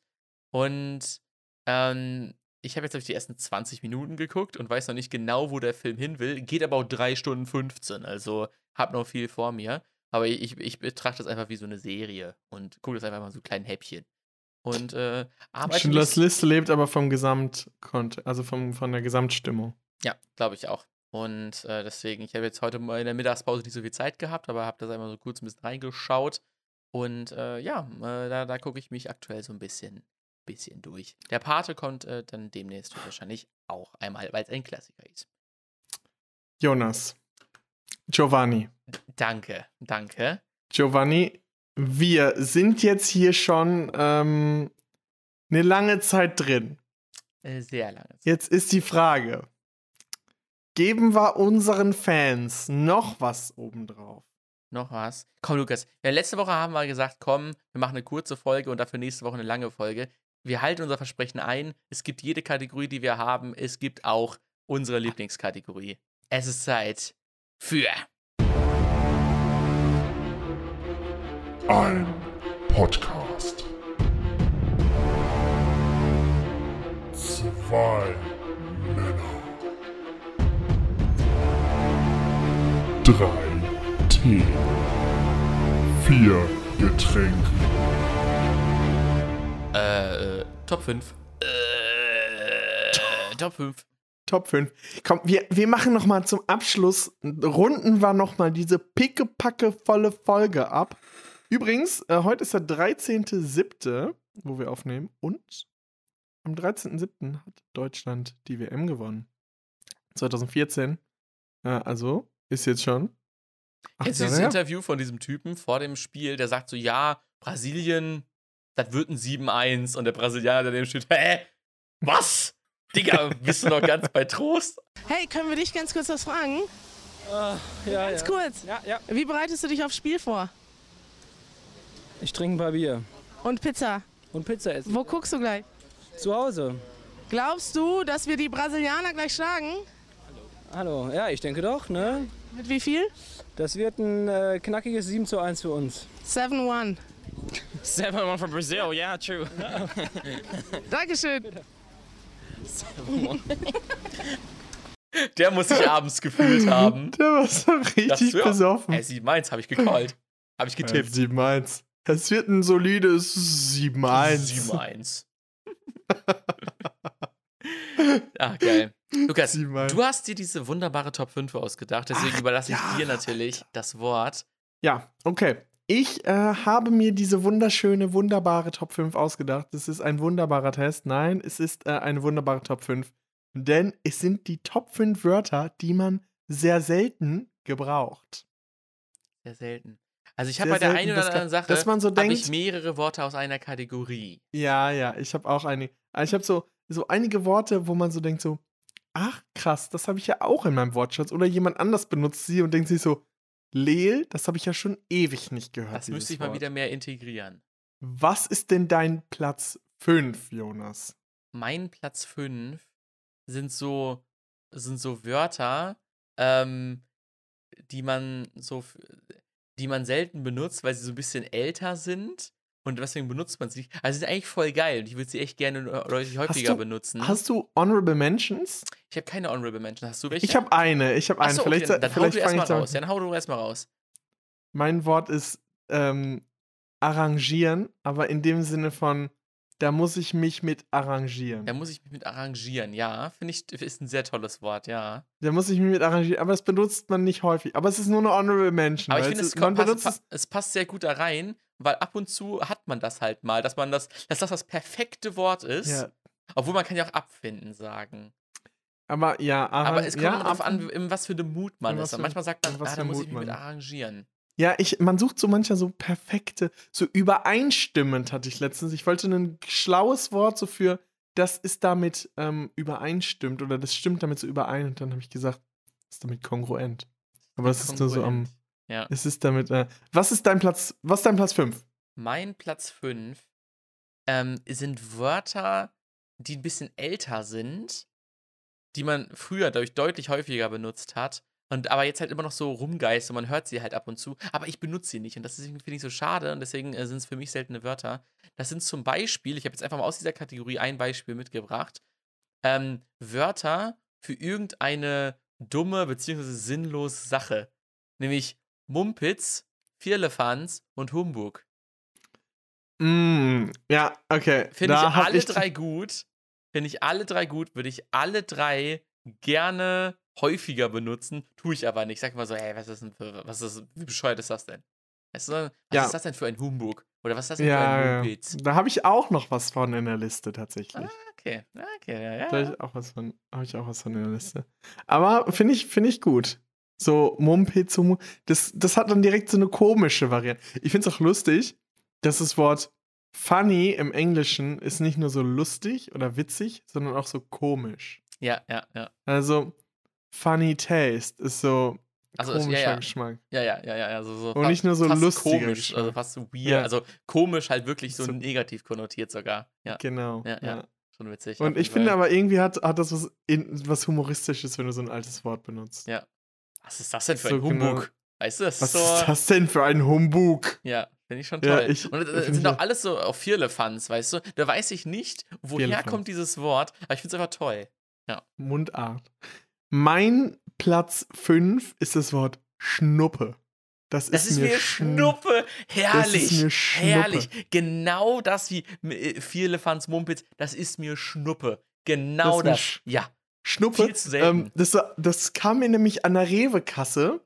Und ähm, ich habe jetzt, ich, die ersten 20 Minuten geguckt und weiß noch nicht genau, wo der Film hin will. Geht aber auch 3 Stunden 15, also hab noch viel vor mir. Aber ich, ich betrachte das einfach wie so eine Serie und gucke das einfach mal so kleinen Häppchen. Und äh, arbeite Schindlers Liste lebt aber vom Gesamtkont, also vom, von der Gesamtstimmung. Ja, glaube ich auch. Und äh, deswegen, ich habe jetzt heute mal in der Mittagspause nicht so viel Zeit gehabt, aber habe das einmal so kurz ein bisschen reingeschaut. Und äh, ja, äh, da, da gucke ich mich aktuell so ein bisschen, bisschen durch. Der Pate kommt äh, dann demnächst wahrscheinlich auch einmal, weil es ein Klassiker ist. Jonas. Giovanni. Danke, danke. Giovanni, wir sind jetzt hier schon ähm, eine lange Zeit drin. Äh, sehr lange Zeit. Jetzt ist die Frage: Geben wir unseren Fans noch was obendrauf? Noch was? Komm, Lukas. Ja, letzte Woche haben wir gesagt, komm, wir machen eine kurze Folge und dafür nächste Woche eine lange Folge. Wir halten unser Versprechen ein. Es gibt jede Kategorie, die wir haben. Es gibt auch unsere Lieblingskategorie. Es ist Zeit für Ein Podcast. Zwei Männer. Drei Tee. Vier Getränke. äh, äh, Top 5. Äh, Top 5. Top 5. Komm, wir, wir machen noch mal zum Abschluss, runden wir noch mal diese pickepacke volle Folge ab. Übrigens, äh, heute ist der 13.07., wo wir aufnehmen. Und am 13.07. hat Deutschland die WM gewonnen. 2014. Äh, also, ist jetzt schon. du Jahre dieses. Interview von diesem Typen vor dem Spiel, der sagt so, ja, Brasilien, das wird ein 7-1 und der Brasilianer, daneben steht, hä? Was? Digga, bist du noch ganz bei Trost? Hey, können wir dich ganz kurz was fragen? Ja, Ganz ja. kurz. Ja, ja. Wie bereitest du dich aufs Spiel vor? Ich trinke ein paar Bier. Und Pizza. Und Pizza essen. Wo guckst du gleich? Zu Hause. Glaubst du, dass wir die Brasilianer gleich schlagen? Hallo. Ja, ich denke doch, ne? Mit wie viel? Das wird ein äh, knackiges 7 zu 1 für uns. 7-1. 7-1 from Brazil, yeah, true. Dankeschön. Der muss sich abends gefühlt haben. Der war so richtig du, ja, besoffen. Ey, 7-1 habe ich gecallt. Habe ich Ja, getippt. 7-1. Es wird ein solides 7-1. 7-1. ah, geil. Lukas, 7-1. du hast dir diese wunderbare Top 5 ausgedacht, deswegen Ach, überlasse ich ja, dir natürlich das Wort. Ja, okay. Ich äh, habe mir diese wunderschöne, wunderbare Top 5 ausgedacht. Das ist ein wunderbarer Test. Nein, es ist äh, eine wunderbare Top 5. Denn es sind die Top 5 Wörter, die man sehr selten gebraucht. Sehr selten. Also ich habe bei der selten, einen oder anderen Sache dass man so denkt- ich mehrere Worte aus einer Kategorie. Ja, ja, ich habe auch einige. Ich habe so, so einige Worte, wo man so denkt, so, ach krass, das habe ich ja auch in meinem Wortschatz. Oder jemand anders benutzt sie und denkt sich so, Leel, das habe ich ja schon ewig nicht gehört. Das müsste ich mal Wort. wieder mehr integrieren. Was ist denn dein Platz 5, Jonas? Mein Platz 5 sind so, sind so Wörter, ähm, die man so, die man selten benutzt, weil sie so ein bisschen älter sind. Und deswegen benutzt man sie nicht. Also sie sind eigentlich voll geil und ich würde sie echt gerne äh, deutlich häufiger du- benutzen. Hast du Honorable Mentions? ich habe keine Honorable Menschen. Hast du welche? Ich habe eine. Ich habe eine. Achso, vielleicht dann, dann hau vielleicht du fange erstmal raus. Dann hau du erstmal raus. Mein Wort ist ähm, arrangieren, aber in dem Sinne von, da muss ich mich mit arrangieren. Da muss ich mich mit arrangieren, ja. Finde ich, ist ein sehr tolles Wort, ja. Da muss ich mich mit arrangieren, aber das benutzt man nicht häufig. Aber es ist nur eine Honorable Mention. Aber ich finde, es- es, passt, es. pa- es passt sehr gut da rein, weil ab und zu hat man das halt mal, dass man das, dass das das perfekte Wort ist. Ja, Obwohl man kann ja auch abfinden sagen. aber ja, arran- Aber es kommt ja, darauf an, in was für einem Mut man ist. Und manchmal sagt man, was ah, da muss ich mich mit arrangieren. Ja, ich, man sucht so manchmal so perfekte, so übereinstimmend hatte ich letztens. Ich wollte ein schlaues Wort so für, das ist damit ähm, übereinstimmt oder das stimmt damit so überein. Und dann habe ich gesagt, das ist damit kongruent. Aber das ist nur so am. Ja. Es ist damit. Äh, was ist dein Platz? Was ist dein Platz 5? Mein Platz 5 ähm, sind Wörter, die ein bisschen älter sind, die man früher dadurch deutlich häufiger benutzt hat. Und aber jetzt halt immer noch so rumgeist und man hört sie halt ab und zu. Aber ich benutze sie nicht. Und das ist- finde ich so schade. Und deswegen äh, sind es für mich seltene Wörter. Das sind zum Beispiel, ich habe jetzt einfach mal aus dieser Kategorie ein Beispiel mitgebracht. Ähm, Wörter für irgendeine dumme bzw. sinnlose Sache. Nämlich Mumpitz, Vierlefanz und Humbug. Mm, ja, okay. Finde Da ich alle drei gut. Finde ich alle drei gut. Würde ich alle drei gerne häufiger benutzen. Tue ich aber nicht. Sag mal so, hey, was ist denn für, was ist, wie bescheuert ist das denn? Weißt du, was Ja. ist das denn für ein Humbug? Oder was ist das denn für Ja, ein ja. Mumpitz? da habe ich auch noch was von in der Liste tatsächlich. Okay, okay, ja, Da ja. habe ich auch was von, habe ich auch was von in der Liste. Aber finde ich, finde ich gut. So Mumpitz, so Mu- das, das hat dann direkt so eine komische Variante. Ich finde es auch lustig, dass das Wort funny im Englischen ist nicht nur so lustig oder witzig, sondern auch so komisch. Ja, ja, ja. Also funny taste ist so Also ist- komischer ja, ja. Geschmack. Ja, ja, ja, ja. Also so Und nicht nur so fast lustiger komisch, Geschmack. also fast so weird. Ja. Also komisch halt wirklich so, So- negativ konnotiert sogar. Ja, Genau. Ja, ja. schon witzig. Und ich finde aber irgendwie hat, hat das was, was Humoristisches, wenn du so ein altes Wort benutzt. Ja. Was ist das denn für So ein. Humbug? Weißt du, das Was ist so. ist das denn für ein Humbug? Ja, finde ich schon Ja, toll. ich- und das ich sind auch auch. alles so auf Vierlefanz, weißt du? Da weiß ich nicht, woher Vierlefanz. kommt dieses Wort, aber ich finde es einfach toll. Mundart. Mein Platz 5 ist das Wort Schnuppe. Das, Das ist, mir Schn- Schnuppe. Herrlich. Das ist mir Schnuppe. Herrlich. Genau das wie äh, Vierlefanz Mumpitz. Das ist mir Schnuppe. Genau Das das. ist mir Ja. Schnuppe. Viel zu selten. Ähm, das, das kam mir nämlich an der Rewe-Kasse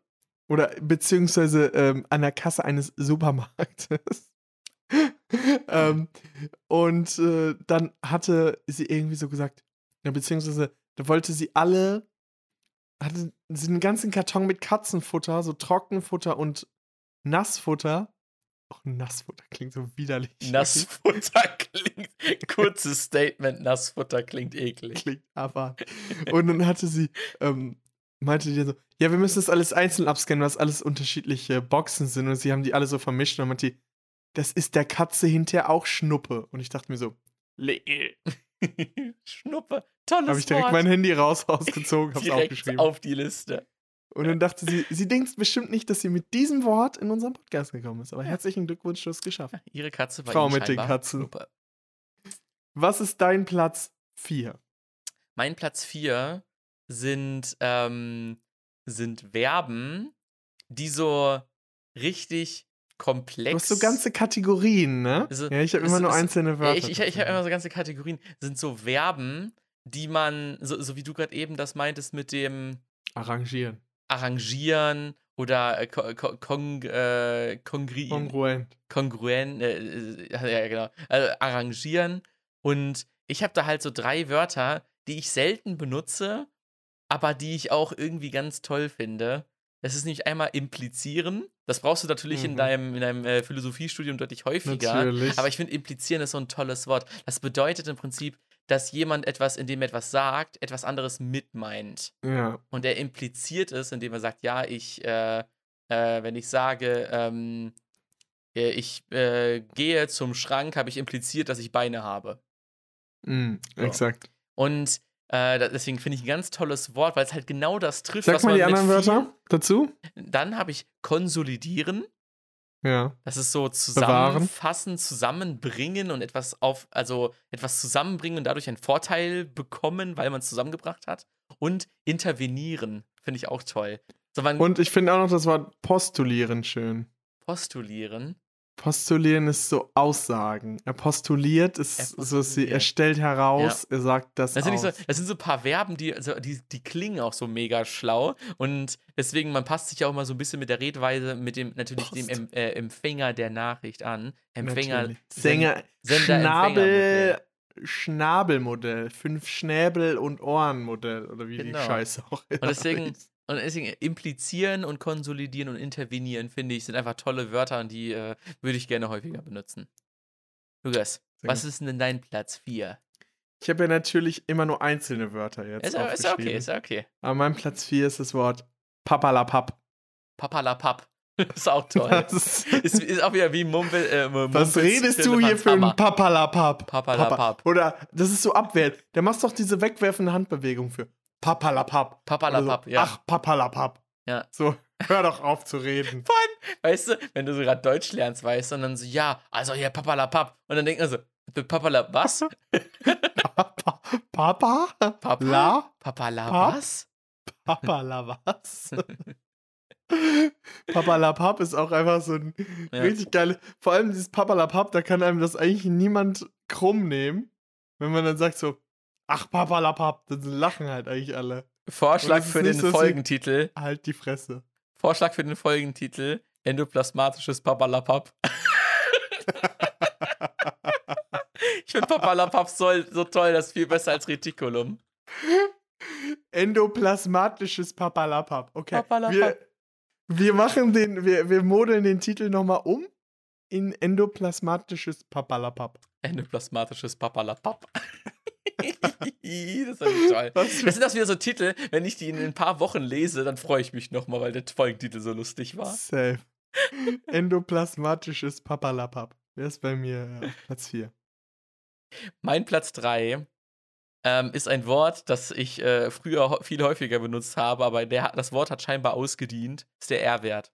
oder beziehungsweise ähm, an der Kasse eines Supermarktes. ähm, und äh, dann hatte sie irgendwie so gesagt, ja, beziehungsweise da wollte sie alle, hatte sie einen ganzen Karton mit Katzenfutter, so Trockenfutter und Nassfutter. Auch Nassfutter klingt so widerlich. Nassfutter klingt. Kurzes Statement: Nassfutter klingt eklig. klingt aber. Und dann hatte sie, ähm, meinte die so, ja, wir müssen das alles einzeln abscannen, was alles unterschiedliche Boxen sind. Und sie haben die alle so vermischt. Und dann meinte die, das ist der Katze hinterher auch Schnuppe. Und ich dachte mir so, Lee. Schnuppe. Tolles habe ich direkt Wort. mein Handy raus rausgezogen, hab's Direkt aufgeschrieben. auf die Liste. Und dann dachte sie, sie denkt bestimmt nicht, dass sie mit diesem Wort in unseren Podcast gekommen ist. Aber herzlichen Glückwunsch, du hast es geschafft. Ihre Katze war Frau ihnen mit den Katzen. Schnuppe. Was ist dein Platz 4? Mein Platz 4 sind, ähm, sind Verben, die so richtig komplex. Du hast so ganze Kategorien, ne? Also, ja, ich habe es- immer nur es- einzelne Wörter. ich ich, ich habe immer so ganze Kategorien. Sind so Verben, die man, so, so wie du gerade eben das meintest mit dem Arrangieren. Arrangieren oder äh, ko- ko- kong, äh, Kongruent. kongruen, äh, äh, ja genau, also arrangieren. Und ich habe da halt so drei Wörter, die ich selten benutze, aber die ich auch irgendwie ganz toll finde. Das ist nämlich einmal implizieren. Das brauchst du natürlich in Mhm. deinem, in deinem äh, Philosophiestudium deutlich häufiger. Natürlich. Aber ich finde, implizieren ist so ein tolles Wort. Das bedeutet im Prinzip, dass jemand etwas, indem er etwas sagt, etwas anderes mitmeint. Ja. Und er impliziert es, indem er sagt, ja, ich, äh, äh, wenn ich sage, ähm, äh, ich äh, gehe zum Schrank, habe ich impliziert, dass ich Beine habe. Mm, So. Exakt. Und äh, deswegen finde ich ein ganz tolles Wort, weil es halt genau das trifft, Sag was mal man die anderen Wörter dazu. Dann habe ich konsolidieren. Ja. Das ist so Bewahren. zusammenfassen, zusammenbringen und etwas auf, also etwas zusammenbringen und dadurch einen Vorteil bekommen, weil man es zusammengebracht hat. Und intervenieren, finde ich auch toll. So, Und ich finde auch noch das Wort postulieren schön. postulieren. Postulieren ist so Aussagen. Er postuliert, ist Er so, sie, er postuliert. stellt heraus, er sagt das Das sind, so, das sind so ein paar Verben, die, also die, die klingen auch so mega schlau. Und deswegen, man passt sich auch immer so ein bisschen mit der Redweise, mit dem natürlich dem Post. em, äh, Empfänger der Nachricht an. Empfänger. Natürlich. Sänger, Sender- Schnabel, Schnabelmodell. Fünf Schnäbel und Ohrenmodell. Oder wie Genau. die Scheiße auch Und deswegen, heißt. Und deswegen implizieren und konsolidieren und intervenieren, finde ich, sind einfach tolle Wörter und die äh, würde ich gerne häufiger benutzen. Lukas, was ist denn dein Platz 4? Ich habe ja natürlich immer nur einzelne Wörter jetzt. Ist, ist okay, ist okay. Aber mein Platz 4 ist das Wort Papalapap. Papalapap. ist auch toll. Das ist, ist, auch wieder wie Mumpel. Äh, was redest du hier für ein Papalapap? Papalapap. Papa- Oder das ist so abwertend. Der macht doch diese wegwerfende Handbewegung für Papalapap. Papalapap, so, ja. Ach, Papalapap. Ja. So, hör doch auf zu reden. Weißt du, wenn du so gerade Deutsch lernst, weißt du, und dann so, ja, also hier Papalapap. Und dann denkt man so, Papalap, was? Papa? Papa? Papa? La? Papala, Pap? was? Papala was? Papalapap ist auch einfach so ein Ja. richtig geile. Vor allem dieses Papalapap, da kann einem das eigentlich niemand krumm nehmen. Wenn man dann sagt so, ach Papalapap, dann lachen halt eigentlich alle. Vorschlag für den Folgentitel. Halt die Fresse. Vorschlag für den Folgentitel. Endoplasmatisches Papalapap. ich finde Papalapap so, so toll, das ist viel besser als Reticulum. Endoplasmatisches Papalapap. Okay. Papalapap. Wir, wir machen den, wir, wir modeln den Titel nochmal um in endoplasmatisches Papalapap. Endoplasmatisches Papalapap. das ist natürlich toll. Das sind das wieder so Titel, wenn ich die in ein paar Wochen lese, dann freue ich mich nochmal, weil der Folgentitel so lustig war. Safe. Endoplasmatisches Papalapap. Der ist bei mir äh, auf Platz 4. Mein Platz 3 ähm, ist ein Wort, das ich äh, früher viel häufiger benutzt habe, aber der, das Wort hat scheinbar ausgedient. Ist der R-Wert.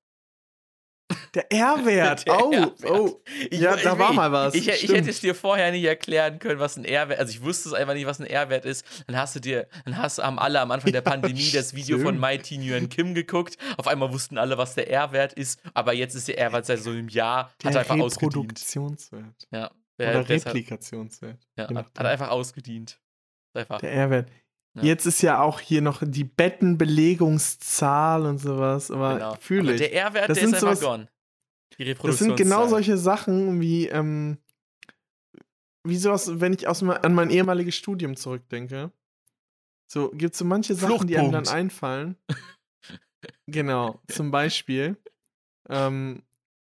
Der R-Wert. Oh, oh. Ich, Ja, ich- da war mal was. Ich, ich hätte es dir vorher nicht erklären können, was ein R-Wert Also ich wusste es einfach nicht, was ein R-Wert ist. Dann hast du dir, dann hast haben alle am Anfang der Ja, Pandemie das Video von. My Teen Yuan Kim geguckt. Auf einmal wussten alle, was der R-Wert ist, aber jetzt ist der R-Wert seit so einem Jahr, hat er Der einfach ausgedient. Reproduktionswert. Ja, Oder der, deshalb, Replikationswert. ja, je hat, hat einfach ausgedient. Ist Einfach. Der R-Wert. Ja. Jetzt ist ja auch hier noch die Bettenbelegungszahl und sowas, aber Genau. fühle Aber ich. der R-Wert, der ist einfach sowas- gone. Die Das sind genau Reproduktionszahl. solche Sachen wie, ähm, wie sowas, wenn ich aus, an mein ehemaliges Studium zurückdenke. So, gibt es so manche Sachen, die einem dann einfallen. genau, zum Beispiel. Ähm,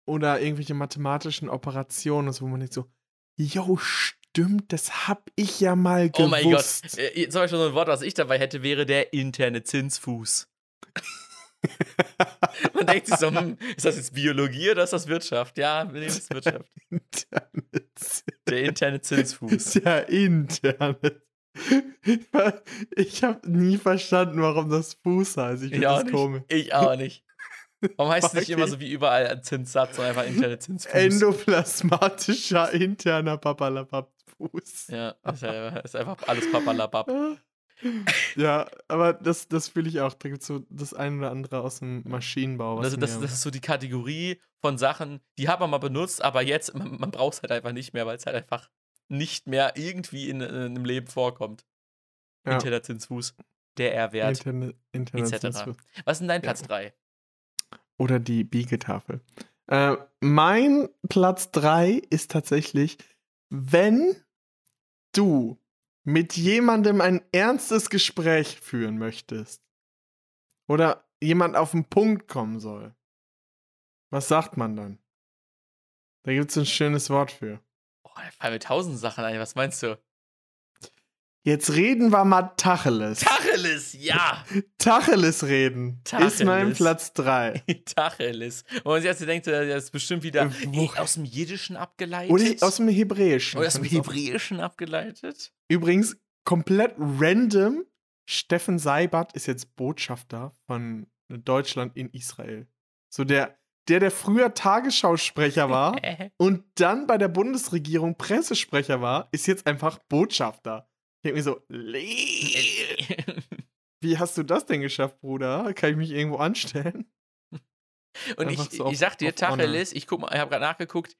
oder irgendwelche mathematischen Operationen, wo man denkt so, yo, stimmt, das hab ich ja mal gewusst. Oh mein Gott. Äh, Zum Beispiel so ein Wort, was ich dabei hätte, wäre der interne Zinsfuß. Man denkt sich so, hm, ist das jetzt Biologie oder ist das Wirtschaft? Ja, nee, das ist Wirtschaft. Der interne Zinsfuß. Der interne. Ich habe nie verstanden, warum das Fuß heißt. Ich finde auch das nicht. komisch. Ich auch nicht. Warum heißt es nicht immer so wie überall ein Zinssatz, sondern einfach interne Zinsfuß? Endoplasmatischer interner Papalapap-Fuß. Ja, ist, ja, ist einfach alles papalapap. Ja, aber das, das fühle ich auch. Da gibt es so das ein oder andere aus dem Maschinenbau. Also das, das ist so die Kategorie von Sachen, die hat man mal benutzt, aber jetzt, man, man braucht es halt einfach nicht mehr, weil es halt einfach nicht mehr irgendwie in, in einem Leben vorkommt. Ja. Interner Zinsfuß, der R-Wert, Interne, interner etc. Was ist denn dein Ja. Platz 3? Oder die Biegetafel. Äh, mein Platz 3 ist tatsächlich, wenn du mit jemandem ein ernstes Gespräch führen möchtest oder jemand auf den Punkt kommen soll, was sagt man dann? Da gibt es ein schönes Wort für. Oh, da fallen mir tausend Sachen ein, was meinst du? Jetzt reden wir mal Tacheles. Tacheles, ja! Tacheles reden ist mein Tacheles. Platz 3. Tacheles. Und man sich jetzt denkt, äh, das ist bestimmt wieder Äh, eh, aus dem Jiddischen abgeleitet. Oder aus dem Hebräischen. Oder aus dem auch- Hebräischen abgeleitet. Übrigens, komplett random, Steffen Seibert ist jetzt Botschafter von Deutschland in Israel. So der, der, der früher Tagesschausprecher war und dann bei der Bundesregierung Pressesprecher war, ist jetzt einfach Botschafter. Ich denke mir so, wie hast du das denn geschafft, Bruder? Kann ich mich irgendwo anstellen? Und Einfach ich, so auf- ich sag dir. Tacheles, ich guck mal, ich habe gerade nachgeguckt.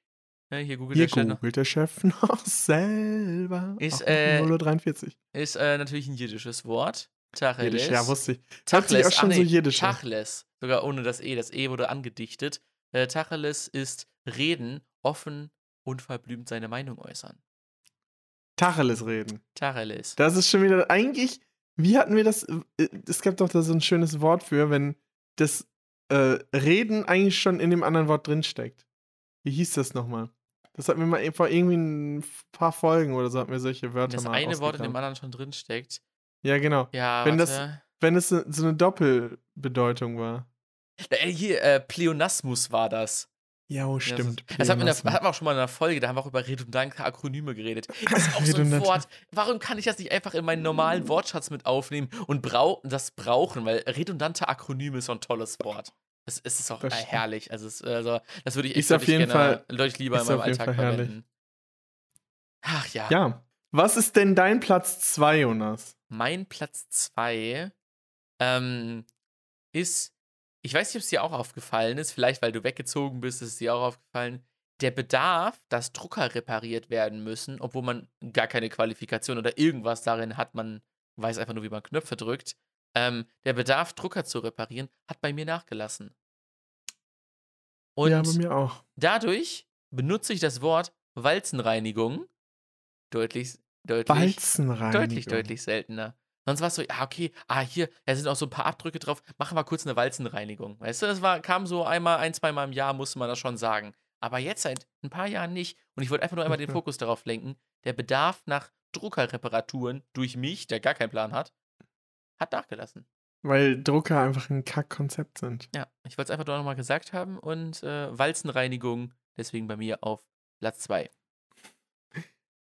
Ja, hier googelt Hier der googelt der Chef noch selber. Ist, äh, 0.43 Ist äh, natürlich ein jiddisches Wort. Tacheles. Jiddisch, ja, wusste ich. Tachles, auch schon so nee, jiddisch an. Tachles, sogar ohne das E. Das E wurde angedichtet. Äh, Tacheles ist reden, offen, unverblümt seine Meinung äußern. Tacheles reden. Tacheles. Das ist schon wieder eigentlich, wie hatten wir das? äh, Es gab doch da so ein schönes Wort für, wenn das äh, Reden eigentlich schon in dem anderen Wort drinsteckt. Wie hieß das nochmal? Das hatten wir mal vor irgendwie ein paar Folgen oder so, hatten wir solche Wörter Wenn das eine Wort in dem anderen schon drinsteckt. Ja, genau. Ja, Wenn das- warte. Wenn es so so eine Doppelbedeutung war. Äh, hier, äh, Pleonasmus war das. Ja, oh, Ja, stimmt. Das, das hatten wir, in der, hatten wir auch schon mal in einer Folge, da haben wir auch über redundante Akronyme geredet. Das ist auch so ein. Wort. Warum kann ich das nicht einfach in meinen normalen Wortschatz mit aufnehmen und brau das brauchen? Weil redundante Akronyme ist so ein tolles Wort. Es, es ist auch Das herrlich. Also, es, also, das würde ich echt auf jeden gerne, Fall- deutlich lieber in meinem Alltag verwenden. Ach ja. Ja. Was ist denn dein Platz 2, Jonas? Mein Platz 2 ähm, ist, ich weiß nicht, ob es dir auch aufgefallen ist, vielleicht weil du weggezogen bist, ist es dir auch aufgefallen, der Bedarf, dass Drucker repariert werden müssen, obwohl man gar keine Qualifikation oder irgendwas darin hat, man weiß einfach nur, wie man Knöpfe drückt. Ähm, der Bedarf, Drucker zu reparieren, hat bei mir nachgelassen. Und ja, bei mir auch. dadurch benutze ich das Wort Walzenreinigung deutlich, deutlich, Walzenreinigung. deutlich, deutlich seltener. Sonst war es so, ah, okay, ah, hier, da sind auch so ein paar Abdrücke drauf, machen wir kurz eine Walzenreinigung. Weißt du, das war, kam so einmal, ein, zweimal im Jahr, musste man das schon sagen. Aber jetzt seit ein paar Jahren nicht. Und ich wollte einfach nur einmal den Fokus darauf lenken. Der Bedarf nach Druckerreparaturen durch mich, der gar keinen Plan hat, hat nachgelassen. Weil Drucker einfach ein Kack-Konzept sind. Ja, ich wollte es einfach nur nochmal gesagt haben und äh, Walzenreinigung, deswegen bei mir auf Platz 2.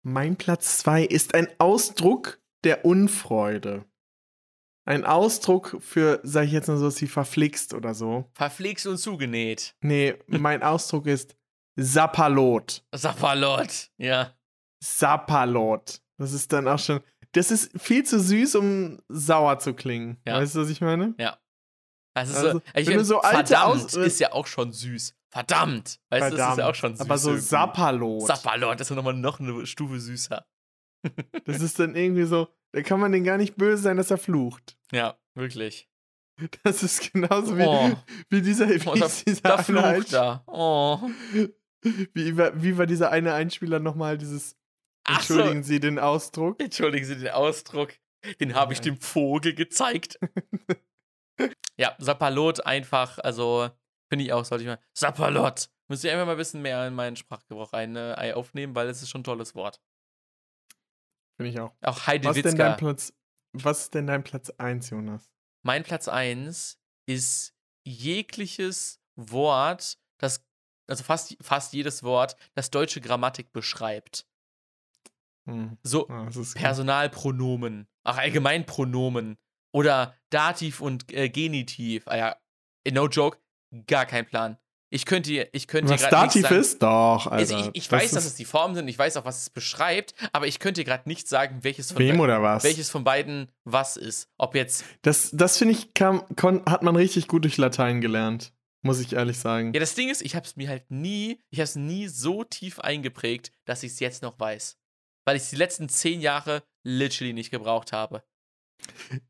Mein Platz 2 ist ein Ausdruck der Unfreude. Ein Ausdruck für, sag ich jetzt mal so, wie verflixt oder so. Verflixt und zugenäht. Nee, mein Ausdruck ist Sapperlot. Sapperlot, ja. Sapperlot. Das ist dann auch schon. Das ist viel zu süß, um sauer zu klingen. Ja. Weißt du, was ich meine? Ja. Also, Also, so, ich wenn du so alte verdammt Aus- ist ja auch schon süß. Verdammt. Weißt du, das ist ja auch schon süß. Aber so irgendwie. Sapperlot. Sapperlot ist ja nochmal noch eine Stufe süßer. Das ist dann irgendwie so, da kann man den gar nicht böse sein, dass er flucht. Ja, wirklich. Das ist genauso wie, Oh. wie dieser, wie Oh, da, dieser da eine da. Oh. wie, war- wie war dieser eine Einspieler nochmal dieses, Ach so. entschuldigen Sie den Ausdruck? Entschuldigen Sie den Ausdruck. Den habe ich dem Vogel gezeigt. ja, Sapperlot einfach, also finde ich auch, sollte ich mal. Sapperlot! Muss ich einfach mal ein bisschen mehr in meinen Sprachgebrauch ein, äh, aufnehmen, weil es ist schon ein tolles Wort. Finde ich auch. Auch Heidi Was ist denn dein Witzka. Platz, was ist denn dein Platz 1, Jonas? Mein Platz 1 ist jegliches Wort, das, also fast, fast jedes Wort, das deutsche Grammatik beschreibt. Hm. So Ah, ist gut. Personalpronomen, ach Allgemeinpronomen oder Dativ und äh, Genitiv. Ah ja, no joke, gar kein Plan. Ich könnte, dir- ich könnte Was Dativ ist? Doch, Also Alter. ich, ich weiß, dass es die Formen sind, ich weiß auch, was es beschreibt, aber ich könnte dir gerade nicht sagen, welches von, Wem oder was? welches von beiden was ist. Ob jetzt Das, das finde ich, kam, kon, hat man richtig gut durch Latein gelernt. Muss ich ehrlich sagen. Ja, das Ding ist, ich habe es mir halt nie, ich habe es nie so tief eingeprägt, dass ich es jetzt noch weiß. Weil ich es die letzten zehn Jahre literally nicht gebraucht habe.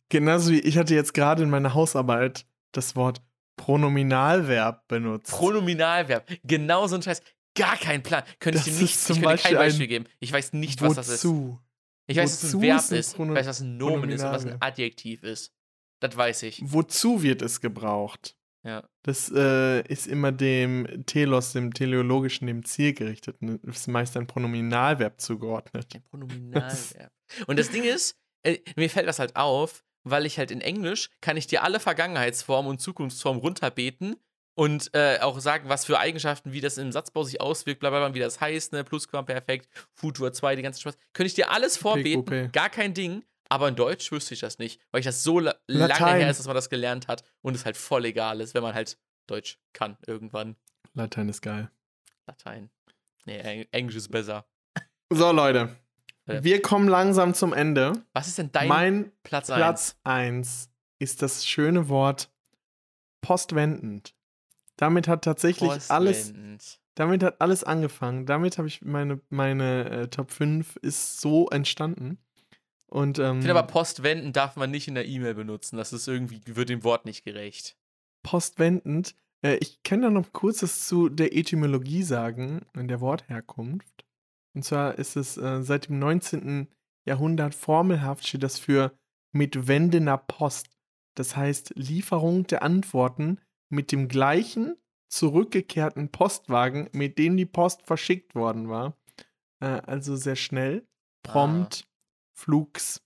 Genauso wie ich hatte jetzt gerade in meiner Hausarbeit das Wort Pronominalverb benutzt. Pronominalverb, genau so ein Scheiß. Gar kein Plan. Könnte ich dir nicht, ich könnte Beispiel kein ein Beispiel geben. Ich weiß nicht, was das ist. Wozu? Ich weiß, was ein Wozu Verb ist. Prono- ich weiß, was ein Nomen ist und was ein? Adjektiv ist. Das weiß ich. Wozu wird es gebraucht? Ja. Das äh, ist immer dem Telos, dem Teleologischen, dem Zielgerichteten. Das ist meist ein Pronominalverb zugeordnet. Ein Pronominalverb. Und das Ding ist, äh, mir fällt das halt auf, weil ich halt in Englisch kann ich dir alle Vergangenheitsformen und Zukunftsformen runterbeten und äh, auch sagen, was für Eigenschaften, wie das im Satzbau sich auswirkt, bla bla bla, wie das heißt, ne, Plusquamperfekt, Futur 2, die ganze Spaß. Könnte ich dir alles vorbeten, PQP. gar kein Ding, aber in Deutsch wüsste ich das nicht, weil ich das so la lange Latein. her ist, dass man das gelernt hat und es halt voll egal ist, wenn man halt Deutsch kann irgendwann. Latein ist geil. Latein. Nee, Eng Englisch ist besser. So, Leute. Wir kommen langsam zum Ende. Was ist denn dein mein Platz Platz 1 ist das schöne Wort postwendend. Damit hat tatsächlich alles, Postwendend. damit hat alles angefangen. Damit habe ich meine, meine äh, Top 5 ist so entstanden. Und ähm, Ich finde aber Postwenden darf man nicht in der E-Mail benutzen. Das ist irgendwie, wird dem Wort nicht gerecht. postwendend, äh, ich kann da noch kurz was zu der Etymologie sagen, in der Wortherkunft. Und zwar ist es äh, seit dem 19. Jahrhundert formelhaft steht das für mit wendener Post. Das heißt Lieferung der Antworten mit dem gleichen zurückgekehrten Postwagen, mit dem die Post verschickt worden war. Äh, also sehr schnell, prompt, flugs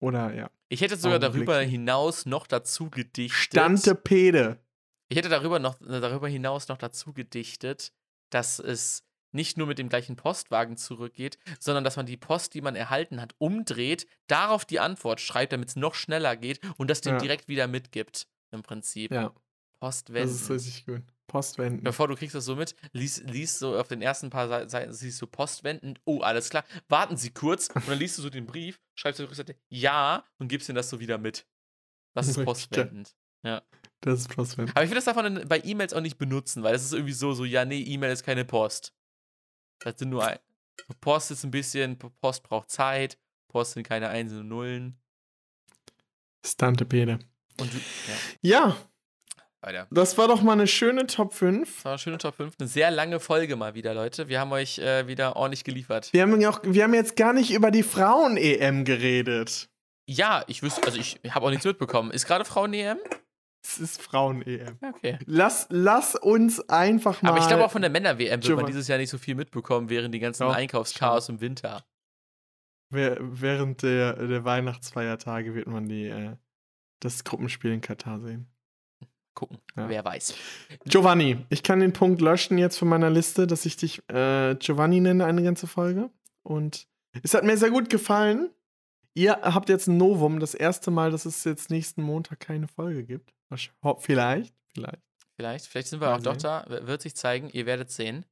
oder ja. Ich hätte sogar darüber hinaus noch dazu gedichtet. Stantepede. Ich hätte darüber, noch, darüber hinaus noch dazu gedichtet, dass es nicht nur mit dem gleichen Postwagen zurückgeht, sondern dass man die Post, die man erhalten hat, umdreht, darauf die Antwort schreibt, damit es noch schneller geht und das dem Ja. direkt wieder mitgibt. Im Prinzip. Ja, Postwenden. das ist richtig gut. Postwenden. Bevor du kriegst das so mit, liest, liest so auf den ersten paar Sei- Seiten, siehst du Postwenden. Oh, alles klar. Warten Sie kurz. Und dann liest du so den Brief, schreibst du auf die Rückseite Ja und gibst ihm das so wieder mit. Das ist Postwendend. Ja. Das ist Postwenden. Aber ich will das davon bei E-Mails auch nicht benutzen, weil das ist irgendwie so, so, ja, nee, E-Mail ist keine Post. Das sind nur ein, Post ist ein bisschen, Post braucht Zeit, Post sind keine Einsen und Nullen. Stantepede. Und du, ja, Ja, weiter. das war doch mal eine schöne Top 5. Das war eine schöne Top 5. Eine sehr lange Folge mal wieder, Leute. Wir haben euch äh, wieder ordentlich geliefert. Wir haben, ja auch, wir haben jetzt gar nicht über die Frauen-EM geredet. Ja, ich wüsste, also ich habe auch nichts mitbekommen. Ist gerade Frauen-EM? Es ist Frauen-EM. Okay. Lass, lass uns einfach mal. Aber ich glaube auch von der Männer-WM wird man dieses Jahr nicht so viel mitbekommen, während die ganzen Doch, Einkaufschaos im Winter. Während der, der Weihnachtsfeiertage wird man die, äh, das Gruppenspiel in Katar sehen. Gucken, Ja. wer weiß. Giovanni, ich kann den Punkt löschen jetzt von meiner Liste, dass ich dich äh, Giovanni nenne, eine ganze Folge. Und es hat mir sehr gut gefallen. Ihr habt jetzt ein Novum, das erste Mal, dass es jetzt nächsten Montag keine Folge gibt. Vielleicht, vielleicht, Vielleicht, vielleicht sind wir Mal auch doch sehen. da. W- Wird sich zeigen, ihr werdet sehen.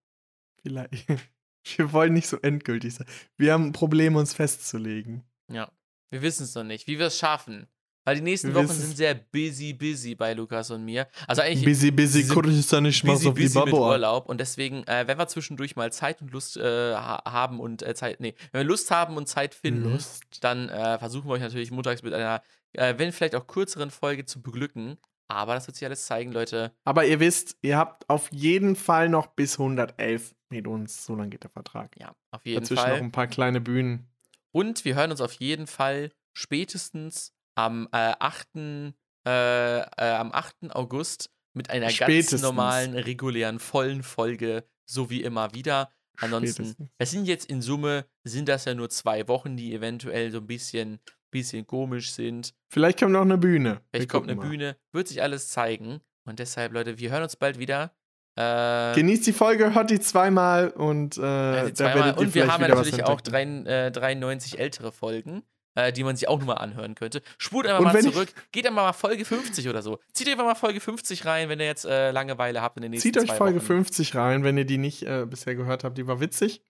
vielleicht. Wir wollen nicht so endgültig sein. Wir haben ein Problem, uns festzulegen. Ja. Wir wissen es noch nicht, wie wir es schaffen. Weil die nächsten Wochen sind sehr busy, busy bei Lukas und mir. Also eigentlich Busy, busy, sie sind Kurdistan nicht mal busy, die busy mit. Urlaub und deswegen, äh, wenn wir zwischendurch mal Zeit und Lust äh, ha haben und äh, Zeit, nee, wenn wir Lust haben und Zeit finden, Lust. dann äh, versuchen wir euch natürlich montags mit einer, äh, wenn vielleicht auch kürzeren Folge zu beglücken. Aber das wird sich alles zeigen, Leute. Aber ihr wisst, ihr habt auf jeden Fall noch bis 111 mit uns. So lange geht der Vertrag. Ja, auf jeden Dazwischen noch Fall. ein paar kleine Bühnen. Und wir hören uns auf jeden Fall spätestens am äh, 8. Äh, äh, am 8. August mit einer Spätestens. ganz normalen, regulären, vollen Folge, so wie immer wieder. Ansonsten, Spätestens. es sind jetzt in Summe, sind das ja nur zwei Wochen, die eventuell so ein bisschen, bisschen komisch sind. Vielleicht kommt noch eine Bühne. Vielleicht kommt eine mal. Bühne, wird sich alles zeigen. Und deshalb, Leute, wir hören uns bald wieder. Äh, Genießt die Folge, hört die zweimal und äh, Ja, die da zweimal. werdet ihr Und wir haben natürlich auch entdecken. drei, äh, 93 ältere Folgen, äh, die man sich auch nochmal anhören könnte. Spult einfach mal ich- zurück, geht einfach mal Folge 50 oder so. Zieht einfach mal Folge 50 rein, wenn ihr jetzt äh, Langeweile habt in den nächsten Zieht euch Folge Wochen. 50 rein, wenn ihr die nicht äh, bisher gehört habt. Die war witzig.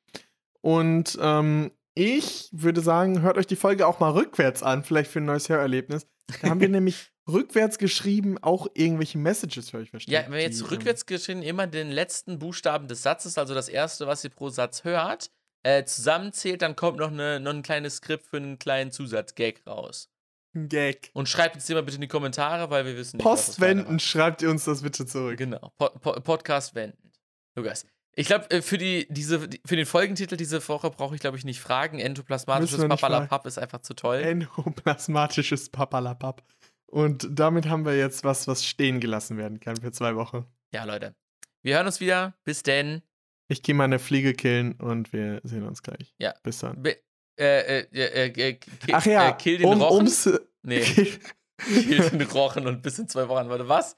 Und ähm, ich würde sagen, hört euch die Folge auch mal rückwärts an, vielleicht für ein neues Hörerlebnis. Da haben wir nämlich rückwärts geschrieben auch irgendwelche Messages für euch verstehen. Ja, wenn wir jetzt rückwärts geschrieben immer den letzten Buchstaben des Satzes, also das erste, was ihr pro Satz hört, äh, zusammenzählt, dann kommt noch, eine, noch ein kleines Skript für einen kleinen Zusatzgag raus. Ein Gag. Und schreibt uns immer bitte in die Kommentare, weil wir wissen nicht, was das Post für einer wenden, schreibt ihr uns das bitte zurück. Genau, po po Podcast wenden. Lukas. Ich glaube, äh, für, die, diese, für den Folgentitel diese Woche brauche ich, glaube ich, nicht fragen. Endoplasmatisches Papalapap ist einfach zu toll. Endoplasmatisches Papalapap. Und damit haben wir jetzt was, was stehen gelassen werden kann für zwei Wochen. Ja, Leute. Wir hören uns wieder. Bis denn. Ich gehe mal eine Fliege killen und wir sehen uns gleich. Ja. Bis dann. Be äh, äh, äh, äh, Ach ja, äh, kill den um, Rochen. ums. nee, kill den Rochen und bis in zwei Wochen. Warte, was?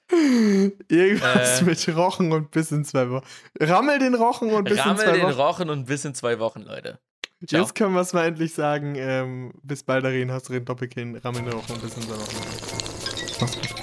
Irgendwas Äh. mit Rochen und bis in zwei Wochen. Rammel den Rochen und bis in Rammel zwei den Wochen. Rochen und bis in zwei Wochen, Leute. Ciao. Jetzt können wir es mal endlich sagen. Ähm, bis bald, Darin, hast du den Doppelkinn. Rammel den Rochen und bis in zwei Wochen. Mach's gut.